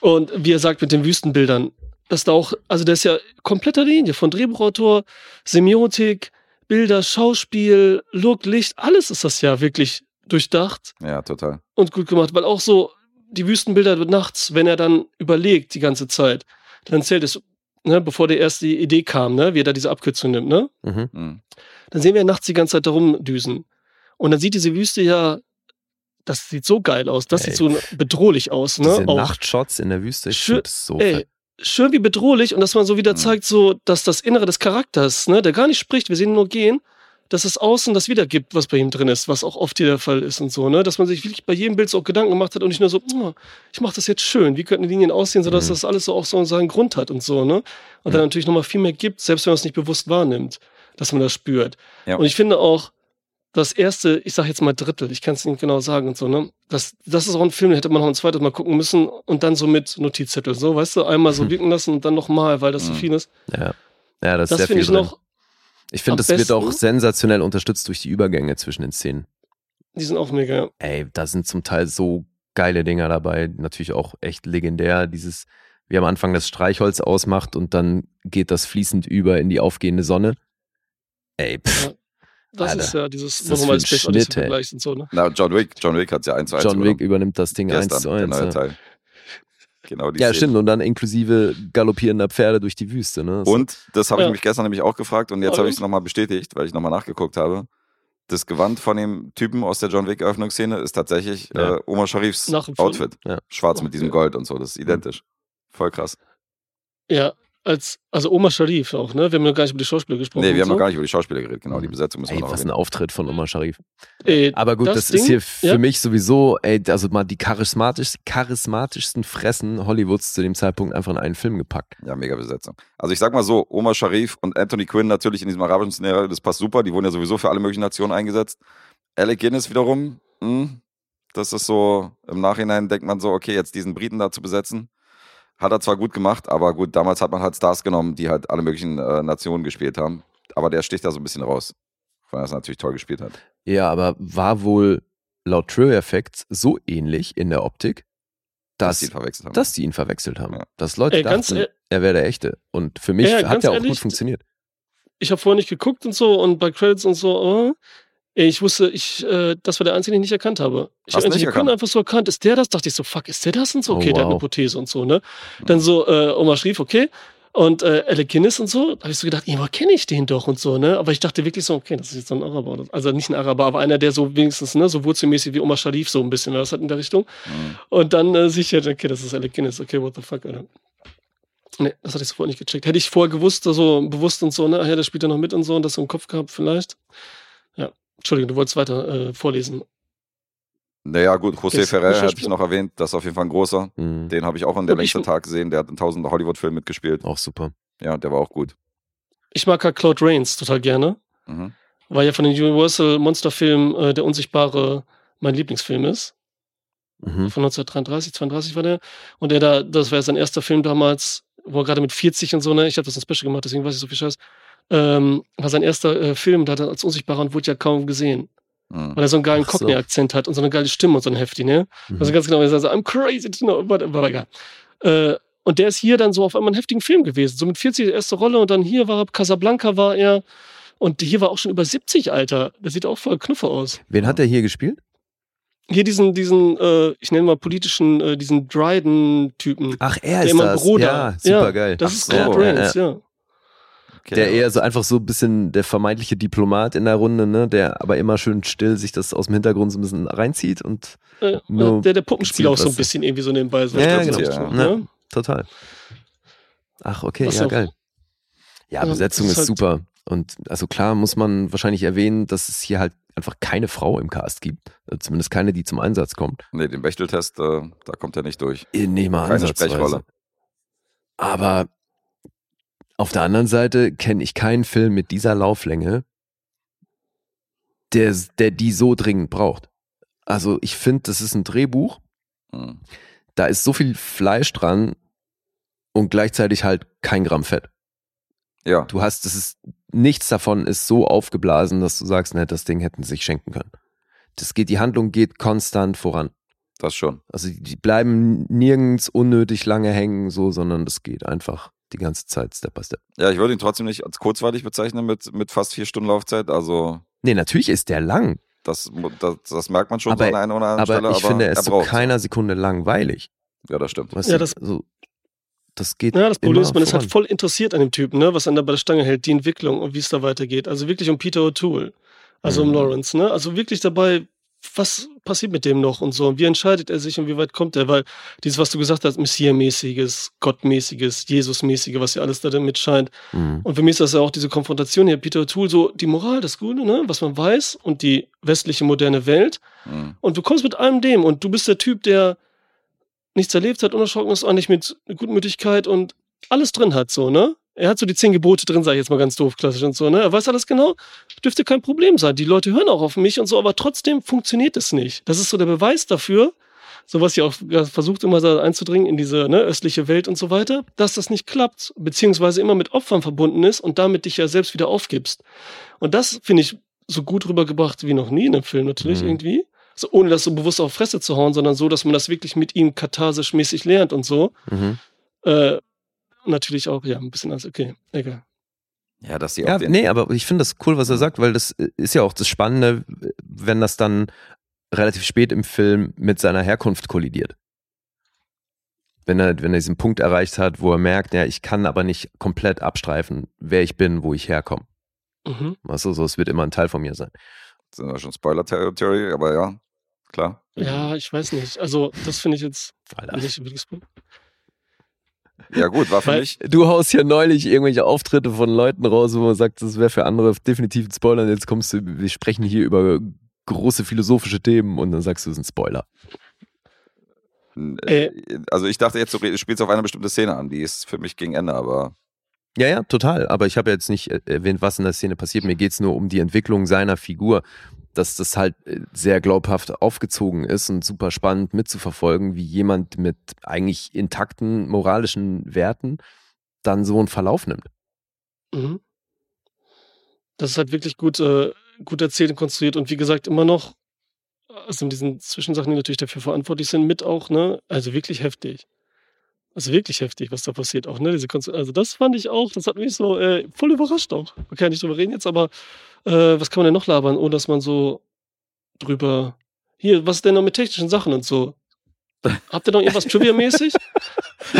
Und wie er sagt mit den Wüstenbildern, dass da auch, also das ist ja kompletter Linie von Drehbuchautor, Semiotik, Bilder, Schauspiel, Look, Licht, alles ist das ja wirklich durchdacht Ja, total. und gut gemacht, weil auch so die Wüstenbilder nachts, wenn er dann überlegt die ganze Zeit, dann zählt es, ne, bevor der erste die Idee kam, ne, wie er da diese Abkürzung nimmt, ne, Mhm. Mhm. dann sehen wir nachts die ganze Zeit da rumdüsen. Und dann sieht diese Wüste ja, das sieht so geil aus, das Ey. sieht so bedrohlich aus, ne, Diese Nachtshots in der Wüste, ich das so ey. Schön wie bedrohlich und dass man so wieder Mhm. zeigt, so, dass das Innere des Charakters, ne, der gar nicht spricht, wir sehen ihn nur gehen, dass es außen das wiedergibt, was bei ihm drin ist, was auch oft hier der Fall ist und so, ne, dass man sich wirklich bei jedem Bild so auch Gedanken gemacht hat und nicht nur so, oh, ich mache das jetzt schön, wie könnten die Linien aussehen, sodass Mhm. das alles so auch so seinen Grund hat und so, ne, und dann natürlich nochmal viel mehr gibt, selbst wenn man es nicht bewusst wahrnimmt, dass man das spürt. Ja. Und ich finde auch, das erste, ich sag jetzt mal Drittel, ich kann es nicht genau sagen und so, ne? Das, das ist auch ein Film, den hätte man noch ein zweites Mal gucken müssen und dann so mit Notizzettel, so, weißt du, einmal so Hm. wirken lassen und dann nochmal, weil das so Mhm. viel ist. Ja. ja, das ist Das sehr finde viel ich drin. ich finde, das wird auch besten. sensationell unterstützt durch die Übergänge zwischen den Szenen. die sind auch mega. Ey, da sind zum Teil so geile Dinger dabei, natürlich auch echt legendär. Dieses, wie am Anfang das Streichholz ausmacht und dann geht das fließend über in die aufgehende Sonne. Ey, pff, Das Alter, ist ja dieses, ist das wo man mal für ein Space Odyssey Schnitt, ey. vergleicht und so, ne? Na, John Wick, John Wick hat ja 1 zu 1 John Wick übernimmt das Ding eins gestern, zu der eins. neue Ja. Teil. Genau die ja, Szene. stimmt. Und dann inklusive galoppierender Pferde durch die Wüste. Ne? So- Und das habe ich Ja. mich gestern nämlich auch gefragt und jetzt habe ich es nochmal bestätigt, weil ich nochmal nachgeguckt habe. Das Gewand von dem Typen aus der John Wick Eröffnungsszene ist tatsächlich Ja. äh, Omar Sharifs? Outfit. Ja. Schwarz mit diesem Okay. Gold und so, das ist identisch. Voll krass. Ja, als, also Oma Sharif auch, ne? Wir haben noch gar nicht über die Schauspieler gesprochen. Nee, wir haben noch so. gar nicht über die Schauspieler geredet, genau, die Besetzung müssen Ey, wir noch was ein erwähnen. Auftritt von Omar Sharif. Ey, Aber gut, das, das ist Ding, hier für ja. mich sowieso, ey, also mal die charismatisch, charismatischsten Fressen Hollywoods zu dem Zeitpunkt einfach in einen Film gepackt. Ja, mega Besetzung. Also ich sag mal so, Omar Sharif und Anthony Quinn natürlich in diesem arabischen Szenario, das passt super, die wurden ja sowieso für alle möglichen Nationen eingesetzt. Alec Guinness wiederum, hm, das ist so, im Nachhinein denkt man so, okay, jetzt diesen Briten da zu besetzen, hat er zwar gut gemacht, aber gut, damals hat man halt Stars genommen, die halt alle möglichen äh, Nationen gespielt haben. Aber der sticht da so ein bisschen raus, weil er es natürlich toll gespielt hat. Ja, aber war wohl laut True Effects so ähnlich in der Optik, dass, die ihn verwechselt haben. dass die ihn verwechselt haben. Ja. Dass Leute Ey, dachten, er wäre der Echte. Und für mich Ja, hat er auch ehrlich, gut funktioniert. ich habe vorher nicht geguckt und so und bei Credits und so, oh, ey, ich wusste, ich, äh, das war der einzige, den ich nicht erkannt habe. Ich habe nicht erkannt? einfach so erkannt, ist der das? Dachte ich so, fuck, ist der das? Und so, Oh, okay, der hat eine wow. Prothese und so, ne? Dann so, äh, Oma Schrief, okay. Und äh, Alec Guinness und so, da habe ich so gedacht, irgendwo kenne ich den doch und so, ne? Aber ich dachte wirklich so, okay, das ist jetzt so ein Araber. Also nicht ein Araber, aber einer, der so wenigstens, ne, so wurzelmäßig wie Omar Sharif so ein bisschen was hat in der Richtung. Mhm. Und dann äh, sicher, okay, das ist Alec Guinness, okay, what the fuck, Alter. Nee, das hatte ich sofort nicht gecheckt. Hätte ich vorher gewusst, so bewusst und so, ne, ach ja, der spielt ja noch mit und so und das so im Kopf gehabt, vielleicht. Ja, Entschuldigung, du wolltest weiter äh, vorlesen. Naja, gut, José Ferrer ist hatte ich noch erwähnt, das ist auf jeden Fall ein großer. Mhm. Den habe ich auch an der längste Tag gesehen, der hat in tausend Hollywood-Filmen mitgespielt. Auch super. Ja, der war auch gut. Ich mag halt Claude Rains total gerne, Mhm. weil ja von den Universal Monsterfilmen äh, der Unsichtbare mein Lieblingsfilm ist. Mhm. Von 1933, 32 war der. Und der da, das war ja sein erster Film damals, wo er gerade mit 40 und so, ne, ich habe das ein Special gemacht, deswegen weiß ich so viel Scheiß. Ähm, war sein erster äh, Film, da hat er als Unsichtbarer und wurde ja kaum gesehen. Mhm. Weil er so einen geilen Ach so. Cockney-Akzent hat und so eine geile Stimme und so ein Hefti, ne? Mhm. Also ganz genau, er sagt so, I'm crazy to know, aber egal. Äh, und der ist hier dann so auf einmal einen heftigen Film gewesen. So mit 40 die erste Rolle und dann hier war er, Casablanca war er. Und hier war auch schon über 70, Alter. Der sieht auch voll knuffe aus. Wen hat er hier gespielt? Hier diesen, diesen, äh, ich nenne mal politischen, äh, diesen Dryden-Typen. Ach, er Der ist im das. Da. Ja, super Ja, geil. Das Ach ist so. Claude Ja, ja. Okay, Der ja. eher so einfach so ein bisschen der vermeintliche Diplomat in der Runde, ne? Der aber immer schön still sich das aus dem Hintergrund so ein bisschen reinzieht und Äh, Nur der, der Puppenspieler auch so ein bisschen irgendwie so nebenbei. So Ja, ja, genau. Ja. Ne? total. Ach, okay, Was ja, geil. Ja, Ja, Besetzung ist ist halt- super. Und also klar muss man wahrscheinlich erwähnen, dass es hier halt einfach keine Frau im Cast gibt. Äh, Zumindest keine, die zum Einsatz kommt. Nee, den Bechteltest, äh, da kommt er nicht durch. Äh, Nee, mal Keine ansatzweise. Sprechrolle. Aber auf der anderen Seite kenne ich keinen Film mit dieser Lauflänge, der, der die so dringend braucht. Also ich finde, das ist ein Drehbuch, Mhm. da ist so viel Fleisch dran und gleichzeitig halt kein Gramm Fett. Ja, Du hast, das ist, nichts davon ist so aufgeblasen, dass du sagst, ne, das Ding hätten sich schenken können. Das geht, die Handlung geht konstant voran. das schon. Also die- die bleiben nirgends unnötig lange hängen, so, sondern das geht einfach die ganze Zeit Step by Step. Ja, ich würde ihn trotzdem nicht als kurzweilig bezeichnen mit, mit fast vier Stunden Laufzeit. Also Nee, natürlich ist der lang, das, das, das merkt man schon Aber- so an einer oder anderen aber Stelle. ich finde, er ist zu keiner Sekunde langweilig. Ja, das stimmt. Weißt Ja, das- so, das geht. Ja, das Problem immer ist, man ist halt voran. voll interessiert an dem Typen, ne, was einen da bei der Stange hält, die Entwicklung und wie es da weitergeht. Also wirklich um Peter O'Toole, also um Mhm. Lawrence, ne? Also wirklich dabei, was passiert mit dem noch und so und wie entscheidet er sich und wie weit kommt er, weil dieses, was du gesagt hast, Messiah-mäßiges, Gottmäßiges, Jesus-mäßige, was ja alles da damit scheint. Mhm. Und für mich ist das ja auch diese Konfrontation hier, Peter O'Toole, so die Moral, das Gute, ne, was man weiß und die westliche moderne Welt Mhm. und du kommst mit allem dem und du bist der Typ, der nichts erlebt hat, unerschrocken ist, eigentlich mit Gutmütigkeit und alles drin hat, so, ne? Er hat so die zehn Gebote drin, sag ich jetzt mal ganz doof, klassisch und so, ne? Er weiß alles genau, dürfte kein Problem sein. Die Leute hören auch auf mich und so, aber trotzdem funktioniert es nicht. Das ist so der Beweis dafür, so was ihr auch versucht immer da einzudringen in diese ne, östliche Welt und so weiter, dass das nicht klappt, beziehungsweise immer mit Opfern verbunden ist und damit dich ja selbst wieder aufgibst. Und das finde ich so gut rübergebracht wie noch nie in einem Film natürlich Mhm. irgendwie. So, ohne das so bewusst auf Fresse zu hauen, sondern so, dass man das wirklich mit ihm katharsisch mäßig lernt und so. Mhm. Äh, natürlich auch, ja, ein bisschen als, okay, egal. Ja, dass die Ja, auch den, nee, aber ich finde das cool, was er sagt, weil das äh, ist ja auch das Spannende, wenn das dann relativ spät im Film mit seiner Herkunft kollidiert. Wenn er, wenn er diesen Punkt erreicht hat, wo er merkt, ja, ich kann aber nicht komplett abstreifen, wer ich bin, wo ich herkomme. Mhm. Weißt du, so, es wird immer ein Teil von mir sein. sind ja schon Spoiler-Territory, aber ja, klar. Ja, ich weiß nicht. Also, das finde ich jetzt Alter. nicht wirklich gut. Ja, gut, war für mich. Du haust ja neulich irgendwelche Auftritte von Leuten raus, wo man sagt, das wäre für andere definitiv ein Spoiler. Und jetzt kommst du, wir sprechen hier über große philosophische Themen und dann sagst du, es ist ein Spoiler. Äh, also ich dachte jetzt, du spielst auf eine bestimmte Szene an, die ist für mich gegen Ende, aber Ja, ja, total. Aber ich habe jetzt nicht äh, erwähnt, was in der Szene passiert. Mir geht's nur um die Entwicklung seiner Figur, dass das halt äh, sehr glaubhaft aufgezogen ist und super spannend mitzuverfolgen, wie jemand mit eigentlich intakten moralischen Werten dann so einen Verlauf nimmt. Mhm. Das ist halt wirklich gut, äh, gut erzählt und konstruiert und wie gesagt immer noch, also in diesen Zwischensachen, die natürlich dafür verantwortlich sind, mit auch, ne, also wirklich heftig. Also wirklich heftig, was da passiert auch, ne, diese Konstru also das fand ich auch, das hat mich so äh, voll überrascht auch. Man kann ja nicht drüber reden jetzt, aber äh, was kann man denn noch labern, ohne dass man so drüber, hier, was ist denn noch mit technischen Sachen und so? <laughs> Habt ihr noch irgendwas Trivia-mäßig? <laughs>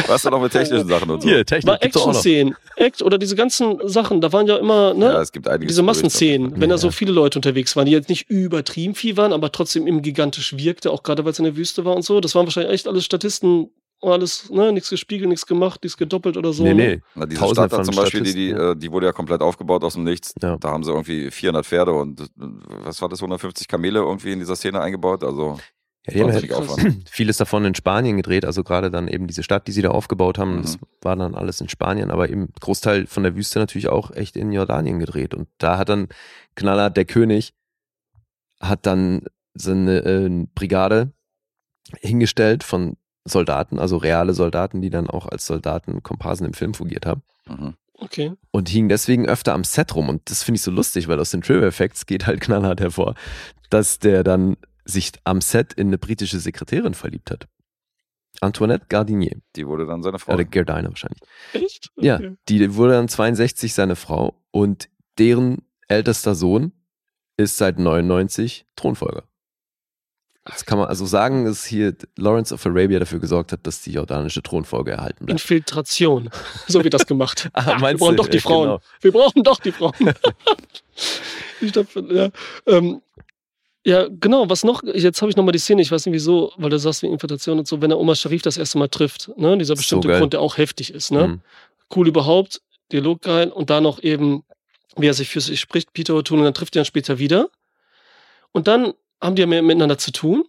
Was denn noch mit technischen Sachen und so? Hier, Technik War gibt's doch auch noch. Action-Szenen. Act oder diese ganzen Sachen, da waren ja immer, ne? Ja, es gibt einige diese Massenszenen, wenn da so Ja. viele Leute unterwegs waren, die jetzt nicht übertrieben viel waren, aber trotzdem eben gigantisch wirkte, auch gerade weil es in der Wüste war und so. Das waren wahrscheinlich echt alles Statisten, alles, ne, nichts gespiegelt, nichts gemacht, nichts gedoppelt oder so. Nee, ne? nee. Na, diese Tausende Stadt da zum Beispiel, die, die, äh, die wurde ja komplett aufgebaut aus dem Nichts. Ja. Da haben sie irgendwie 400 Pferde und äh, was war das, 150 Kamele irgendwie in dieser Szene eingebaut. Also Ja, die haben Aufwand. <clears throat> vieles davon in Spanien gedreht, also gerade dann eben diese Stadt, die sie da aufgebaut haben, Mhm. das war dann alles in Spanien, aber eben Großteil von der Wüste natürlich auch echt in Jordanien gedreht. Und da hat dann Knaller, der König, hat dann seine äh, Brigade hingestellt von Soldaten, also reale Soldaten, die dann auch als Soldaten Komparsen im Film fungiert haben. Mhm. Okay. Und hingen deswegen öfter am Set rum. Und das finde ich so lustig, weil aus den Trivia Effects geht halt knallhart hervor, dass der dann sich am Set in eine britische Sekretärin verliebt hat. Antoinette Gardinier. Die wurde dann seine Frau. Oder Gardiner wahrscheinlich. Echt? Ja, Okay. die wurde dann 62 seine Frau und deren ältester Sohn ist seit 99 Thronfolger. Das kann man also sagen, dass hier Lawrence of Arabia dafür gesorgt hat, dass die jordanische Thronfolge erhalten bleibt. Infiltration. So wird das gemacht. <laughs> Ah, wir brauchen du? doch die Frauen. genau. Wir brauchen doch die Frauen. <laughs> ich glaub, ja. Ähm, ja, genau, was noch, jetzt habe ich nochmal die Szene, ich weiß nicht wieso, weil du sagst wie Infiltration und so, wenn er Oma Sharif das erste Mal trifft, ne, dieser So bestimmte geil. Grund, der auch heftig ist, ne? Mhm. Cool überhaupt, Dialog geil und da noch eben, wie er sich für sich spricht, Peter O'Toole, und dann trifft er ihn später wieder. Und dann haben die ja mehr miteinander zu tun.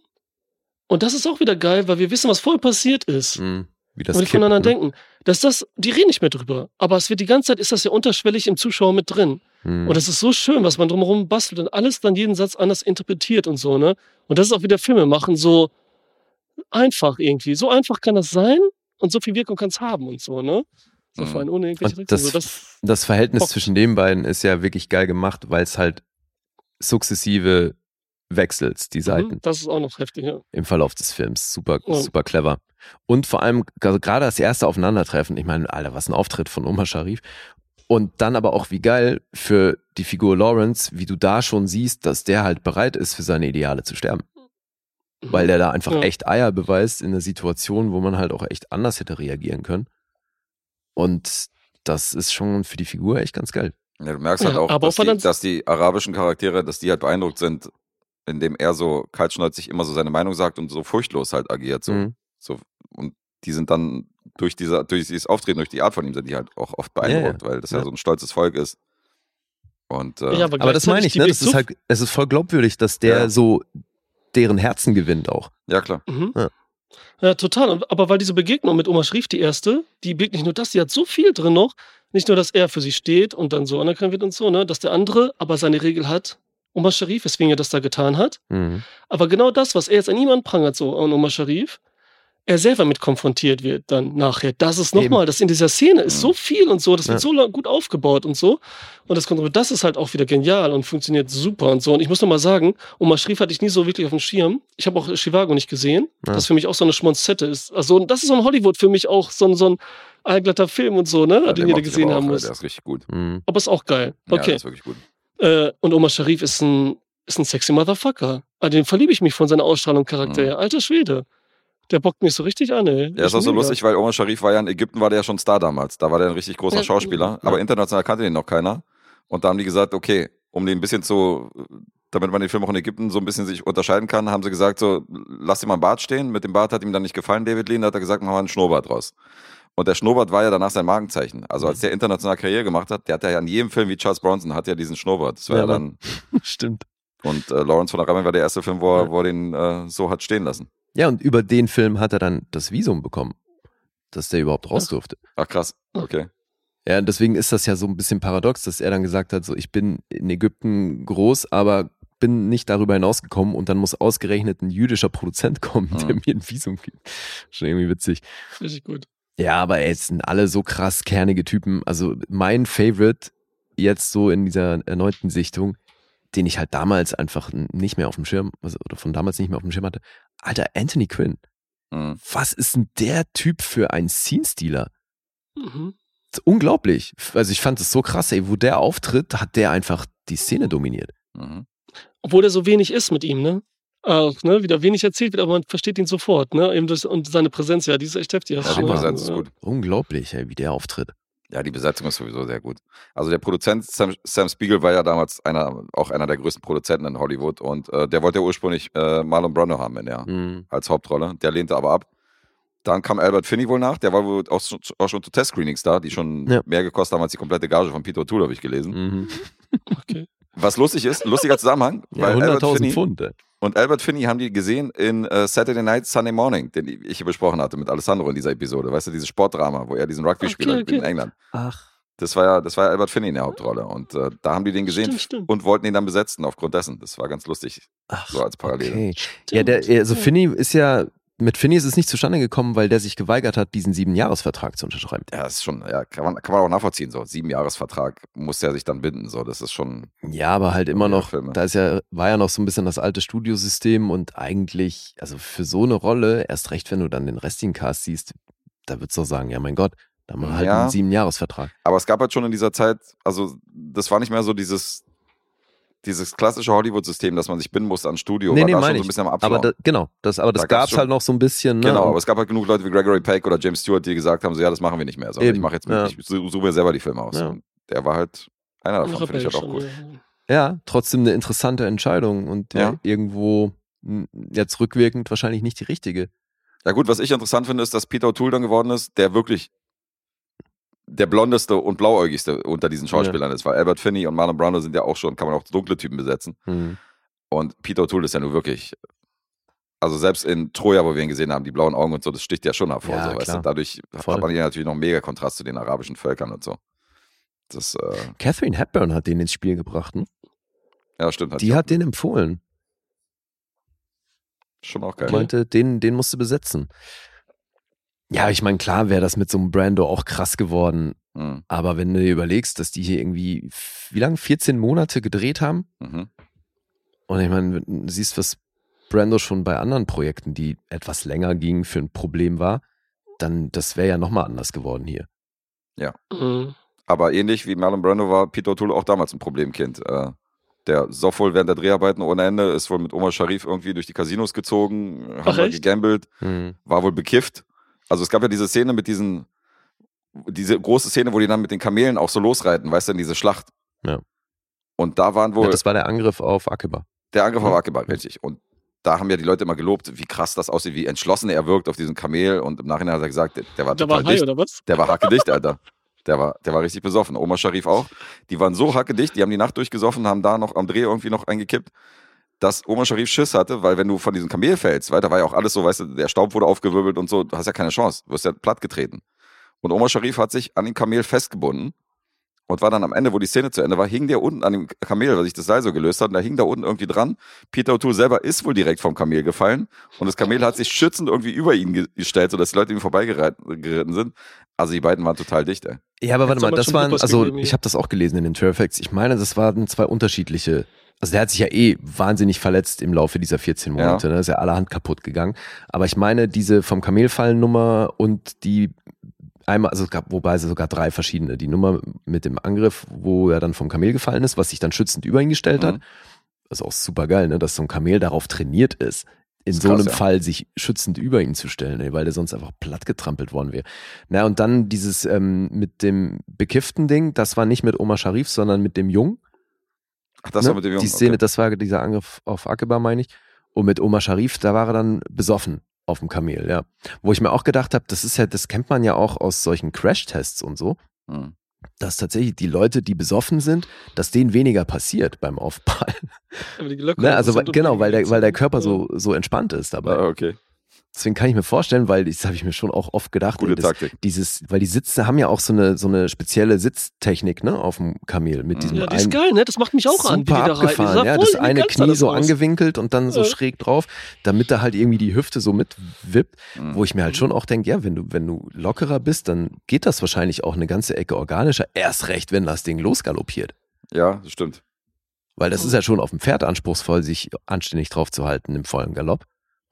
Und das ist auch wieder geil, weil wir wissen, was vorher passiert ist. Mhm. Wie das und die kippt, voneinander ne? denken. Dass das, die reden nicht mehr drüber. Aber es wird die ganze Zeit, ist das ja unterschwellig im Zuschauer mit drin. Mhm. Und es ist so schön, was man drumherum bastelt und alles dann jeden Satz anders interpretiert und so, ne? Und das ist auch wieder Filme machen, so einfach irgendwie. So einfach kann das sein und so viel Wirkung kann es haben und so, ne? So Mhm. vor allem ohne irgendwelche Rücksicht. das, So, das, das Verhältnis Bock. zwischen den beiden ist ja wirklich geil gemacht, weil es halt sukzessive wechselt, die Seiten mhm, das ist auch noch heftig, ja. im Verlauf des Films. Super, Ja. super clever. Und vor allem also gerade das erste Aufeinandertreffen. Ich meine, Alter, was ein Auftritt von Omar Sharif. Und dann aber auch wie geil für die Figur Lawrence, wie du da schon siehst, dass der halt bereit ist, für seine Ideale zu sterben. Mhm. Weil der da einfach Ja. echt Eier beweist in einer Situation, wo man halt auch echt anders hätte reagieren können. Und das ist schon für die Figur echt ganz geil. Ja, du merkst halt Ja, auch, aber dass, die, dass die arabischen Charaktere, dass die halt beeindruckt sind, indem er so kaltschnäuzig immer so seine Meinung sagt und so furchtlos halt agiert. So. Mhm. so und die sind dann durch, diese, durch dieses Auftreten, durch die Art von ihm, sind die halt auch oft beeindruckt, weil das ja. Ja. so ein stolzes Volk ist. Und äh, Ja, Aber das meine ich, ne? Das ist halt, es ist voll glaubwürdig, dass der Ja. so deren Herzen gewinnt auch. ja, klar. Mhm. Ja. Ja. total. Aber weil diese Begegnung mit Oma Schrief, die erste, die birgt nicht nur das, die hat so viel drin noch. Nicht nur, dass er für sie steht und dann so anerkannt wird und so, ne, dass der andere aber seine Regel hat, Oma Sharif, weswegen er das da getan hat. Mhm. Aber genau das, was er jetzt an ihm anprangert, so an Oma Sharif, er selber mit konfrontiert wird dann nachher. Das ist nochmal, das in dieser Szene ist so viel und so, das wird Ja. so lang- gut aufgebaut und so. Und das, das ist halt auch wieder genial und funktioniert super und so. Und ich muss nochmal sagen, Oma Sharif hatte ich nie so wirklich auf dem Schirm. Ich habe auch Chivago nicht gesehen, Ja. das für mich auch so eine Schmonzette ist. Also das ist so ein Hollywood für mich auch, so ein, so ein allglatter Film und so, ne, Ja, den jeder gesehen haben muss. Der ist richtig gut. Mhm. Aber ist auch geil. Ja, Okay. der ist wirklich gut. Äh, und Omar Sharif ist ein, ist ein sexy Motherfucker. An den verliebe ich mich von seiner Ausstrahlung Charakter Mhm. her. Alter Schwede. Der bockt mich so richtig an, ey. Ja, ist auch so mega. lustig, weil Omar Sharif war ja in Ägypten, war der ja schon Star damals. Da war der ein richtig großer Ja. Schauspieler, aber international kannte den noch keiner. Und da haben die gesagt, okay, um den ein bisschen zu, damit man den Film auch in Ägypten so ein bisschen sich unterscheiden kann, haben sie gesagt, so, lass ihn mal einen Bart stehen. Mit dem Bart hat ihm dann nicht gefallen, David Lean, da hat er gesagt, machen wir einen Schnurrbart draus. Und der Schnurrbart war ja danach sein Markenzeichen. Also als der international Karriere gemacht hat, der hat ja in jedem Film wie Charles Bronson, hat ja diesen Schnurrbart. Das war ja, Ja, dann, <laughs> Stimmt. und äh, Lawrence von Arabien war der erste Film, wo er, wo er den äh, so hat stehen lassen. Ja, und über den Film hat er dann das Visum bekommen, dass der überhaupt raus durfte. Ach krass, okay. Ja, und deswegen ist das ja so ein bisschen paradox, dass er dann gesagt hat, so ich bin in Ägypten groß, aber bin nicht darüber hinausgekommen und dann muss ausgerechnet ein jüdischer Produzent kommen, der Mhm. mir ein Visum gibt. Schon irgendwie witzig. Richtig gut. Ja, aber ey, es sind alle so krass kernige Typen. Also mein Favorite jetzt so in dieser erneuten Sichtung, den ich halt damals einfach nicht mehr auf dem Schirm, also, oder von damals nicht mehr auf dem Schirm hatte. Alter, Anthony Quinn. Mhm. Was ist denn der Typ für ein Scene-Stealer? Mhm. Unglaublich. Also ich fand es so krass, ey, wo der auftritt, hat der einfach die Szene dominiert. Mhm. Obwohl der so wenig ist mit ihm, ne? Auch, ne, wieder wenig erzählt wird, aber man versteht ihn sofort, ne? Eben das, und seine Präsenz, ja, die ist echt heftig. Ja, die Präsenz ist gut. Unglaublich, ey, wie der auftritt. Ja, die Besetzung ist sowieso sehr gut. Also der Produzent Sam, Sam Spiegel war ja damals einer, auch einer der größten Produzenten in Hollywood und äh, der wollte ja ursprünglich äh, Marlon Brando haben in der, Mhm. als Hauptrolle. Der lehnte aber ab. Dann kam Albert Finney wohl nach, der war wohl auch schon, auch schon zu Test-Screenings da, die schon Ja. mehr gekostet haben als die komplette Gage von Peter O'Toole, habe ich gelesen. Mhm. Okay. Was lustig ist, lustiger Zusammenhang, Ja, weil Albert 100.000 Finney Pfund. ey. Und Albert Finney haben die gesehen in äh, Saturday Night Sunday Morning, den ich hier besprochen hatte mit Alessandro in dieser Episode. Weißt du, dieses Sportdrama, wo er diesen Rugby-Spieler Okay, spielt in okay. England. Ach. Das war ja, das war ja Albert Finney in der Hauptrolle. Und äh, da haben die den gesehen Stimmt, stimmt. und wollten ihn dann besetzen aufgrund dessen. Das war ganz lustig. Ach, So als Parallele. Okay. Ja, der, also. Finney ist ja, mit Finney ist es nicht zustande gekommen, weil der sich geweigert hat, diesen Siebenjahresvertrag zu unterschreiben. Ja, das ist schon, ja, kann man, kann man auch nachvollziehen. So, sieben Jahresvertrag muss er sich dann binden. So, das ist schon. Ja, aber halt immer noch, Filme. da ist ja, war ja noch so ein bisschen das alte Studiosystem und eigentlich, also für so eine Rolle, erst recht, wenn du dann den restlichen Cast siehst, da würdest du doch sagen, ja mein Gott, da haben wir halt Ja. einen Siebenjahresvertrag. Aber es gab halt schon in dieser Zeit, also das war nicht mehr so dieses, dieses klassische Hollywood-System, dass man sich binden musste an Studio. Nee, war nee, da schon so ein bisschen am Aber Abflauen. da, genau, das, aber das Da gab's gab's schon- halt noch so ein bisschen. Ne? Genau, aber es gab halt genug Leute wie Gregory Peck oder James Stewart, die gesagt haben, so ja, das machen wir nicht mehr. Sondern Eben, ich mache jetzt, ja. ich su- suche mir selber die Filme aus. Ja. Und der war halt einer davon, finde ich halt auch cool. ja, trotzdem eine interessante Entscheidung und ja, Ja. irgendwo jetzt rückwirkend wahrscheinlich nicht die richtige. Ja gut, was ich interessant finde, ist, dass Peter O'Toole dann geworden ist, der wirklich der blondeste und blauäugigste unter diesen Schauspielern ist, weil Albert Finney und Marlon Brando sind ja auch schon, kann man auch dunkle Typen besetzen. Hm. Und Peter O'Toole ist ja nur wirklich, also selbst in Troja, wo wir ihn gesehen haben, die blauen Augen und so, das sticht ja schon hervor. Ja, so, weißt du? Dadurch Voll. hat man hier natürlich noch einen mega Kontrast zu den arabischen Völkern und so. Das, äh, Catherine Hepburn hat den ins Spiel gebracht. Ne? ja, stimmt. Die hat den empfohlen. schon auch geil. meinte, den, den musst du besetzen. Ja, ich meine, klar wäre das mit so einem Brando auch krass geworden. Mhm. Aber wenn du dir überlegst, dass die hier irgendwie, wie lange? 14 Monate gedreht haben? Mhm. Und ich meine, wenn du siehst, was Brando schon bei anderen Projekten, die etwas länger gingen, für ein Problem war, dann das wäre ja nochmal anders geworden hier. Mhm. Aber ähnlich wie Marlon Brando war Peter O'Toole auch damals ein Problemkind. Äh, der soff wohl während der Dreharbeiten ohne Ende, ist wohl mit Oma Sharif irgendwie durch die Casinos gezogen, haben Ach, da echt? gegambelt, Hm. war wohl bekifft. Also es gab ja diese Szene mit diesen, diese große Szene, wo die dann mit den Kamelen auch so losreiten, weißt du, in diese Schlacht. Ja. Und da waren wohl Ja, das war der Angriff auf Akiba. der Angriff auf Ja. Akiba, richtig. Und da haben ja die Leute immer gelobt, wie krass das aussieht, wie entschlossen er wirkt auf diesem Kamel. Und im Nachhinein hat er gesagt, der, der war Da total war High, dicht. oder was? Der war hackedicht, Alter. Der war, der war richtig besoffen. Oma Sharif auch. Die waren so hackedicht, die haben die Nacht durchgesoffen, haben da noch am Dreh irgendwie noch eingekippt, dass Oma Sharif Schiss hatte, weil wenn du von diesem Kamel fällst, weiter war ja auch alles so, weißt du, der Staub wurde aufgewirbelt und so, du hast ja keine Chance, du wirst ja platt getreten. Und Oma Sharif hat sich an dem Kamel festgebunden und war dann am Ende, wo die Szene zu Ende war, hing der unten an dem Kamel, weil sich das Seil so gelöst hat, und da hing da unten irgendwie dran. Peter O'Toole selber ist wohl direkt vom Kamel gefallen und das Kamel hat sich schützend irgendwie über ihn ge- gestellt, sodass die Leute ihm vorbeigeritten sind. Also die beiden waren total dicht, ey. Ja, aber warte mal, das waren, also ich habe das auch gelesen in den Trailfacts. Ich meine, das waren zwei unterschiedliche. Also der hat sich ja eh wahnsinnig verletzt im Laufe dieser 14 Monate. Ne? Ist ja allerhand kaputt gegangen. Aber ich meine, diese vom Kamelfallen-Nummer und die einmal, also es gab, wobei es sogar drei verschiedene. Die Nummer mit dem Angriff, wo er dann vom Kamel gefallen ist, was sich dann schützend über ihn gestellt hat. Mhm. Das ist auch super geil, ne? dass so ein Kamel darauf trainiert ist, in Ist so krass, einem ja. Fall sich schützend über ihn zu stellen, ey, weil der sonst einfach platt getrampelt worden wäre. Na, und dann dieses ähm, mit dem bekifften Ding, das war nicht mit Omar Sharif, sondern mit dem Jungen. Ach, das ne? war mit dem Jungen. Die Szene, okay. das war dieser Angriff auf Akeba, meine ich. Und mit Omar Sharif, da war er dann besoffen auf dem Kamel, ja. Wo ich mir auch gedacht habe, das ist ja, das kennt man ja auch aus solchen Crash-Tests und so, Hm. dass tatsächlich die Leute, die besoffen sind, dass denen weniger passiert beim Aufprall. Aber die locker Ne? Also weil, genau, weil der, weil der Körper so, so entspannt ist dabei. Ah, okay. Deswegen kann ich mir vorstellen, weil das habe ich mir schon auch oft gedacht, Gute das, Taktik. dieses, weil die Sitze haben ja auch so eine, so eine spezielle Sitztechnik, ne, auf dem Kamel mit Mhm. diesem Ja, die ist geil, ne? Das macht mich auch an, wie die super da abgefahren, ja, das eine Knie das so aus. angewinkelt und dann so Ja. schräg drauf, damit da halt irgendwie die Hüfte so mitwippt, Hm. wo ich mir halt schon auch denke, ja, wenn du, wenn du lockerer bist, dann geht das wahrscheinlich auch eine ganze Ecke organischer, erst recht, wenn das Ding losgaloppiert. Ja, das stimmt. Weil das ist ja schon auf dem Pferd anspruchsvoll, sich anständig drauf zu halten im vollen Galopp.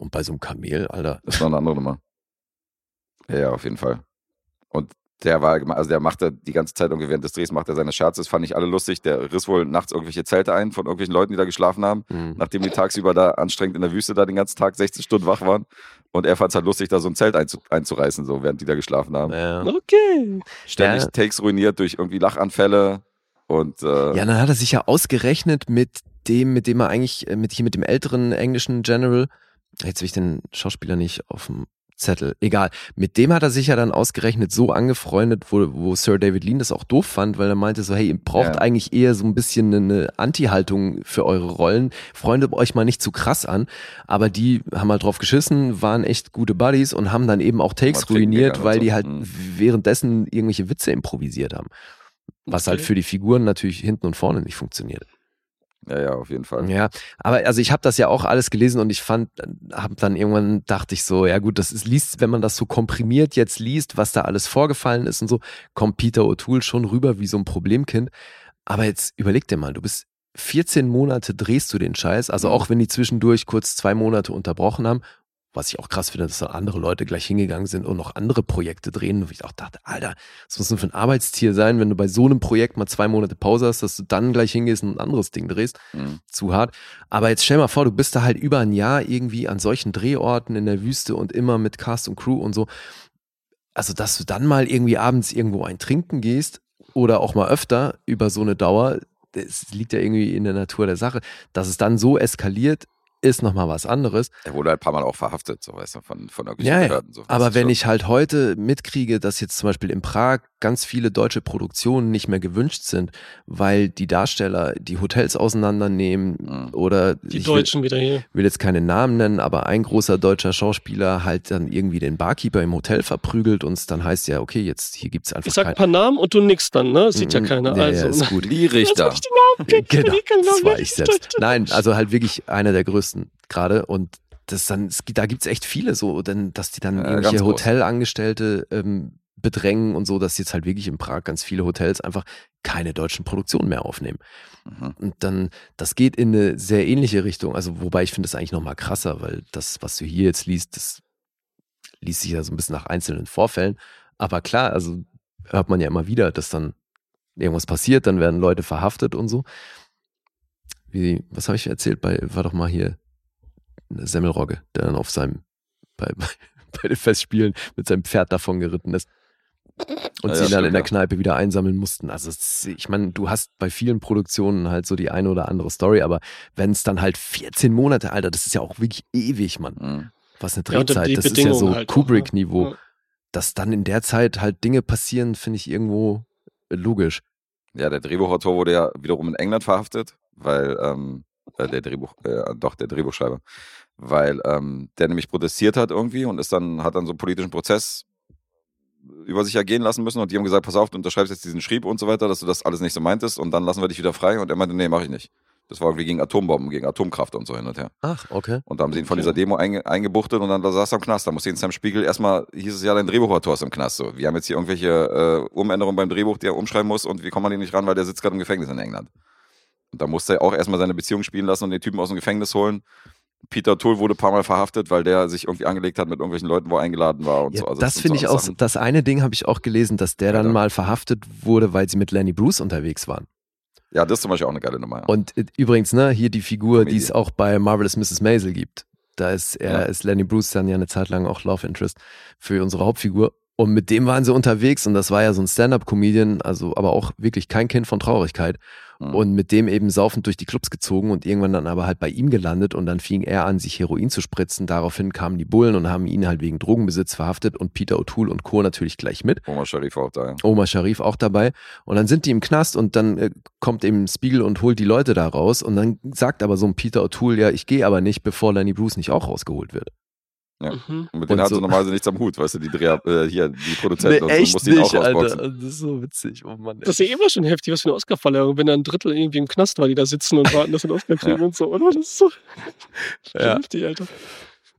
Und bei so einem Kamel, Alter, Das ist noch eine andere Nummer. Ja, ja, auf jeden Fall. Und Der war, also der machte die ganze Zeit irgendwie während des Drehs macht er seine Scherze, das fand ich alle lustig. Der riss wohl nachts irgendwelche Zelte ein von irgendwelchen Leuten, die da geschlafen haben, Mhm. nachdem die tagsüber da anstrengend in der Wüste da den ganzen Tag 16 Stunden wach waren. Und er fand es halt lustig, da so ein Zelt einzu einzureißen, so während die da geschlafen haben. Ja. Okay. Ständig Ja. Takes ruiniert durch irgendwie Lachanfälle und äh, Ja, dann hat er sich ja ausgerechnet mit dem, mit dem er eigentlich, äh, mit hier mit dem älteren englischen General, jetzt will ich den Schauspieler nicht auf dem Zettel, egal, mit dem hat er sich ja dann ausgerechnet so angefreundet, wo, wo Sir David Lean das auch doof fand, weil er meinte so, hey, ihr braucht Ja. eigentlich eher so ein bisschen eine Anti-Haltung für eure Rollen, freundet euch mal nicht zu krass an, aber die haben halt drauf geschissen, waren echt gute Buddies und haben dann eben auch Takes ruiniert, weil so. die halt Mhm. währenddessen irgendwelche Witze improvisiert haben. Was halt Okay. für die Figuren natürlich hinten und vorne nicht funktioniert. Ja, ja, auf jeden Fall. Ja, aber also ich habe das ja auch alles gelesen und ich fand, habe dann irgendwann dachte ich so, ja gut, das ist liest, wenn man das so komprimiert jetzt liest, was da alles vorgefallen ist und so, kommt Peter O'Toole schon rüber wie so ein Problemkind. Aber jetzt überleg dir mal, du bist 14 Monate drehst du den Scheiß, also Mhm. auch wenn die zwischendurch kurz zwei Monate unterbrochen haben, was ich auch krass finde, dass dann andere Leute gleich hingegangen sind und noch andere Projekte drehen. Und ich auch dachte, Alter, was muss denn für ein Arbeitstier sein, wenn du bei so einem Projekt mal zwei Monate Pause hast, dass du dann gleich hingehst und ein anderes Ding drehst Mhm. zu hart. Aber jetzt stell mal vor, du bist da halt über ein Jahr irgendwie an solchen Drehorten in der Wüste und immer mit Cast und Crew und so. Also, dass du dann mal irgendwie abends irgendwo ein Trinken gehst oder auch mal öfter über so eine Dauer, das liegt ja irgendwie in der Natur der Sache. Dass es dann so eskaliert, ist nochmal was anderes. Er wurde halt ein paar Mal auch verhaftet, so weißt du, von, von irgendwelchen Ja, ja. Behörden. So. Aber wenn schon- ich halt heute mitkriege, dass jetzt zum Beispiel in Prag ganz viele deutsche Produktionen nicht mehr gewünscht sind, weil die Darsteller die Hotels auseinandernehmen Mhm. oder Die ich will- Deutschen wieder hier. will jetzt keine Namen nennen, aber ein großer deutscher Schauspieler halt dann irgendwie den Barkeeper im Hotel verprügelt und es dann heißt ja, okay, jetzt hier gibt's einfach Ich sag ein paar Namen und du nix dann, ne? Das sieht ja Mhm. keiner. Ja, also, ja, ist gut. Richter. Lass mich die Namen kennen, Genau, das war ich selbst. Nein, also halt wirklich einer der größten gerade und das dann, es, gibt- da gibt's echt viele so, denn dass die dann Ja, irgendwelche. Hotelangestellte ähm, bedrängen und so, dass jetzt halt wirklich in Prag ganz viele Hotels einfach keine deutschen Produktionen mehr aufnehmen. Mhm. Und dann, das geht in eine sehr ähnliche Richtung. Also, wobei ich finde es eigentlich noch mal krasser, weil das, was du hier jetzt liest, das liest sich ja so ein bisschen nach einzelnen Vorfällen. Aber klar, also hört man ja immer wieder, dass dann irgendwas passiert, dann werden Leute verhaftet und so. Wie, was habe ich erzählt? Bei, war doch mal hier Semmelrogge, der dann auf seinem, bei, bei, <laughs> bei den Festspielen mit seinem Pferd davon geritten ist. Und Ja, sie ja, dann in der ja. Kneipe wieder einsammeln mussten. Also ich meine, du hast bei vielen Produktionen halt so die eine oder andere Story, aber wenn es dann halt 14 Monate, Alter, das ist ja auch wirklich ewig, Mann. Mhm. Was eine Ja, Drehzeit, die das ist ja so halt auch, Kubrick-Niveau. Ja. Dass dann in der Zeit halt Dinge passieren, finde ich irgendwo logisch. Ja, der Drehbuchautor wurde ja wiederum in England verhaftet, weil ähm, äh, der Drehbuch, äh, doch der Drehbuchschreiber, weil ähm, der nämlich protestiert hat irgendwie und ist dann hat dann so einen politischen Prozess über sich ergehen lassen müssen und die haben gesagt, pass auf, du unterschreibst jetzt diesen Schrieb und so weiter, dass du das alles nicht so meintest und dann lassen wir dich wieder frei und er meinte, nee, mache ich nicht. Das war irgendwie gegen Atombomben, gegen Atomkraft und so hin und her. Ach, okay. Und da haben sie ihn von dieser Demo einge eingebuchtet und dann da saß er im Knast. Da musste ihn Sam Spiegel erstmal, hieß es ja, dein Drehbuchautor ist im Knast. So. Wir haben jetzt hier irgendwelche äh, Umänderungen beim Drehbuch, die er umschreiben muss und wie kommt man den nicht ran, weil der sitzt gerade im Gefängnis in England. Und da musste er auch erstmal seine Beziehung spielen lassen und den Typen aus dem Gefängnis holen. Peter Toll wurde ein paar Mal verhaftet, weil der sich irgendwie angelegt hat mit irgendwelchen Leuten, wo er eingeladen war und Ja, so. Also das finde so ich auch, Sachen. das eine Ding habe ich auch gelesen, dass der dann Alter. mal verhaftet wurde, weil sie mit Lenny Bruce unterwegs waren. Ja, das ist zum Beispiel auch eine geile Nummer. Ja. Und äh, übrigens, ne, hier die Figur, die es auch bei Marvelous Mrs. Maisel gibt. Da ist er, Ja. ist Lenny Bruce dann ja eine Zeit lang auch Love Interest für unsere Hauptfigur. Und mit dem waren sie unterwegs und das war ja so ein Stand-up-Comedian, also aber auch wirklich kein Kind von Traurigkeit. Mhm. Und mit dem eben saufend durch die Clubs gezogen und irgendwann dann aber halt bei ihm gelandet und dann fing er an, sich Heroin zu spritzen. Daraufhin kamen die Bullen und haben ihn halt wegen Drogenbesitz verhaftet und Peter O'Toole und Co. natürlich gleich mit. Omar Sharif auch da, ja. Omar Sharif auch dabei. Und dann sind die im Knast und dann äh, kommt eben Spiegel und holt die Leute da raus. Und dann sagt aber so ein Peter O'Toole, ja, ich gehe aber nicht, bevor Lenny Bruce nicht auch rausgeholt wird. Mhm. Und mit denen Und hat so- sie normalerweise nichts am Hut, weißt du, die Dreher, äh, hier, die Produzenten und so, nicht, ihn auch rausboxen. Alter. Das ist so witzig. Oh Mann. Das ist ja immer schon heftig, was für eine Oscar-Verleihung, wenn da ein Drittel irgendwie im Knast war, die da sitzen und warten, dass sie einen Oscar kriegen Ja. und so, oder? Das ist so <laughs> Ja. heftig, Alter.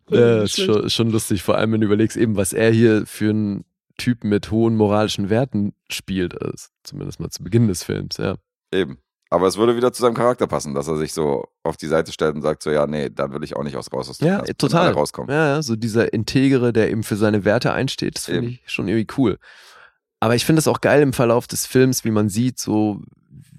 Ja, ist schon, schon lustig, vor allem wenn du überlegst, eben, was er hier für einen Typ mit hohen moralischen Werten spielt, also zumindest mal zu Beginn des Films, ja. Eben. Aber es würde wieder zu seinem Charakter passen, dass er sich so auf die Seite stellt und sagt so, ja, nee, dann will ich auch nicht aus raus aus Ja, wenn total. rauskommen. Ja, so dieser Integere, der eben für seine Werte einsteht, das finde ich schon irgendwie cool. Aber ich finde es auch geil im Verlauf des Films, wie man sieht, so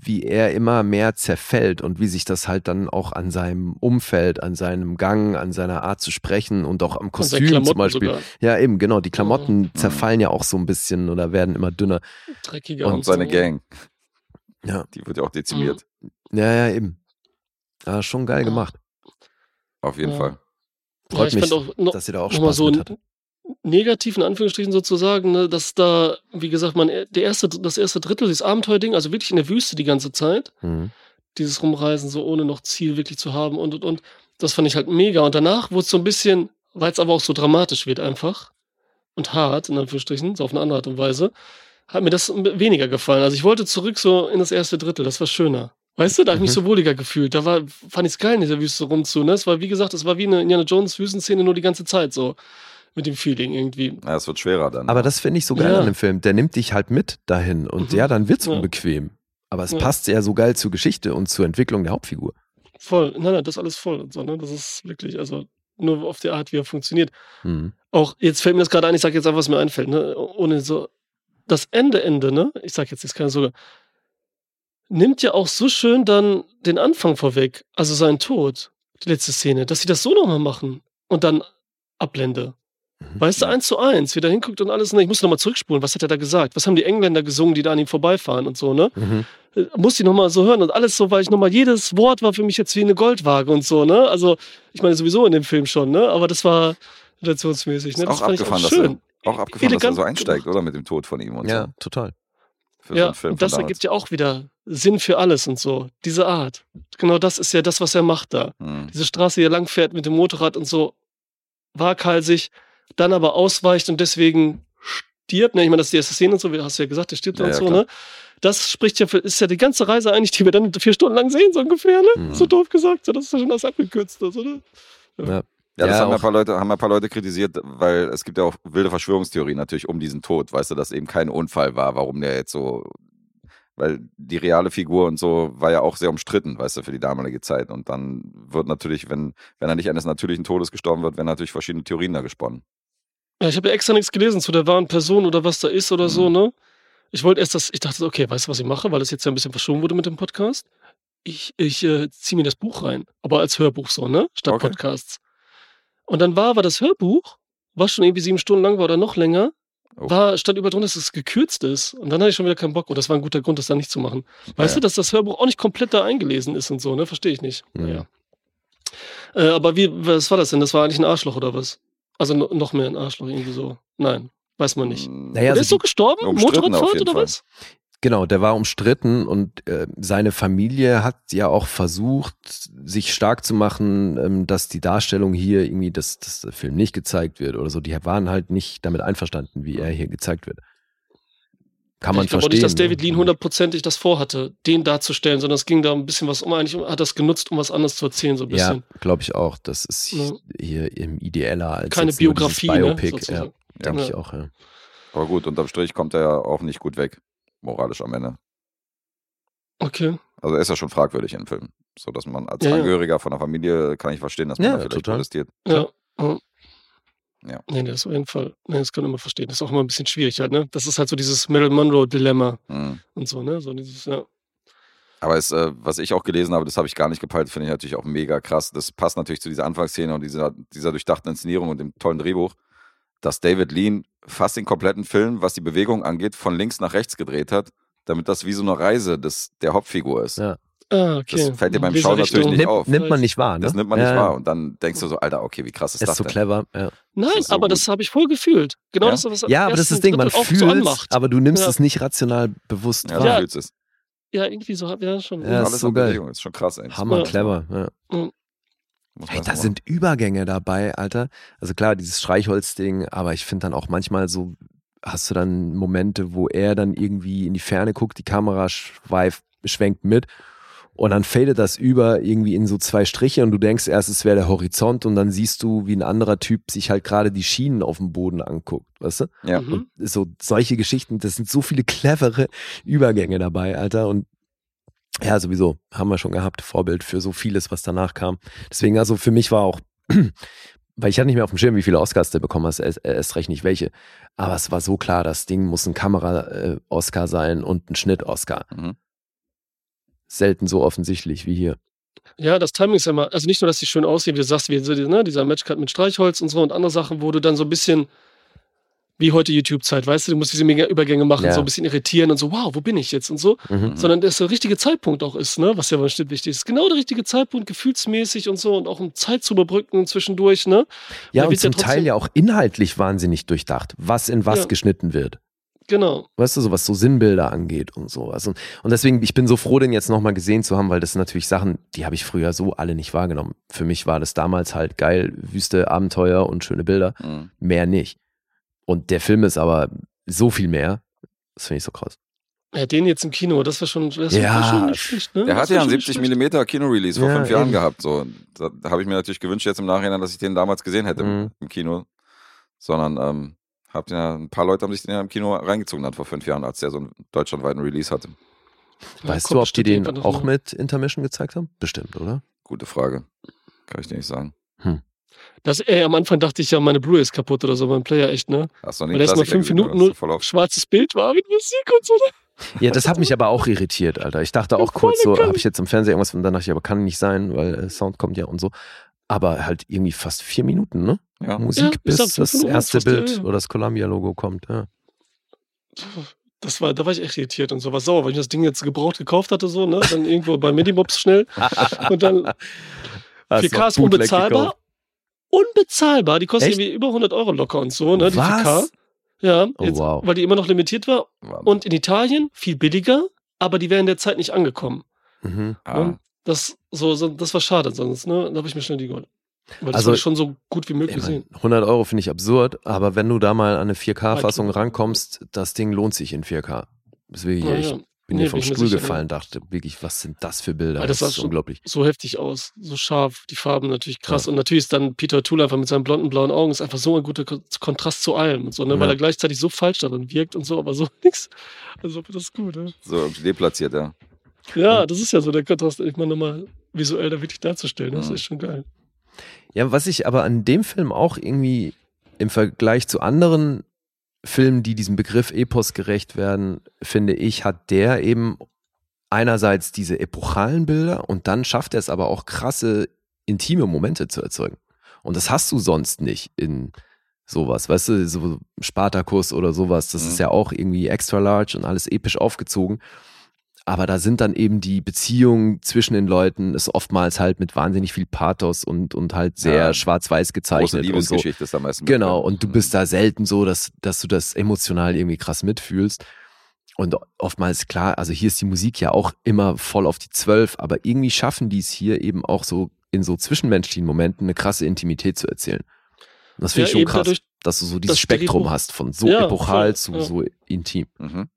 wie er immer mehr zerfällt und wie sich das halt dann auch an seinem Umfeld, an seinem Gang, an seiner Art zu sprechen und auch am Und Kostüm zum Beispiel. sogar. Ja, eben, genau. Die Klamotten Mhm. zerfallen ja auch so ein bisschen oder werden immer dünner. Dreckiger Und seine so. Gang, Ja, die wird ja auch dezimiert. ja, ja eben. Ja, schon geil Ja. gemacht. Auf jeden Ja. Fall. Ja, Freut ich mich, fand auch noch, dass ihr da auch Spaß so mit hattet. negativ in Anführungsstrichen sozusagen, ne, dass da, wie gesagt, man der erste, das erste Drittel, dieses Abenteuerding, also wirklich in der Wüste die ganze Zeit, Mhm. dieses Rumreisen, so ohne noch Ziel wirklich zu haben und und und. Das fand ich halt mega. Und danach wurde es so ein bisschen, weil es aber auch so dramatisch wird einfach und hart, in Anführungsstrichen, so auf eine andere Art und Weise, hat mir das weniger gefallen. Also ich wollte zurück so in das erste Drittel, das war schöner. Weißt du, da habe ich mich Mhm. so wohliger gefühlt. Da war, fand ich es geil, in dieser Wüste rumzu. Ne? Es war, wie gesagt, es war wie eine Indiana Jones Wüstenszene nur die ganze Zeit so. Mit dem Feeling irgendwie. Ja, es wird schwerer dann. Aber das finde ich so geil Ja. an dem Film. Der nimmt dich halt mit dahin und Mhm. ja, dann wird's Ja. unbequem. Aber es Ja. passt ja so geil zur Geschichte und zur Entwicklung der Hauptfigur. Voll. Nein, nein, das ist alles voll und so, ne? Das ist wirklich, also nur auf die Art, wie er funktioniert. Mhm. Auch, jetzt fällt mir das gerade ein, ich sage jetzt einfach, was mir einfällt, ne? Ohne so. Das Ende, Ende, ne? Ich sag jetzt jetzt keine Sorge. Nimmt ja auch so schön dann den Anfang vorweg, also seinen Tod, die letzte Szene, dass sie das so nochmal machen und dann Ablende. Mhm. Weißt du, eins zu eins, wie der hinguckt und alles, ne? Ich muss nochmal zurückspulen, was hat er da gesagt? Was haben die Engländer gesungen, die da an ihm vorbeifahren und so, ne? Mhm. äh, musste ich nochmal so hören und alles so, weil ich nochmal, jedes Wort war für mich jetzt wie eine Goldwaage und so, ne? Also, ich meine sowieso in dem Film schon, ne? Aber das war relationsmäßig, ne? ist Das auch fand ich abgefahren, auch schön. Auch abgefahren, dass er so einsteigt, gemacht. oder? Mit dem Tod von ihm und Ja, so. total. Für so Ja, Film und das ergibt ja auch wieder Sinn für alles und so. Diese Art. Genau das ist ja das, was er macht da. Mhm. Diese Straße, die er langfährt mit dem Motorrad und so waghalsig, dann aber ausweicht und deswegen stirbt. Ne, ich meine, das ist die erste Szene und so, wie hast du ja gesagt, der stirbt Ja, und ja, so, klar. ne? Das spricht ja für, ist ja die ganze Reise eigentlich, die wir dann vier Stunden lang sehen, so ungefähr, ne? Mhm. So doof gesagt, so, das ist ja schon das abgekürzt, ist, oder? Ja. Ja, das Ja, haben, ja ein paar Leute, haben ein paar Leute kritisiert, weil es gibt ja auch wilde Verschwörungstheorien natürlich um diesen Tod, weißt du, dass eben kein Unfall war, warum der jetzt so, weil die reale Figur und so war ja auch sehr umstritten, weißt du, für die damalige Zeit. Und dann wird natürlich, wenn, wenn er nicht eines natürlichen Todes gestorben wird, werden natürlich verschiedene Theorien da gesponnen. Ja, ich habe ja extra nichts gelesen zu der wahren Person oder was da ist oder so, Mhm. ne? Ich wollte erst das, ich dachte, so, okay, weißt du, was ich mache, weil es jetzt ja ein bisschen verschoben wurde mit dem Podcast? Ich, ich äh, ziehe mir das Buch rein, aber als Hörbuch so, ne? Statt Okay. Podcasts. Und dann war aber das Hörbuch, was schon irgendwie sieben Stunden lang war oder noch länger, Oh. war, stand über drunter, dass es gekürzt ist. Und dann hatte ich schon wieder keinen Bock. Und das war ein guter Grund, das da nicht zu machen. Weißt Ja. du, dass das Hörbuch auch nicht komplett da eingelesen ist und so, ne? Verstehe ich nicht. Naja. Äh, aber wie, was war das denn? Das war eigentlich ein Arschloch oder was? Also no, noch mehr ein Arschloch irgendwie so. Nein, weiß man nicht. Mm, Naja, der also ist so gestorben? Motorradfahrt oder Fall. was? Genau, der war umstritten und äh, seine Familie hat ja auch versucht, sich stark zu machen, ähm, dass die Darstellung hier irgendwie, dass, dass der Film nicht gezeigt wird oder so. Die waren halt nicht damit einverstanden, wie er hier gezeigt wird. Kann man ich glaube auch verstehen. nicht, dass David ne? Lean hundertprozentig das vorhatte, den darzustellen, sondern es ging da ein bisschen was um. Eigentlich hat das genutzt, um was anderes zu erzählen, so ein Ja, bisschen. glaube ich auch. Das ist Ja. hier im ideeller als Keine Biografie, ne, Biopic. ja, sozusagen. denke Ja. ich auch. Ja. Aber gut, unterm Strich kommt er ja auch nicht gut weg, moralisch am Ende. Okay. Also er ist ja schon fragwürdig im Film. So dass man als Ja, ja. Angehöriger von der Familie kann ich verstehen, dass man Ja, da vielleicht total. protestiert. Ja. ja. Ja. Nee, das ist auf jeden Fall. Nee, das kann man verstehen. Das ist auch immer ein bisschen schwierig halt, ne? Das ist halt so dieses Marilyn Monroe-Dilemma Mhm. und so, ne? So dieses, ja. Aber es, äh, was ich auch gelesen habe, das habe ich gar nicht gepeilt, finde ich natürlich auch mega krass. Das passt natürlich zu dieser Anfangsszene und dieser, dieser durchdachten Inszenierung und dem tollen Drehbuch, dass David Lean fast den kompletten Film, was die Bewegung angeht, von links nach rechts gedreht hat, damit das wie so eine Reise des, der Hauptfigur ist. Ja. Ah, okay. Das fällt dir beim Schauen natürlich Richtung. nicht Nimmt, auf. nimmt man nicht wahr, ne? Das nimmt man nicht ja, wahr. Und dann denkst du so, Alter, okay, wie krass ist Ist das so denn? clever. Ja, Nein, ist so aber gut. das habe ich voll gefühlt. Genau Ja? das, was ja aber das ist das Ding, man fühlt so anmacht. aber du nimmst Ja. es nicht rational bewusst Ja, wahr. du fühlst es. Ja, irgendwie so, ja, schon. Ja, ist Alles so in geil. Bewegung, ist schon krass. Das Hammer Ja. clever. Ja. Hey, da sind Übergänge dabei, Alter. Also klar, dieses Streichholzding, aber ich finde dann auch manchmal so, hast du dann Momente, wo er dann irgendwie in die Ferne guckt, die Kamera schweift, schwenkt mit und dann fadet das über irgendwie in so zwei Striche und du denkst erst, es wäre der Horizont und dann siehst du, wie ein anderer Typ sich halt gerade die Schienen auf dem Boden anguckt, weißt du? Ja. Mhm. Und so solche Geschichten, das sind so viele clevere Übergänge dabei, Alter. Und ja, sowieso haben wir schon gehabt, Vorbild für so vieles, was danach kam. Deswegen, also für mich war auch <clears throat> weil ich hatte nicht mehr auf dem Schirm, wie viele Oscars der bekommen hast, erst, erst recht nicht welche. Aber es war so klar, das Ding muss ein Kamera-Oscar sein und ein Schnitt-Oscar. Mhm. Selten so offensichtlich wie hier. Ja, das Timing ist ja immer, also nicht nur, dass die schön aussehen, wie du sagst, wie so, ne, dieser Matchcut mit Streichholz und so und andere Sachen, wo du dann so ein bisschen wie heute YouTube-Zeit, weißt du, du musst diese mega Übergänge machen, Ja. so ein bisschen irritieren und so, wow, wo bin ich jetzt und so, Mhm. sondern dass der richtige Zeitpunkt auch ist, ne, was ja bestimmt wichtig ist. Genau der richtige Zeitpunkt, gefühlsmäßig und so und auch um Zeit zu überbrücken zwischendurch, ne. Ja, da und wird's ja zum Teil ja auch inhaltlich wahnsinnig durchdacht, was in was Ja. geschnitten wird. Genau. Weißt du, so was so Sinnbilder angeht und sowas. Und, und deswegen, ich bin so froh, den jetzt nochmal gesehen zu haben, weil das sind natürlich Sachen, die habe ich früher so alle nicht wahrgenommen. Für mich war das damals halt geil, Wüste, Abenteuer und schöne Bilder. Mhm. Mehr nicht. Und der Film ist aber so viel mehr. Das finde ich so krass. Ja, den jetzt im Kino, das war schon, das Ja. war schon nicht schlecht, ne? Der hatte war ja einen schon nicht 70 schlecht. Millimeter Kino-Release vor Ja, fünf Jahren eben. gehabt. So. Da, habe ich mir natürlich gewünscht jetzt im Nachhinein, dass ich den damals gesehen hätte im- Mhm. im Kino. Sondern ähm, hab ja, ein paar Leute haben sich den ja im Kino reingezogen dann vor fünf Jahren, als der so einen deutschlandweiten Release hatte. Ja, weißt kommt du, ob die den auch mit Intermission gezeigt haben? Bestimmt, oder? Gute Frage. Kann ich dir nicht sagen. Das, ey, am Anfang dachte ich ja, meine Blu-ray ist kaputt oder so, mein Player echt, ne? Hast du noch Weil Klassiker fünf Minuten nur schwarzes Bild war mit Musik und so. ne? Ja, das hat mich aber auch irritiert, Alter. Ich dachte auch Ja, kurz so, habe ich jetzt im Fernseher irgendwas und dann dachte ich, aber kann nicht sein, weil äh, Sound kommt ja und so. Aber halt irgendwie fast vier Minuten, ne? Ja. Musik, Ja, bis das erste fast, ja, Bild ja. oder das Columbia-Logo kommt. Ja. Das war, da war ich echt irritiert und so. War sauer, weil ich das Ding jetzt gebraucht gekauft hatte, so, ne? Dann irgendwo bei Minimops schnell. <laughs> Und dann Hast 4K noch ist unbezahlbar. gekauft. Unbezahlbar. Die kostet Echt? irgendwie über 100 Euro locker und so, ne? Die Was? 4K. Ja, Oh, jetzt, wow. weil die immer noch limitiert war. Wahnsinn. Und in Italien viel billiger, aber die wären in der Zeit nicht angekommen. Mhm. ah, Ne? Das, so, so, das war schade sonst, ne? Da habe ich mir schnell die geholt. Weil das Also, ich schon so gut wie Ich möglich sehen. 100 Euro finde ich absurd, aber wenn du da mal an eine 4K-Fassung Weit- rankommst, das Ding lohnt sich in 4K. Deswegen, Ja, ich ja. Bin Nee, hier vom bin ich mir Stuhl sicher, gefallen, dachte wirklich, was sind das für Bilder? Ah, das das schon- unglaublich. So heftig aus, so scharf, die Farben natürlich krass. Und natürlich ist dann Peter Tool einfach mit seinen blonden, blauen Augen ist einfach so ein guter Ko- Kontrast zu allem und so, ne? Weil Ja. er gleichzeitig so falsch darin wirkt und so, aber so <laughs> nix. Also das ist gut, ne? so deplatziert, ja. Ja, das ist ja so der Kontrast, ich meine, nochmal visuell da wirklich darzustellen. Das Mhm. ist schon geil. Ja, was ich aber an dem Film auch irgendwie im Vergleich zu anderen Filmen, die diesem Begriff Epos gerecht werden, finde ich, hat der eben einerseits diese epochalen Bilder und dann schafft er es aber auch krasse, intime Momente zu erzeugen. Und das hast du sonst nicht in sowas, weißt du, so Spartacus oder sowas, das Mhm. ist ja auch irgendwie extra large und alles episch aufgezogen. Aber da sind dann eben die Beziehungen zwischen den Leuten, ist oftmals halt mit wahnsinnig viel Pathos und, und halt sehr Ja. schwarz-weiß Große gezeichnet und so. Liebesgeschichte ist am meisten. Genau, und du bist da selten so, dass, dass du das emotional irgendwie krass mitfühlst. Und oftmals, klar, also hier ist die Musik ja auch immer voll auf die Zwölf, aber irgendwie schaffen die es hier eben auch so in so zwischenmenschlichen Momenten eine krasse Intimität zu erzählen. Und das finde Ja, ich schon krass, dadurch, dass du so dieses Spektrum Drehbuch- hast von so Ja, epochal voll, zu ja. so intim. Mhm.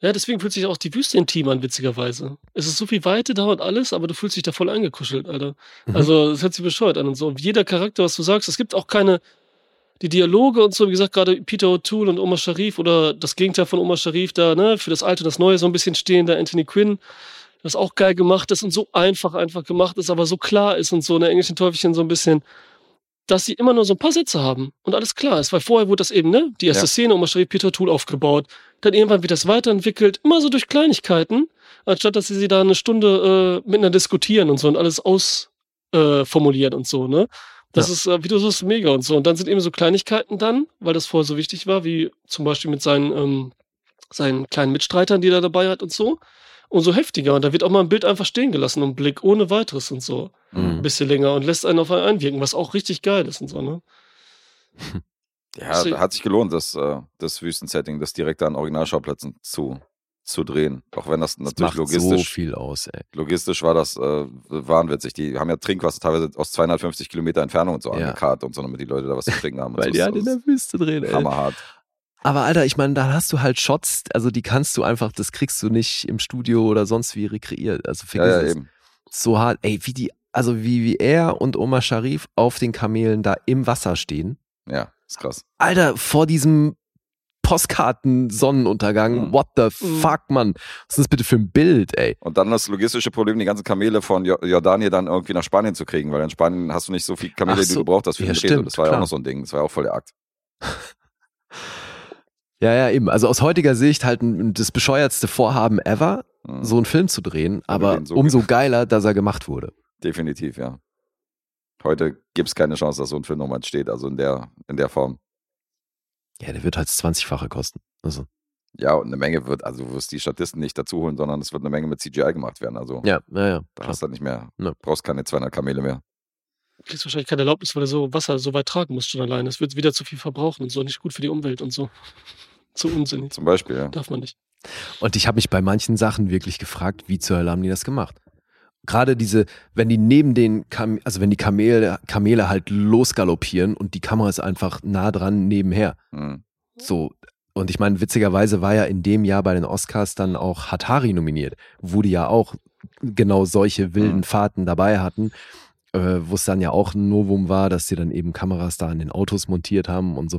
Ja. Deswegen fühlt sich auch die Wüste intim an, witzigerweise. Es ist so viel Weite da und alles, aber du fühlst dich da voll eingekuschelt, Alter. Mhm. Also, es hört sich bescheuert an und so. Und jeder Charakter, was du sagst, es gibt auch keine, die Dialoge und so, wie gesagt, gerade Peter O'Toole und Omar Sharif oder das Gegenteil von Omar Sharif da, ne, für das Alte und das Neue so ein bisschen stehen, da Anthony Quinn, das auch geil gemacht ist und so einfach, einfach gemacht ist, aber so klar ist und so in der englischen Teufelchen so ein bisschen, dass sie immer nur so ein paar Sätze haben und alles klar ist, weil vorher wurde das eben, ne, die erste Ja. Szene, Omar Sharif, Peter O'Toole aufgebaut, dann irgendwann wird das weiterentwickelt, immer so durch Kleinigkeiten, anstatt dass sie sie da eine Stunde äh, miteinander diskutieren und so und alles ausformulieren äh, und so, ne? Das Ja. ist, äh, wie du sagst, mega und so. Und dann sind eben so Kleinigkeiten dann, weil das vorher so wichtig war, wie zum Beispiel mit seinen, ähm, seinen kleinen Mitstreitern, die er dabei hat und so. Umso heftiger. Und da wird auch mal ein Bild einfach stehen gelassen, um Blick, ohne weiteres und so. Ein Mhm. bisschen länger und lässt einen auf einen einwirken, was auch richtig geil ist und so, ne? <laughs> Ja, Deswegen- hat sich gelohnt, das, äh, das Wüstensetting, das direkt an Originalschauplätzen zu, zu drehen. Auch wenn das Das natürlich so logistisch, viel aus, ey. logistisch war das äh, wahnwitzig. Die haben ja Trinkwasser teilweise aus 250 Kilometer Entfernung und so Ja. angekarrt und so, damit die Leute da was zu trinken haben. und <laughs> Weil so. die Das halt in der Wüste drehen, ey. Hammerhart. Aber Alter, ich meine, da hast du halt Shots, also die kannst du einfach, das kriegst du nicht im Studio oder sonst wie rekreiert. Also Ja, vergiss ja, es. eben. So hart, ey, wie die, also wie, wie er und Omar Sharif auf den Kamelen da im Wasser stehen. Ja, ist krass. Alter, vor diesem Postkarten-Sonnenuntergang. Mhm. What the Mhm. fuck, Mann? Was ist das bitte für ein Bild, ey? Und dann das logistische Problem, die ganzen Kamele von Jo- Jordanien dann irgendwie nach Spanien zu kriegen, weil in Spanien hast du nicht so viel Kamele, Ach die so. du brauchst hast für Ja, den stimmt, das war ja auch klar. noch so ein Ding. Das war ja auch voll der Akt. <laughs> Ja, ja, eben. Also aus heutiger Sicht halt das bescheuertste Vorhaben ever, Mhm. so einen Film zu drehen, aber so umso geiler, dass er gemacht wurde. Definitiv, ja. Heute gibt es keine Chance, dass so ein Film nochmal entsteht, also in der, in der Form. Ja, der wird halt das 20-fache kosten. Also, Ja, und eine Menge wird, also du wirst die Statisten nicht dazu holen, sondern es wird eine Menge mit CGI gemacht werden. Also ja, ja, ja. da hast du halt nicht mehr, Ne. brauchst keine 200 Kamele mehr. Du kriegst wahrscheinlich keine Erlaubnis, weil du so Wasser so weit tragen musst schon alleine. Es wird wieder zu viel verbrauchen und so nicht gut für die Umwelt und so. Zu unsinnig. Zum Beispiel, ja. Darf man nicht. Und ich habe mich bei manchen Sachen wirklich gefragt, wie zur Hölle haben die das gemacht? Gerade diese, wenn die neben den, Kam also wenn die Kamele, Kamele halt losgaloppieren und die Kamera ist einfach nah dran nebenher. Mhm. So. Und ich meine, witzigerweise war ja in dem Jahr bei den Oscars dann auch Hatari nominiert, wo die ja auch genau solche wilden Mhm. Fahrten dabei hatten, äh, wo es dann ja auch ein Novum war, dass sie dann eben Kameras da an den Autos montiert haben und so.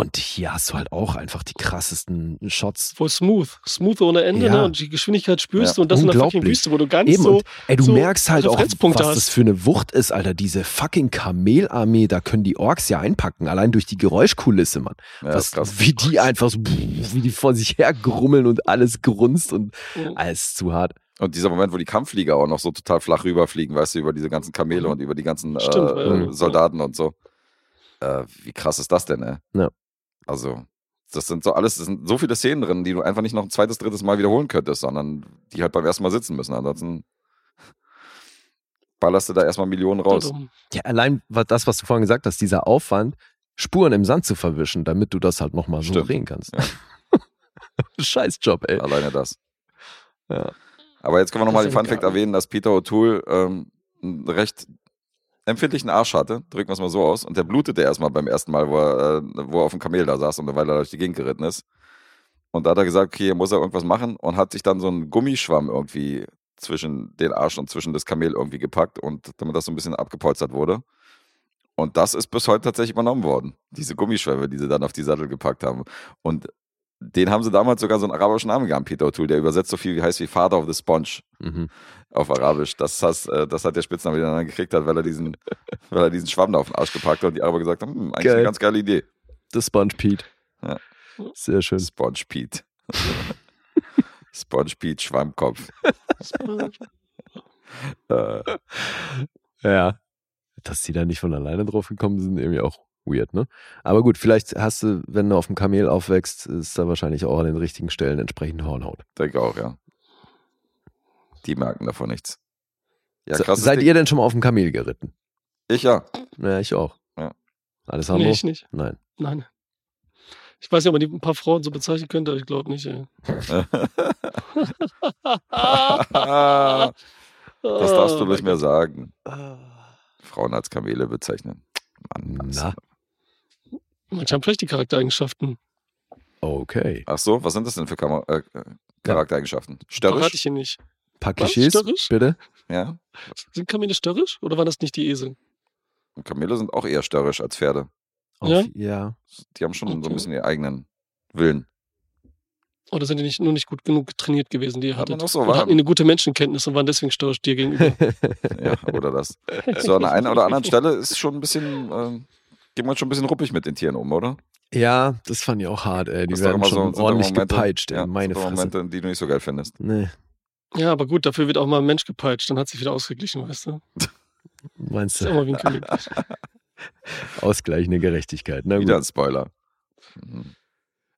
Und hier hast du halt auch einfach die krassesten Shots. Voll smooth. Smooth ohne Ende, Ja. ne? Und die Geschwindigkeit spürst Ja, du und das in der fucking. Wüste, wo du ganz Eben, so. und ey, du so merkst halt auch, was Referenzpunkte das hast. für eine Wucht ist, Alter. Diese fucking Kamelarmee, da können die Orks ja einpacken, allein durch die Geräuschkulisse, Mann. Ja, was, wie die einfach so, wie die vor sich her grummeln und alles grunzt und Ja. alles zu hart. Und dieser Moment, wo die Kampfflieger auch noch so total flach rüberfliegen, weißt du, über diese ganzen Kamele und über die ganzen Stimmt, äh, ja. Soldaten und so. Äh, wie krass ist das denn, ey? Ja. Also, das sind so alles, das sind so viele Szenen drin, die du einfach nicht noch ein zweites, drittes Mal wiederholen könntest, sondern die halt beim ersten Mal sitzen müssen. Ansonsten ballerst du da erstmal Millionen raus. Ja, allein was- das, was du vorhin gesagt hast, dieser Aufwand, Spuren im Sand zu verwischen, damit du das halt nochmal so drehen kannst. Ja. <laughs> Scheiß Job, ey. Alleine das. Ja. Aber jetzt können wir nochmal den Fun Fact egal. erwähnen, dass Peter O'Toole ähm, einen recht empfindlichen Arsch hatte, drücken wir es mal so aus, und der blutete erstmal beim ersten Mal, wo er, äh, wo er auf dem Kamel da saß und weil er durch die Gegend geritten ist. Und da hat er gesagt, okay, hier muss er irgendwas machen und hat sich dann so einen Gummischwamm irgendwie zwischen den Arsch und zwischen das Kamel irgendwie gepackt und damit das so ein bisschen abgepolstert wurde. Und das ist bis heute tatsächlich übernommen worden. Diese Gummischwämme, die sie dann auf die Sattel gepackt haben. Und den haben sie damals sogar so einen arabischen Namen gegeben, Peter O'Toole, der übersetzt so viel wie heißt wie Father of the Sponge Mhm. auf Arabisch. Das, hast, äh, das hat der Spitzname, den er dann gekriegt hat, weil er diesen, <laughs> weil er diesen Schwamm da auf den Arsch gepackt hat und die Araber gesagt haben, hm, eigentlich Geil. eine ganz geile Idee. The Sponge Pete. Ja. Sehr schön. Sponge Pete. <laughs> Sponge Pete, Schwammkopf. <laughs> Äh, Ja. Dass die da nicht von alleine drauf gekommen sind, irgendwie auch weird, ne? Aber gut, vielleicht hast du, wenn du auf dem Kamel aufwächst, ist da wahrscheinlich auch an den richtigen Stellen entsprechend Hornhaut. denke auch, ja. Die merken davon nichts. Ja, Se- Seid Ding. ihr denn schon mal auf dem Kamel geritten? Ich ja. Ja, ich auch. Ja. Alessandro? Nee, ich nicht. Nein. Nein. Ich weiß nicht, ob man die ein paar Frauen so bezeichnen könnte, aber ich glaube nicht, ey. <laughs> das darfst du nicht mehr sagen. Frauen als Kamele bezeichnen. Mann, Mann. Na, Manche haben vielleicht die Charaktereigenschaften. okay. Ach so, was sind das denn für Kamer äh, äh, Charaktereigenschaften? Störrisch? ich hier nicht. Paar? Klischees, Störrisch? bitte? Ja. Sind Kamele störrisch oder waren das nicht die Esel? Und Kamele sind auch eher störrisch als Pferde. Auf, Ja? ja. Die haben schon so Okay. ein bisschen ihren eigenen Willen. Oder sind die nicht, nur nicht gut genug trainiert gewesen, die ihr Hat hattet? auch so Oder hatten die eine gute Menschenkenntnis und waren deswegen störrisch dir gegenüber? <laughs> Ja, oder das. <laughs> So an der einen oder anderen Stelle ist schon ein bisschen, ähm, geht man schon ein bisschen ruppig mit den Tieren um, oder? Ja, das fand ich auch hart, ey. Die Das ist werden immer so- schon doch ordentlich Momente- gepeitscht, ey. Ja, Meine Fresse. Momente, die du nicht so geil findest. Nee, ja, aber gut, dafür wird auch mal ein Mensch gepeitscht, dann hat sich wieder ausgeglichen, weißt du? <laughs> meinst Ist du? auch mal wie ein König. <laughs> Ausgleichende Gerechtigkeit. Na Wieder ein Spoiler. Mhm.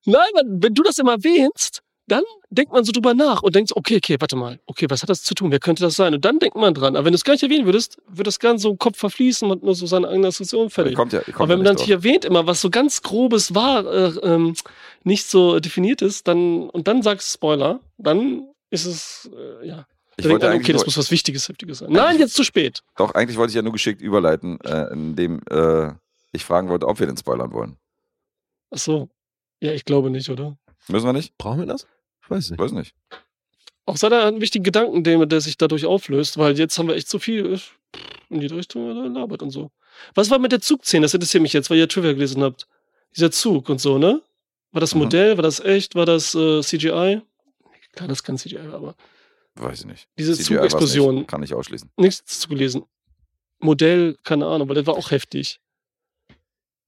Nein, wenn du das immer erwähnst, dann denkt man so drüber nach und denkt, so, okay, okay, warte mal, okay, was hat das zu tun? Wer könnte das sein? Und dann denkt man dran. Aber wenn du es gar nicht erwähnen würdest, würde das ganz so im Kopf verfließen und nur so seine eigene Assoziation fertig. Kommt ja, kommt Aber wenn man ja dann nicht hier erwähnt immer, was so ganz grobes war, äh, ähm, nicht so definiert ist, dann und dann sagst Spoiler, dann ist es äh, ja. Ich Dann denkt wollte man, eigentlich okay, das muss was Wichtiges, Heftiges sein. Nein, jetzt zu spät. doch, eigentlich wollte ich ja nur geschickt überleiten, äh, indem äh, ich fragen wollte, ob wir den spoilern wollen. Ach so. Ja, ich glaube nicht, oder? Müssen wir nicht? Brauchen wir das? Ich weiß nicht. Weiß nicht. Auch sei da einen wichtigen Gedanken, der, der sich dadurch auflöst, weil jetzt haben wir echt so viel äh, in die Richtung labert und so. Was war mit der Zugszene? Das interessiert mich jetzt, weil ihr Trivia gelesen habt. Dieser Zug und so, ne? War das Mhm. Modell? War das echt? War das äh, CGI? Klar, das kann CGI, aber Weiß ich nicht. Diese Zugexplosion. Kann ich ausschließen. nichts zu gelesen. Modell, keine Ahnung, weil der war auch heftig.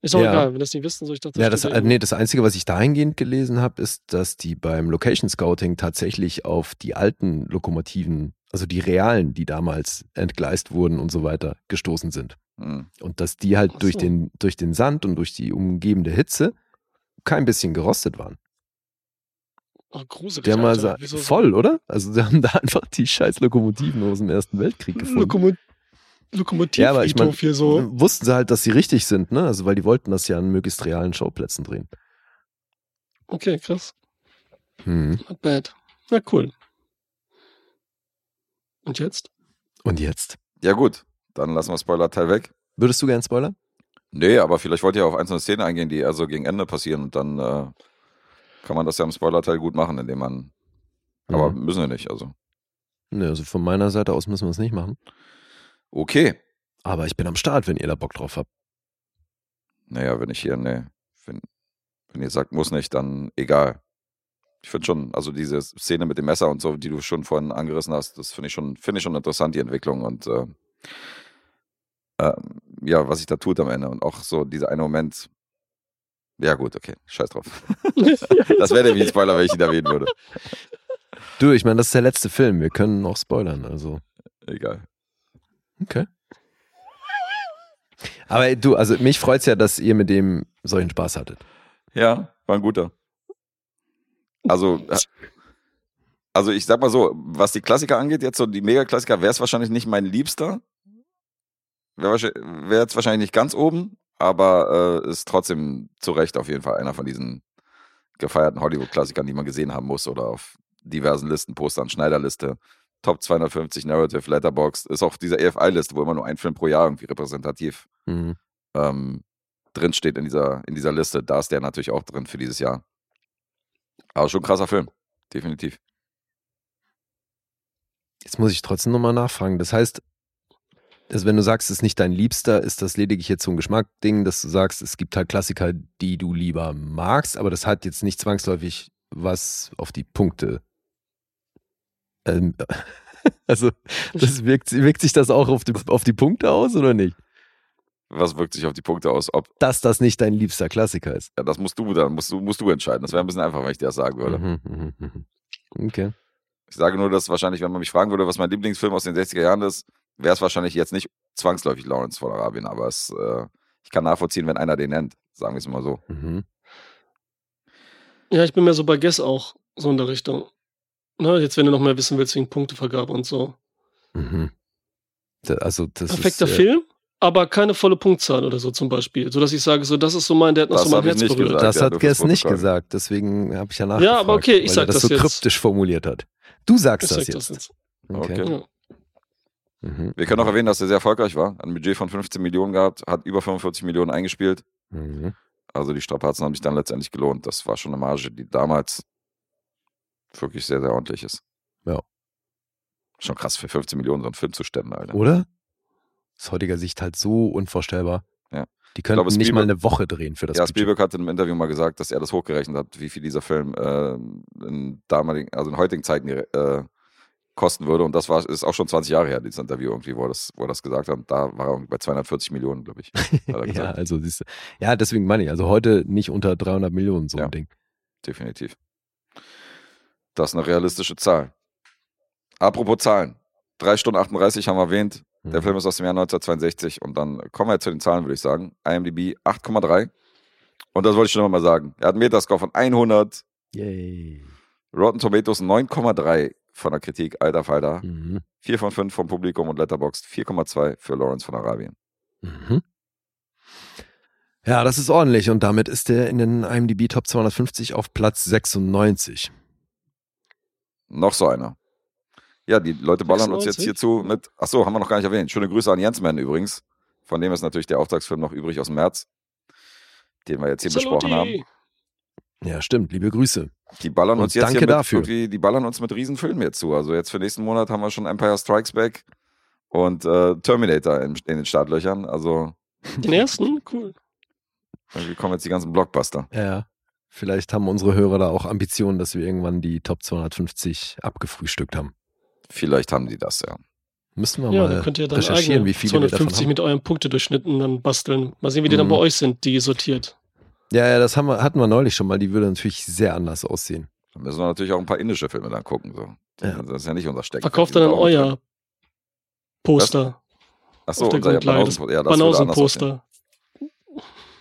Ist auch Ja. egal, wenn das nicht wissen, soll ich dachte, Ja, das, äh, nee, das Einzige, was ich dahingehend gelesen habe, ist, dass die beim Location Scouting tatsächlich auf die alten Lokomotiven, also die realen, die damals entgleist wurden und so weiter, gestoßen sind. Hm. Und dass die halt Ach durch, so. den, durch den Sand und durch die umgebende Hitze kein bisschen gerostet waren. Oh, gruselig. Der mal Alter. sa- Wieso so- voll, oder? Also sie haben da <laughs> einfach die scheiß Lokomotiven aus dem Ersten Weltkrieg gefunden. Lokomo Lokomotivfriedhof Ja, aber ich mein, hier so. wussten sie halt, dass sie richtig sind, ne? Also weil die wollten das ja an möglichst realen Schauplätzen drehen. Okay, krass. Hm. Not bad. Na cool. Und jetzt? Und jetzt? Ja, gut. Dann lassen wir Spoiler-Teil weg. Würdest du gern Spoiler? Nee, aber vielleicht wollt ihr auf einzelne Szenen eingehen, die eher so gegen Ende passieren und dann äh, kann man das ja im Spoiler-Teil gut machen, indem man. Aber Mhm. müssen wir nicht, also. Ne, also von meiner Seite aus müssen wir es nicht machen. Okay. Aber ich bin am Start, wenn ihr da Bock drauf habt. Naja, wenn ich hier, nee. Wenn, wenn ihr sagt, muss nicht, dann egal. Ich finde schon, also diese Szene mit dem Messer und so, die du schon vorhin angerissen hast, das finde ich schon, finde ich schon interessant, die Entwicklung und äh, ähm, ja, was sich da tut am Ende und auch so dieser eine Moment. Ja, gut, okay, scheiß drauf. <laughs> Das wäre nämlich ein Spoiler, wenn ich ihn erwähnen würde. Du, ich meine, das ist der letzte Film. Wir können auch spoilern, also. Egal. Okay. Aber du, also mich freut's ja, dass ihr mit dem solchen Spaß hattet. Ja, war ein guter. Also, äh, also ich sag mal so, was die Klassiker angeht, jetzt so die Mega-Klassiker, wäre es wahrscheinlich nicht mein Liebster. Wäre wär jetzt wahrscheinlich nicht ganz oben, aber äh, ist trotzdem zu Recht auf jeden Fall einer von diesen gefeierten Hollywood-Klassikern, die man gesehen haben muss oder auf diversen Listen, Postern, Schneiderliste, Top 250 Narrative, Letterboxd, ist auch diese AFI-Liste, wo immer nur ein Film pro Jahr irgendwie repräsentativ Mhm. ähm, drin steht in dieser, in dieser Liste. Da ist der natürlich auch drin für dieses Jahr. Aber schon ein krasser Film, definitiv. Jetzt muss ich trotzdem nochmal nachfragen. Das heißt, dass wenn du sagst, es ist nicht dein Liebster, ist das lediglich jetzt so ein Geschmackding, dass du sagst, es gibt halt Klassiker, die du lieber magst, aber das hat jetzt nicht zwangsläufig was auf die Punkte. Ähm, <laughs> also, das wirkt, wirkt sich das auch auf die, auf die Punkte aus oder nicht? Was wirkt sich auf die Punkte aus? Ob, Dass das nicht dein liebster Klassiker ist. ja, das musst du dann, musst du, musst du entscheiden. Das wäre ein bisschen einfacher, wenn ich dir das sagen würde. Mhm, mhm, mhm. Okay. Ich sage nur, dass wahrscheinlich, wenn man mich fragen würde, was mein Lieblingsfilm aus den 60er Jahren ist, wäre es wahrscheinlich jetzt nicht zwangsläufig Lawrence von Arabien, aber es, äh, ich kann nachvollziehen, wenn einer den nennt. Sagen wir es mal so. Mhm. Ja, ich bin mehr so bei Guess auch, so in der Richtung. Ne, jetzt, wenn du noch mehr wissen willst wegen Punktevergabe und so. Mhm. Da, also, das Perfekter ist, äh, Film, aber keine volle Punktzahl oder so zum Beispiel. So dass ich sage, so, das ist so mein, der hat noch so mein Herz berührt. gesagt. Das ja, hat Guess nicht gesagt, deswegen habe ich ja nachgefragt. aber okay, ich weil sag er das das so jetzt. kryptisch formuliert hat. Du sagst Ich das sag jetzt. das jetzt. Okay. Okay. Ja. Mhm. Wir können auch erwähnen, dass er sehr erfolgreich war. Ein Budget von 15 Millionen gehabt, hat über 45 Millionen eingespielt. Mhm. Also die Strapazen haben sich dann letztendlich gelohnt. Das war schon eine Marge, die damals wirklich sehr, sehr ordentlich ist. Ja. Schon krass, für 15 Millionen so einen Film zu stemmen, Alter. Oder? Aus heutiger Sicht halt so unvorstellbar. Ja. Die könnten glaube, nicht mal eine Woche drehen für das ja, Budget. Spielberg hat in einem Interview mal gesagt, dass er das hochgerechnet hat, wie viel dieser Film äh, in damaligen, also in heutigen Zeiten äh, kosten würde. Und das war, ist auch schon 20 Jahre her, dieses Interview irgendwie, wo er das, wo er das gesagt hat. Und da war er bei 240 Millionen, glaube ich. <laughs> Ja, also siehst du. Ja, deswegen meine ich, also heute nicht unter 300 Millionen so Ja. ein Ding. Definitiv. Das ist eine realistische Zahl. Apropos Zahlen. 3 Stunden 38 haben wir erwähnt. Der Mhm. Film ist aus dem Jahr 1962 und dann kommen wir jetzt zu den Zahlen, würde ich sagen. IMDb 8,3. Und das wollte ich schon mal sagen. Er hat einen Metascore von 100, Yay. Rotten Tomatoes 9,3 von der Kritik, alter Falter. Mhm. 4 von 5 vom Publikum und Letterboxd 4,2 für Lawrence von Arabien. Mhm. Ja, das ist ordentlich und damit ist er in den IMDb Top 250 auf Platz 96. Noch so einer. Ja, die Leute ballern uns jetzt 96? hierzu mit. Achso, haben wir noch gar nicht erwähnt. Schöne Grüße an Jensman übrigens. Von dem ist natürlich der Auftragsfilm noch übrig aus dem März, den wir jetzt hier besprochen haben. Saluti. Ja, stimmt. Liebe Grüße. Die ballern Und uns jetzt danke hier mit dafür. irgendwie, die ballern uns mit Riesenfilmen jetzt zu. Also jetzt für nächsten Monat haben wir schon Empire Strikes Back und äh, Terminator in, in den Startlöchern. Also Den ersten? Cool. irgendwie kommen jetzt die ganzen Blockbuster. Ja. Vielleicht haben unsere Hörer da auch Ambitionen, dass wir irgendwann die Top 250 abgefrühstückt haben. Vielleicht haben die das, ja. Müssen wir Ja, mal dann könnt ihr dann recherchieren, wie viele wir davon 250 haben. mit euren Punktedurchschnitten dann basteln. Mal sehen, wie die dann Mhm. bei euch sind, die sortiert. Ja, ja, das haben wir, hatten wir neulich schon mal. Die würde natürlich sehr anders aussehen. Da müssen wir natürlich auch ein paar indische Filme dann gucken. So. Ja. Das ist ja nicht unser Steck. Verkauft dann euer Poster. Achso, unser ja, Grundlage Banausen, ja, das. Banausen-Poster.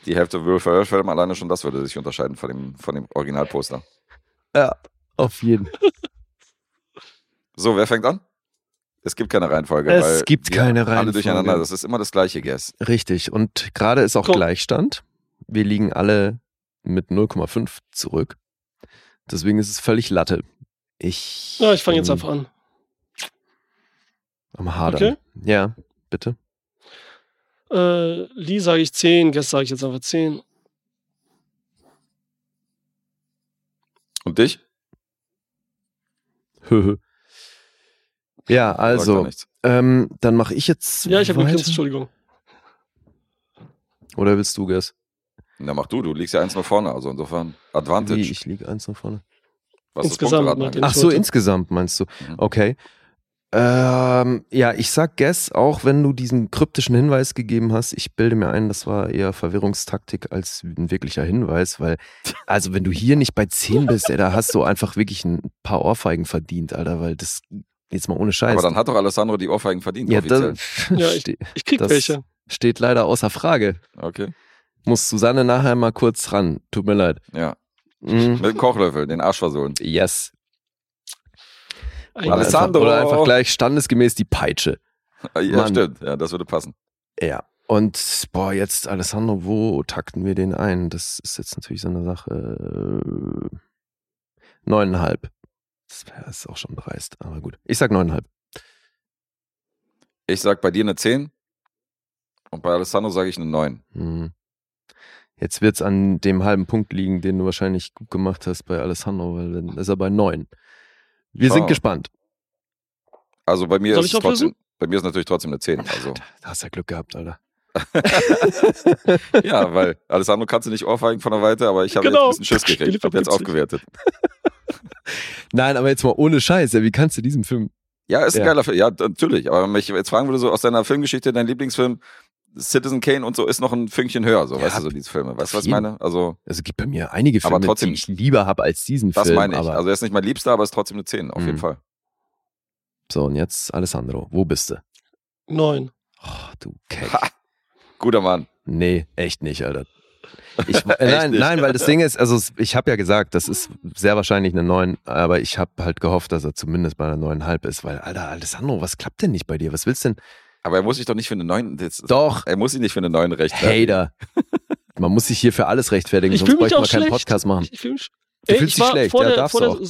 Die Hälfte Will Ferrell Film alleine schon das würde sich unterscheiden von dem, von dem Originalposter. Ja, auf jeden Fall. So, wer fängt an? Es gibt keine Reihenfolge. Es weil gibt keine Alle Reihenfolge. durcheinander. Das ist immer das gleiche Guess. Richtig. Und gerade ist auch Komm. Gleichstand. Wir liegen alle mit 0,5 zurück. Deswegen ist es völlig Latte. Ich. Ja, ich fange jetzt einfach an. Am Hadern. Okay. Ja, bitte. Äh, Lee sage ich 10, Guess sage ich jetzt einfach 10. Und dich? <laughs> ja, also, ähm, dann mache ich jetzt. Ja, ich habe gegrinst, Entschuldigung. Oder willst du, Guess? Na, mach du. Du liegst ja eins nach vorne. Also insofern Advantage. Wie, ich liege eins nach vorne. was das Insgesamt? Ach so, insgesamt meinst du. Mhm. Okay. Ähm, ja, ich sag Guess, auch wenn du diesen kryptischen Hinweis gegeben hast. Ich bilde mir ein, das war eher Verwirrungstaktik als ein wirklicher Hinweis, weil, also wenn du hier nicht bei 10 bist, ey, da hast du einfach wirklich ein paar Ohrfeigen verdient, Alter, weil das, jetzt mal ohne Scheiß. Aber dann hat doch Alessandro die Ohrfeigen verdient, ja, offiziell. das <laughs> Ja, ich- Ich krieg Das- welche. steht leider außer Frage. Okay. Muss Susanne nachher mal kurz ran. Tut mir leid. Ja. Mhm. Mit dem Kochlöffel, den Arsch versohlen. Yes. Oder Alessandro. Einfach, oder einfach gleich standesgemäß die Peitsche. Ja, Mann. stimmt. Ja, das würde passen. Ja. Und boah, jetzt Alessandro, wo takten wir den ein? Das ist jetzt natürlich so eine Sache. äh, Neuneinhalb. Das ist auch schon dreist, aber gut. Ich sag neuneinhalb. Ich sag bei dir eine 10 und bei Alessandro sage ich eine 9. Hm. Jetzt wird's an dem halben Punkt liegen, den du wahrscheinlich gut gemacht hast bei Alessandro, weil dann ist er bei neun. Wir sind Oh. gespannt. Also bei mir Soll ist ich es trotzdem, bei mir ist natürlich trotzdem eine 10. Also, Da hast du ja Glück gehabt, Alter. <laughs> ja, weil Alessandro kannst du nicht ohrfeigen von der Weite, aber ich habe Genau. jetzt ein bisschen Schiss gekriegt. Ich habe jetzt 50. aufgewertet. <laughs> Nein, aber jetzt mal ohne Scheiß, ja, wie kannst du diesem Film Ja, ist ein Ja. geiler Film. Ja, natürlich. Aber wenn ich jetzt fragen würde, so aus deiner Filmgeschichte, dein Lieblingsfilm, Citizen Kane und so, ist noch ein Fünkchen höher, so, Ja, weißt du, so diese Filme. Weißt du, was ich jeden. meine? Also, Also gibt bei mir einige Aber Filme, trotzdem- die ich lieber habe als diesen das Film. meine ich. Aber Also, er ist nicht mein Liebster, aber ist trotzdem eine 10, auf jeden Mhm. Fall. so, und jetzt Alessandro, wo bist du? 9. Oh, du Keck. Ha. Guter Mann. Nee, echt nicht, Alter. Ich, <laughs> äh, nein, nicht? nein, weil das Ding ist, also es- ich habe ja gesagt, das ist sehr wahrscheinlich eine 9, aber ich habe halt gehofft, dass er zumindest bei einer 9,5 ist, weil, Alter, Alessandro, was klappt denn nicht bei dir? Was willst denn? Aber er muss sich doch nicht für eine 9, jetzt, Doch, er muss sich nicht für eine 9 rechtfertigen. Hater. Man muss sich hier für alles rechtfertigen, Ich sonst fühle wir auch keinen. Podcast machen. Ich, ich fühl mich, Du Ey, fühlst ich dich war schlecht, vor ja, der, darfst vor, der,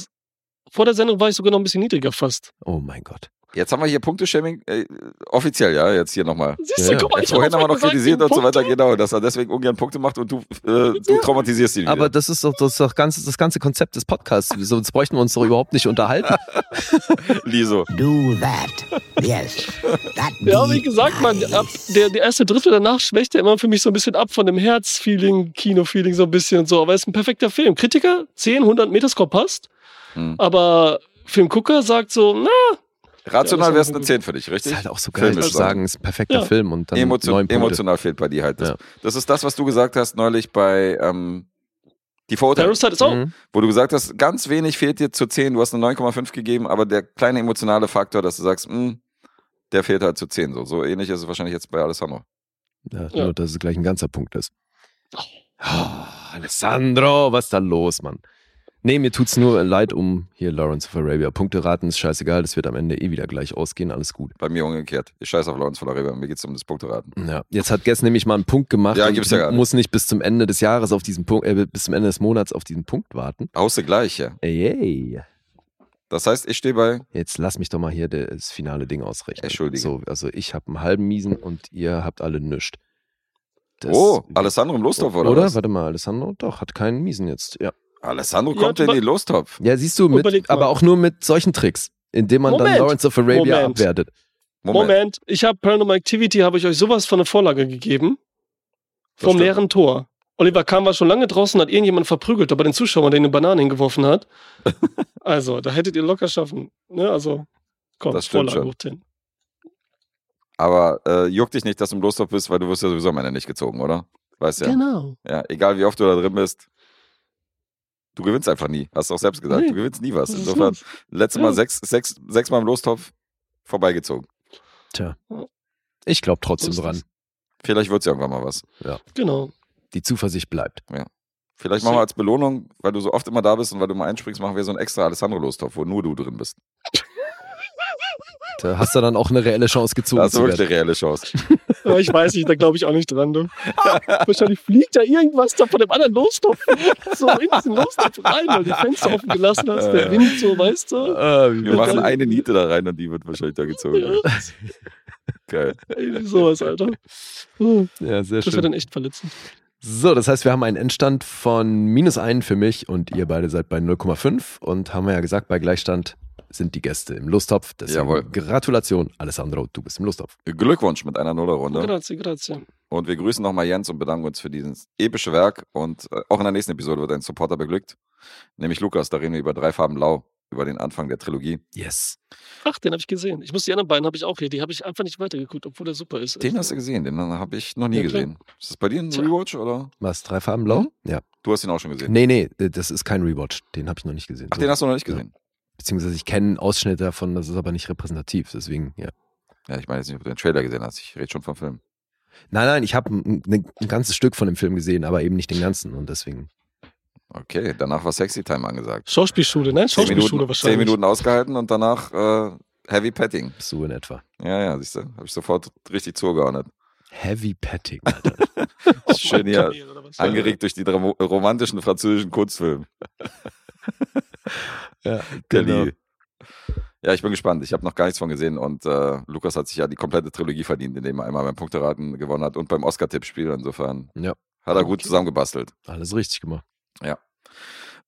vor der Sendung war ich sogar noch ein bisschen niedriger fast. Oh mein Gott. Jetzt haben wir hier Punkteshaming, äh, offiziell, ja, jetzt hier nochmal. Siehst du, ja. guck mal, ich Vorhin haben wir noch gesagt, kritisiert und so weiter, genau, dass er deswegen ungern Punkte macht und du, äh, du traumatisierst ihn wieder. Aber das ist doch das, ist doch ganze, das ganze Konzept des Podcasts. Sonst bräuchten wir uns doch überhaupt nicht unterhalten. <laughs> <laughs> Liso. Do that. Yes. That Ja, be wie gesagt, man, ab der, der erste Drittel danach schwächt er immer für mich so ein bisschen ab von dem Herz-Feeling, Kino-Feeling so ein bisschen und so. Aber er ist ein perfekter Film. Kritiker, 10, 100 Metascore passt. Hm. Aber Filmgucker sagt so, na, Rational Ja, wäre es eine 10 für dich, Das richtig? ist halt auch so geil Filmisch zu sagen, ist ein perfekter Ja. Film und dann Emotio neun Punkte. emotional fehlt bei dir halt. Das, Ja. das ist das, was du gesagt hast neulich bei ähm, Die Vorurteile, Parasite ist auch. Mhm. wo du gesagt hast, ganz wenig fehlt dir zu 10, du hast eine 9,5 gegeben, aber der kleine emotionale Faktor, dass du sagst, mh, der fehlt halt zu 10. So, so ähnlich ist es wahrscheinlich jetzt bei Alessandro. Ja, Ja. Nur, dass es gleich ein ganzer Punkt ist. Oh, Alessandro, was ist da los, Mann? Nee, mir tut's nur leid um hier Lawrence of Arabia. Punkte raten ist scheißegal, das wird am Ende eh wieder gleich ausgehen, alles gut. Bei mir umgekehrt. Ich scheiße auf Lawrence von Arabia, mir geht's um das Punkteraten. Ja, jetzt hat Guess nämlich mal einen Punkt gemacht Ja, gibt's ja gar nicht. muss nicht bis zum Ende des Jahres auf diesen Punkt, äh, bis zum Ende des Monats auf diesen Punkt warten. Du gleich, ja. Ey, ey. Das heißt, ich stehe bei, Jetzt lass mich doch mal hier das finale Ding ausrechnen. Entschuldige. So, also ich habe einen halben Miesen und ihr habt alle nischt. Das- oh, Alessandro im Lostopf, oder, Oder? was? Warte mal, Alessandro? Doch, hat keinen Miesen jetzt. Ja. Alessandro Ja, kommt in über- die Lostopf. Ja, siehst du, mit, aber auch nur mit solchen Tricks, indem man dann Moment. Lawrence of Arabia Moment. abwertet. Moment. Moment, ich habe Paranormal Activity, habe ich euch sowas von eine Vorlage gegeben. Das Vom stimmt. leeren Tor. Oliver Kahn war schon lange draußen, hat irgendjemand verprügelt, aber den Zuschauer, der ihm eine Banane hingeworfen hat. <laughs> also, da hättet ihr locker schaffen. Ne? Also, komm, Das stimmt Vorlage schon. hoch 10. Aber äh, juckt dich nicht, dass du im Lostopf bist, weil du wirst ja sowieso am Ende nicht gezogen, oder? Weißt ja. Genau. Ja, egal wie oft du da drin bist. Du gewinnst einfach nie. Hast du auch selbst gesagt. Nee. Du gewinnst nie was. Insofern, letztes Ja. Mal sechs, sechs, sechs Mal im Lostopf vorbeigezogen. Tja. Ich glaube trotzdem dran. Vielleicht wird's ja irgendwann mal was. Genau. Die Zuversicht bleibt. Vielleicht machen wir als Belohnung, weil du so oft immer da bist und weil du mal einspringst, machen wir so einen extra Alessandro-Lostopf, wo nur du drin bist. <laughs> Da hast du dann auch eine reelle Chance gezogen Da hast du zu wirklich eine reelle Chance. <laughs> Aber ich weiß nicht, da glaube ich auch nicht dran. Du. <laughs> Wahrscheinlich fliegt da irgendwas da von dem anderen Lostopf so in diesen Lostopf rein, weil du die Fenster offen gelassen hast, der Wind so, weißt du? Wir machen eine Niete da rein und die wird wahrscheinlich da gezogen. Ja, Geil. irgendwie sowas, Alter. Hm, Ja, sehr Das wäre schön. dann echt verletzend. So, das heißt, wir haben einen Endstand von minus einen für mich und ihr beide seid bei 0,5 und haben wir ja gesagt, bei Gleichstand sind die Gäste im Lusttopf. Deswegen Jawohl. Gratulation, Alessandro, du bist im Lusttopf. Glückwunsch mit einer Nullerrunde. Grazie, grazie. Und wir grüßen nochmal Jens und bedanken uns für dieses epische Werk. Und äh, auch in der nächsten Episode wird ein Supporter beglückt, nämlich Lukas. Da reden wir über drei Farben Blau, über den Anfang der Trilogie. Yes. Ach, den habe ich gesehen. Ich muss die anderen beiden habe ich auch hier. Die habe ich einfach nicht weitergeguckt, obwohl der super ist. Den hast du gesehen, den habe ich noch nie Ja, gesehen. Ist das bei dir ein Tja. Rewatch oder? Was, drei Farben blau? Mhm. Ja. Du hast ihn auch schon gesehen. Nee, nee, das ist kein Rewatch. Den habe ich noch nicht gesehen. Ach, So. den hast du noch nicht gesehen. Beziehungsweise ich kenne Ausschnitte davon, das ist aber nicht repräsentativ. Deswegen, ja. Ja, ich meine jetzt nicht, ob du den Trailer gesehen hast. Ich rede schon vom Film. Nein, nein, ich habe ein, ein, ganzes Stück von dem Film gesehen, aber eben nicht den ganzen und deswegen. Okay, danach war Sexy Time angesagt. Schauspielschule, nein? Zehn Schauspielschule Minuten, wahrscheinlich. zehn Minuten ausgehalten und danach äh, Heavy Petting. So in etwa. Ja, ja, siehst du, habe ich sofort richtig zugeordnet. Heavy Petting, <laughs> Alter. Schön hier angeregt durch die romantischen französischen Kunstfilme. <laughs> ja, Kelly. Ja, ich bin gespannt. Ich habe noch gar nichts von gesehen und äh, Lukas hat sich ja die komplette Trilogie verdient, indem er einmal beim Punkteraten gewonnen hat und beim Oscar-Tippspiel. Insofern Ja. hat er gut zusammengebastelt. Alles richtig gemacht.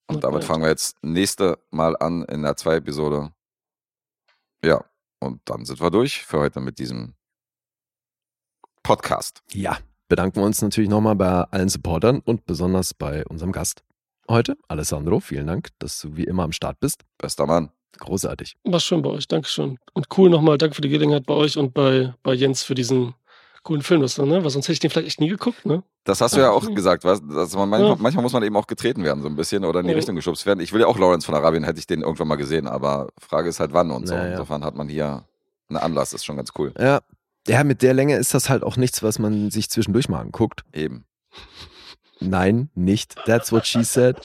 Und Not damit fangen wir jetzt nächste Mal an in der zwei Episode. Ja, und dann sind wir durch für heute mit diesem Podcast. Ja, bedanken wir uns natürlich nochmal bei allen Supportern und besonders bei unserem Gast heute, Alessandro. Vielen Dank, dass du wie immer am Start bist. Bester Mann. Großartig. War schön bei euch, Dankeschön. Und cool nochmal, danke für die Gelegenheit bei euch und bei, bei Jens für diesen coolen Film, das, ne? Weil sonst hätte ich den vielleicht echt nie geguckt, ne? Das hast du ja auch gesagt, was? Dass man manchmal, Ja. manchmal muss man eben auch getreten werden, so ein bisschen oder in die Ja. Richtung geschubst werden. Ich will ja auch Lawrence von Arabien, hätte ich den irgendwann mal gesehen, aber Frage ist halt wann und so. Ja, ja. Insofern hat man hier einen Anlass, ist schon ganz cool. Ja. Ja, mit der Länge ist das halt auch nichts, was man sich zwischendurch mal anguckt. Eben. Nein, nicht. That's what she said.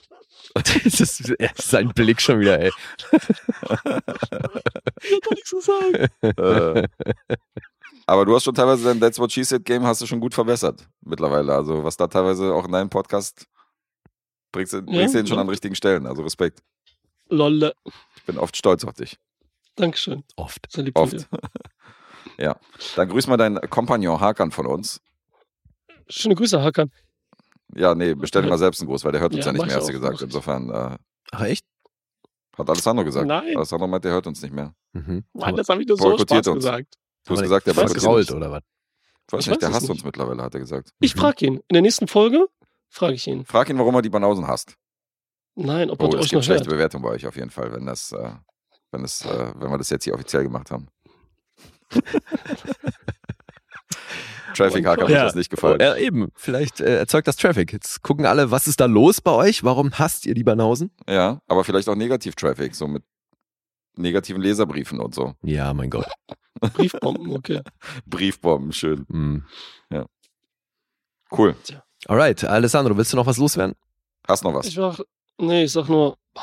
Das ist sein Blick schon wieder, ey. Ich hab doch nichts gesagt. äh, aber du hast schon teilweise dein That's What She Said Game hast du schon gut verbessert mittlerweile. Also was da teilweise auch in deinem Podcast bringst du, bringst du ihn schon ja. an richtigen Stellen. Also Respekt. Lolle. Ich bin oft stolz auf dich. Dankeschön. Oft. Oft. Ja. Dann grüß mal deinen Kompagnon Hakan von uns. Schöne Grüße, Hakan. Ja, nee, bestell dir mal selbst einen Gruß, weil der hört uns ja, Ja, nicht mehr, hast du gesagt. Insofern äh, Ach, echt? hat Alessandro gesagt. Nein. Alessandro meint, der hört uns nicht mehr. Mhm. Mann, Aber- das habe ich nur so Spaß uns. gesagt. Du hast gesagt, der vergrault uns. oder was? Ich weiß Ich nicht, der weiß hasst nicht. uns mittlerweile, hat er gesagt. Ich Mhm. frage ihn. In der nächsten Folge frage ich ihn. Frag ihn, warum er die Banausen hasst. Nein, ob Oh, er es euch gibt noch schlechte hört. Bewertung bei euch auf jeden Fall, wenn das, äh, wenn das, äh, wenn wir das jetzt hier offiziell gemacht haben. <laughs> Traffic Hacker hat Ja. das nicht gefallen. Ja, eben. Vielleicht äh, erzeugt das Traffic. Jetzt gucken alle, was ist da los bei euch? Warum hasst ihr die Banausen? Ja, aber vielleicht auch Negativ-Traffic, so mit negativen Leserbriefen und so. Ja, mein Gott. Briefbomben, okay. <laughs> Briefbomben, schön. Mhm. Cool. Alright, Alessandro, willst du noch was loswerden? Hast noch was? Ich war. Nee, ich sag nur. Bye.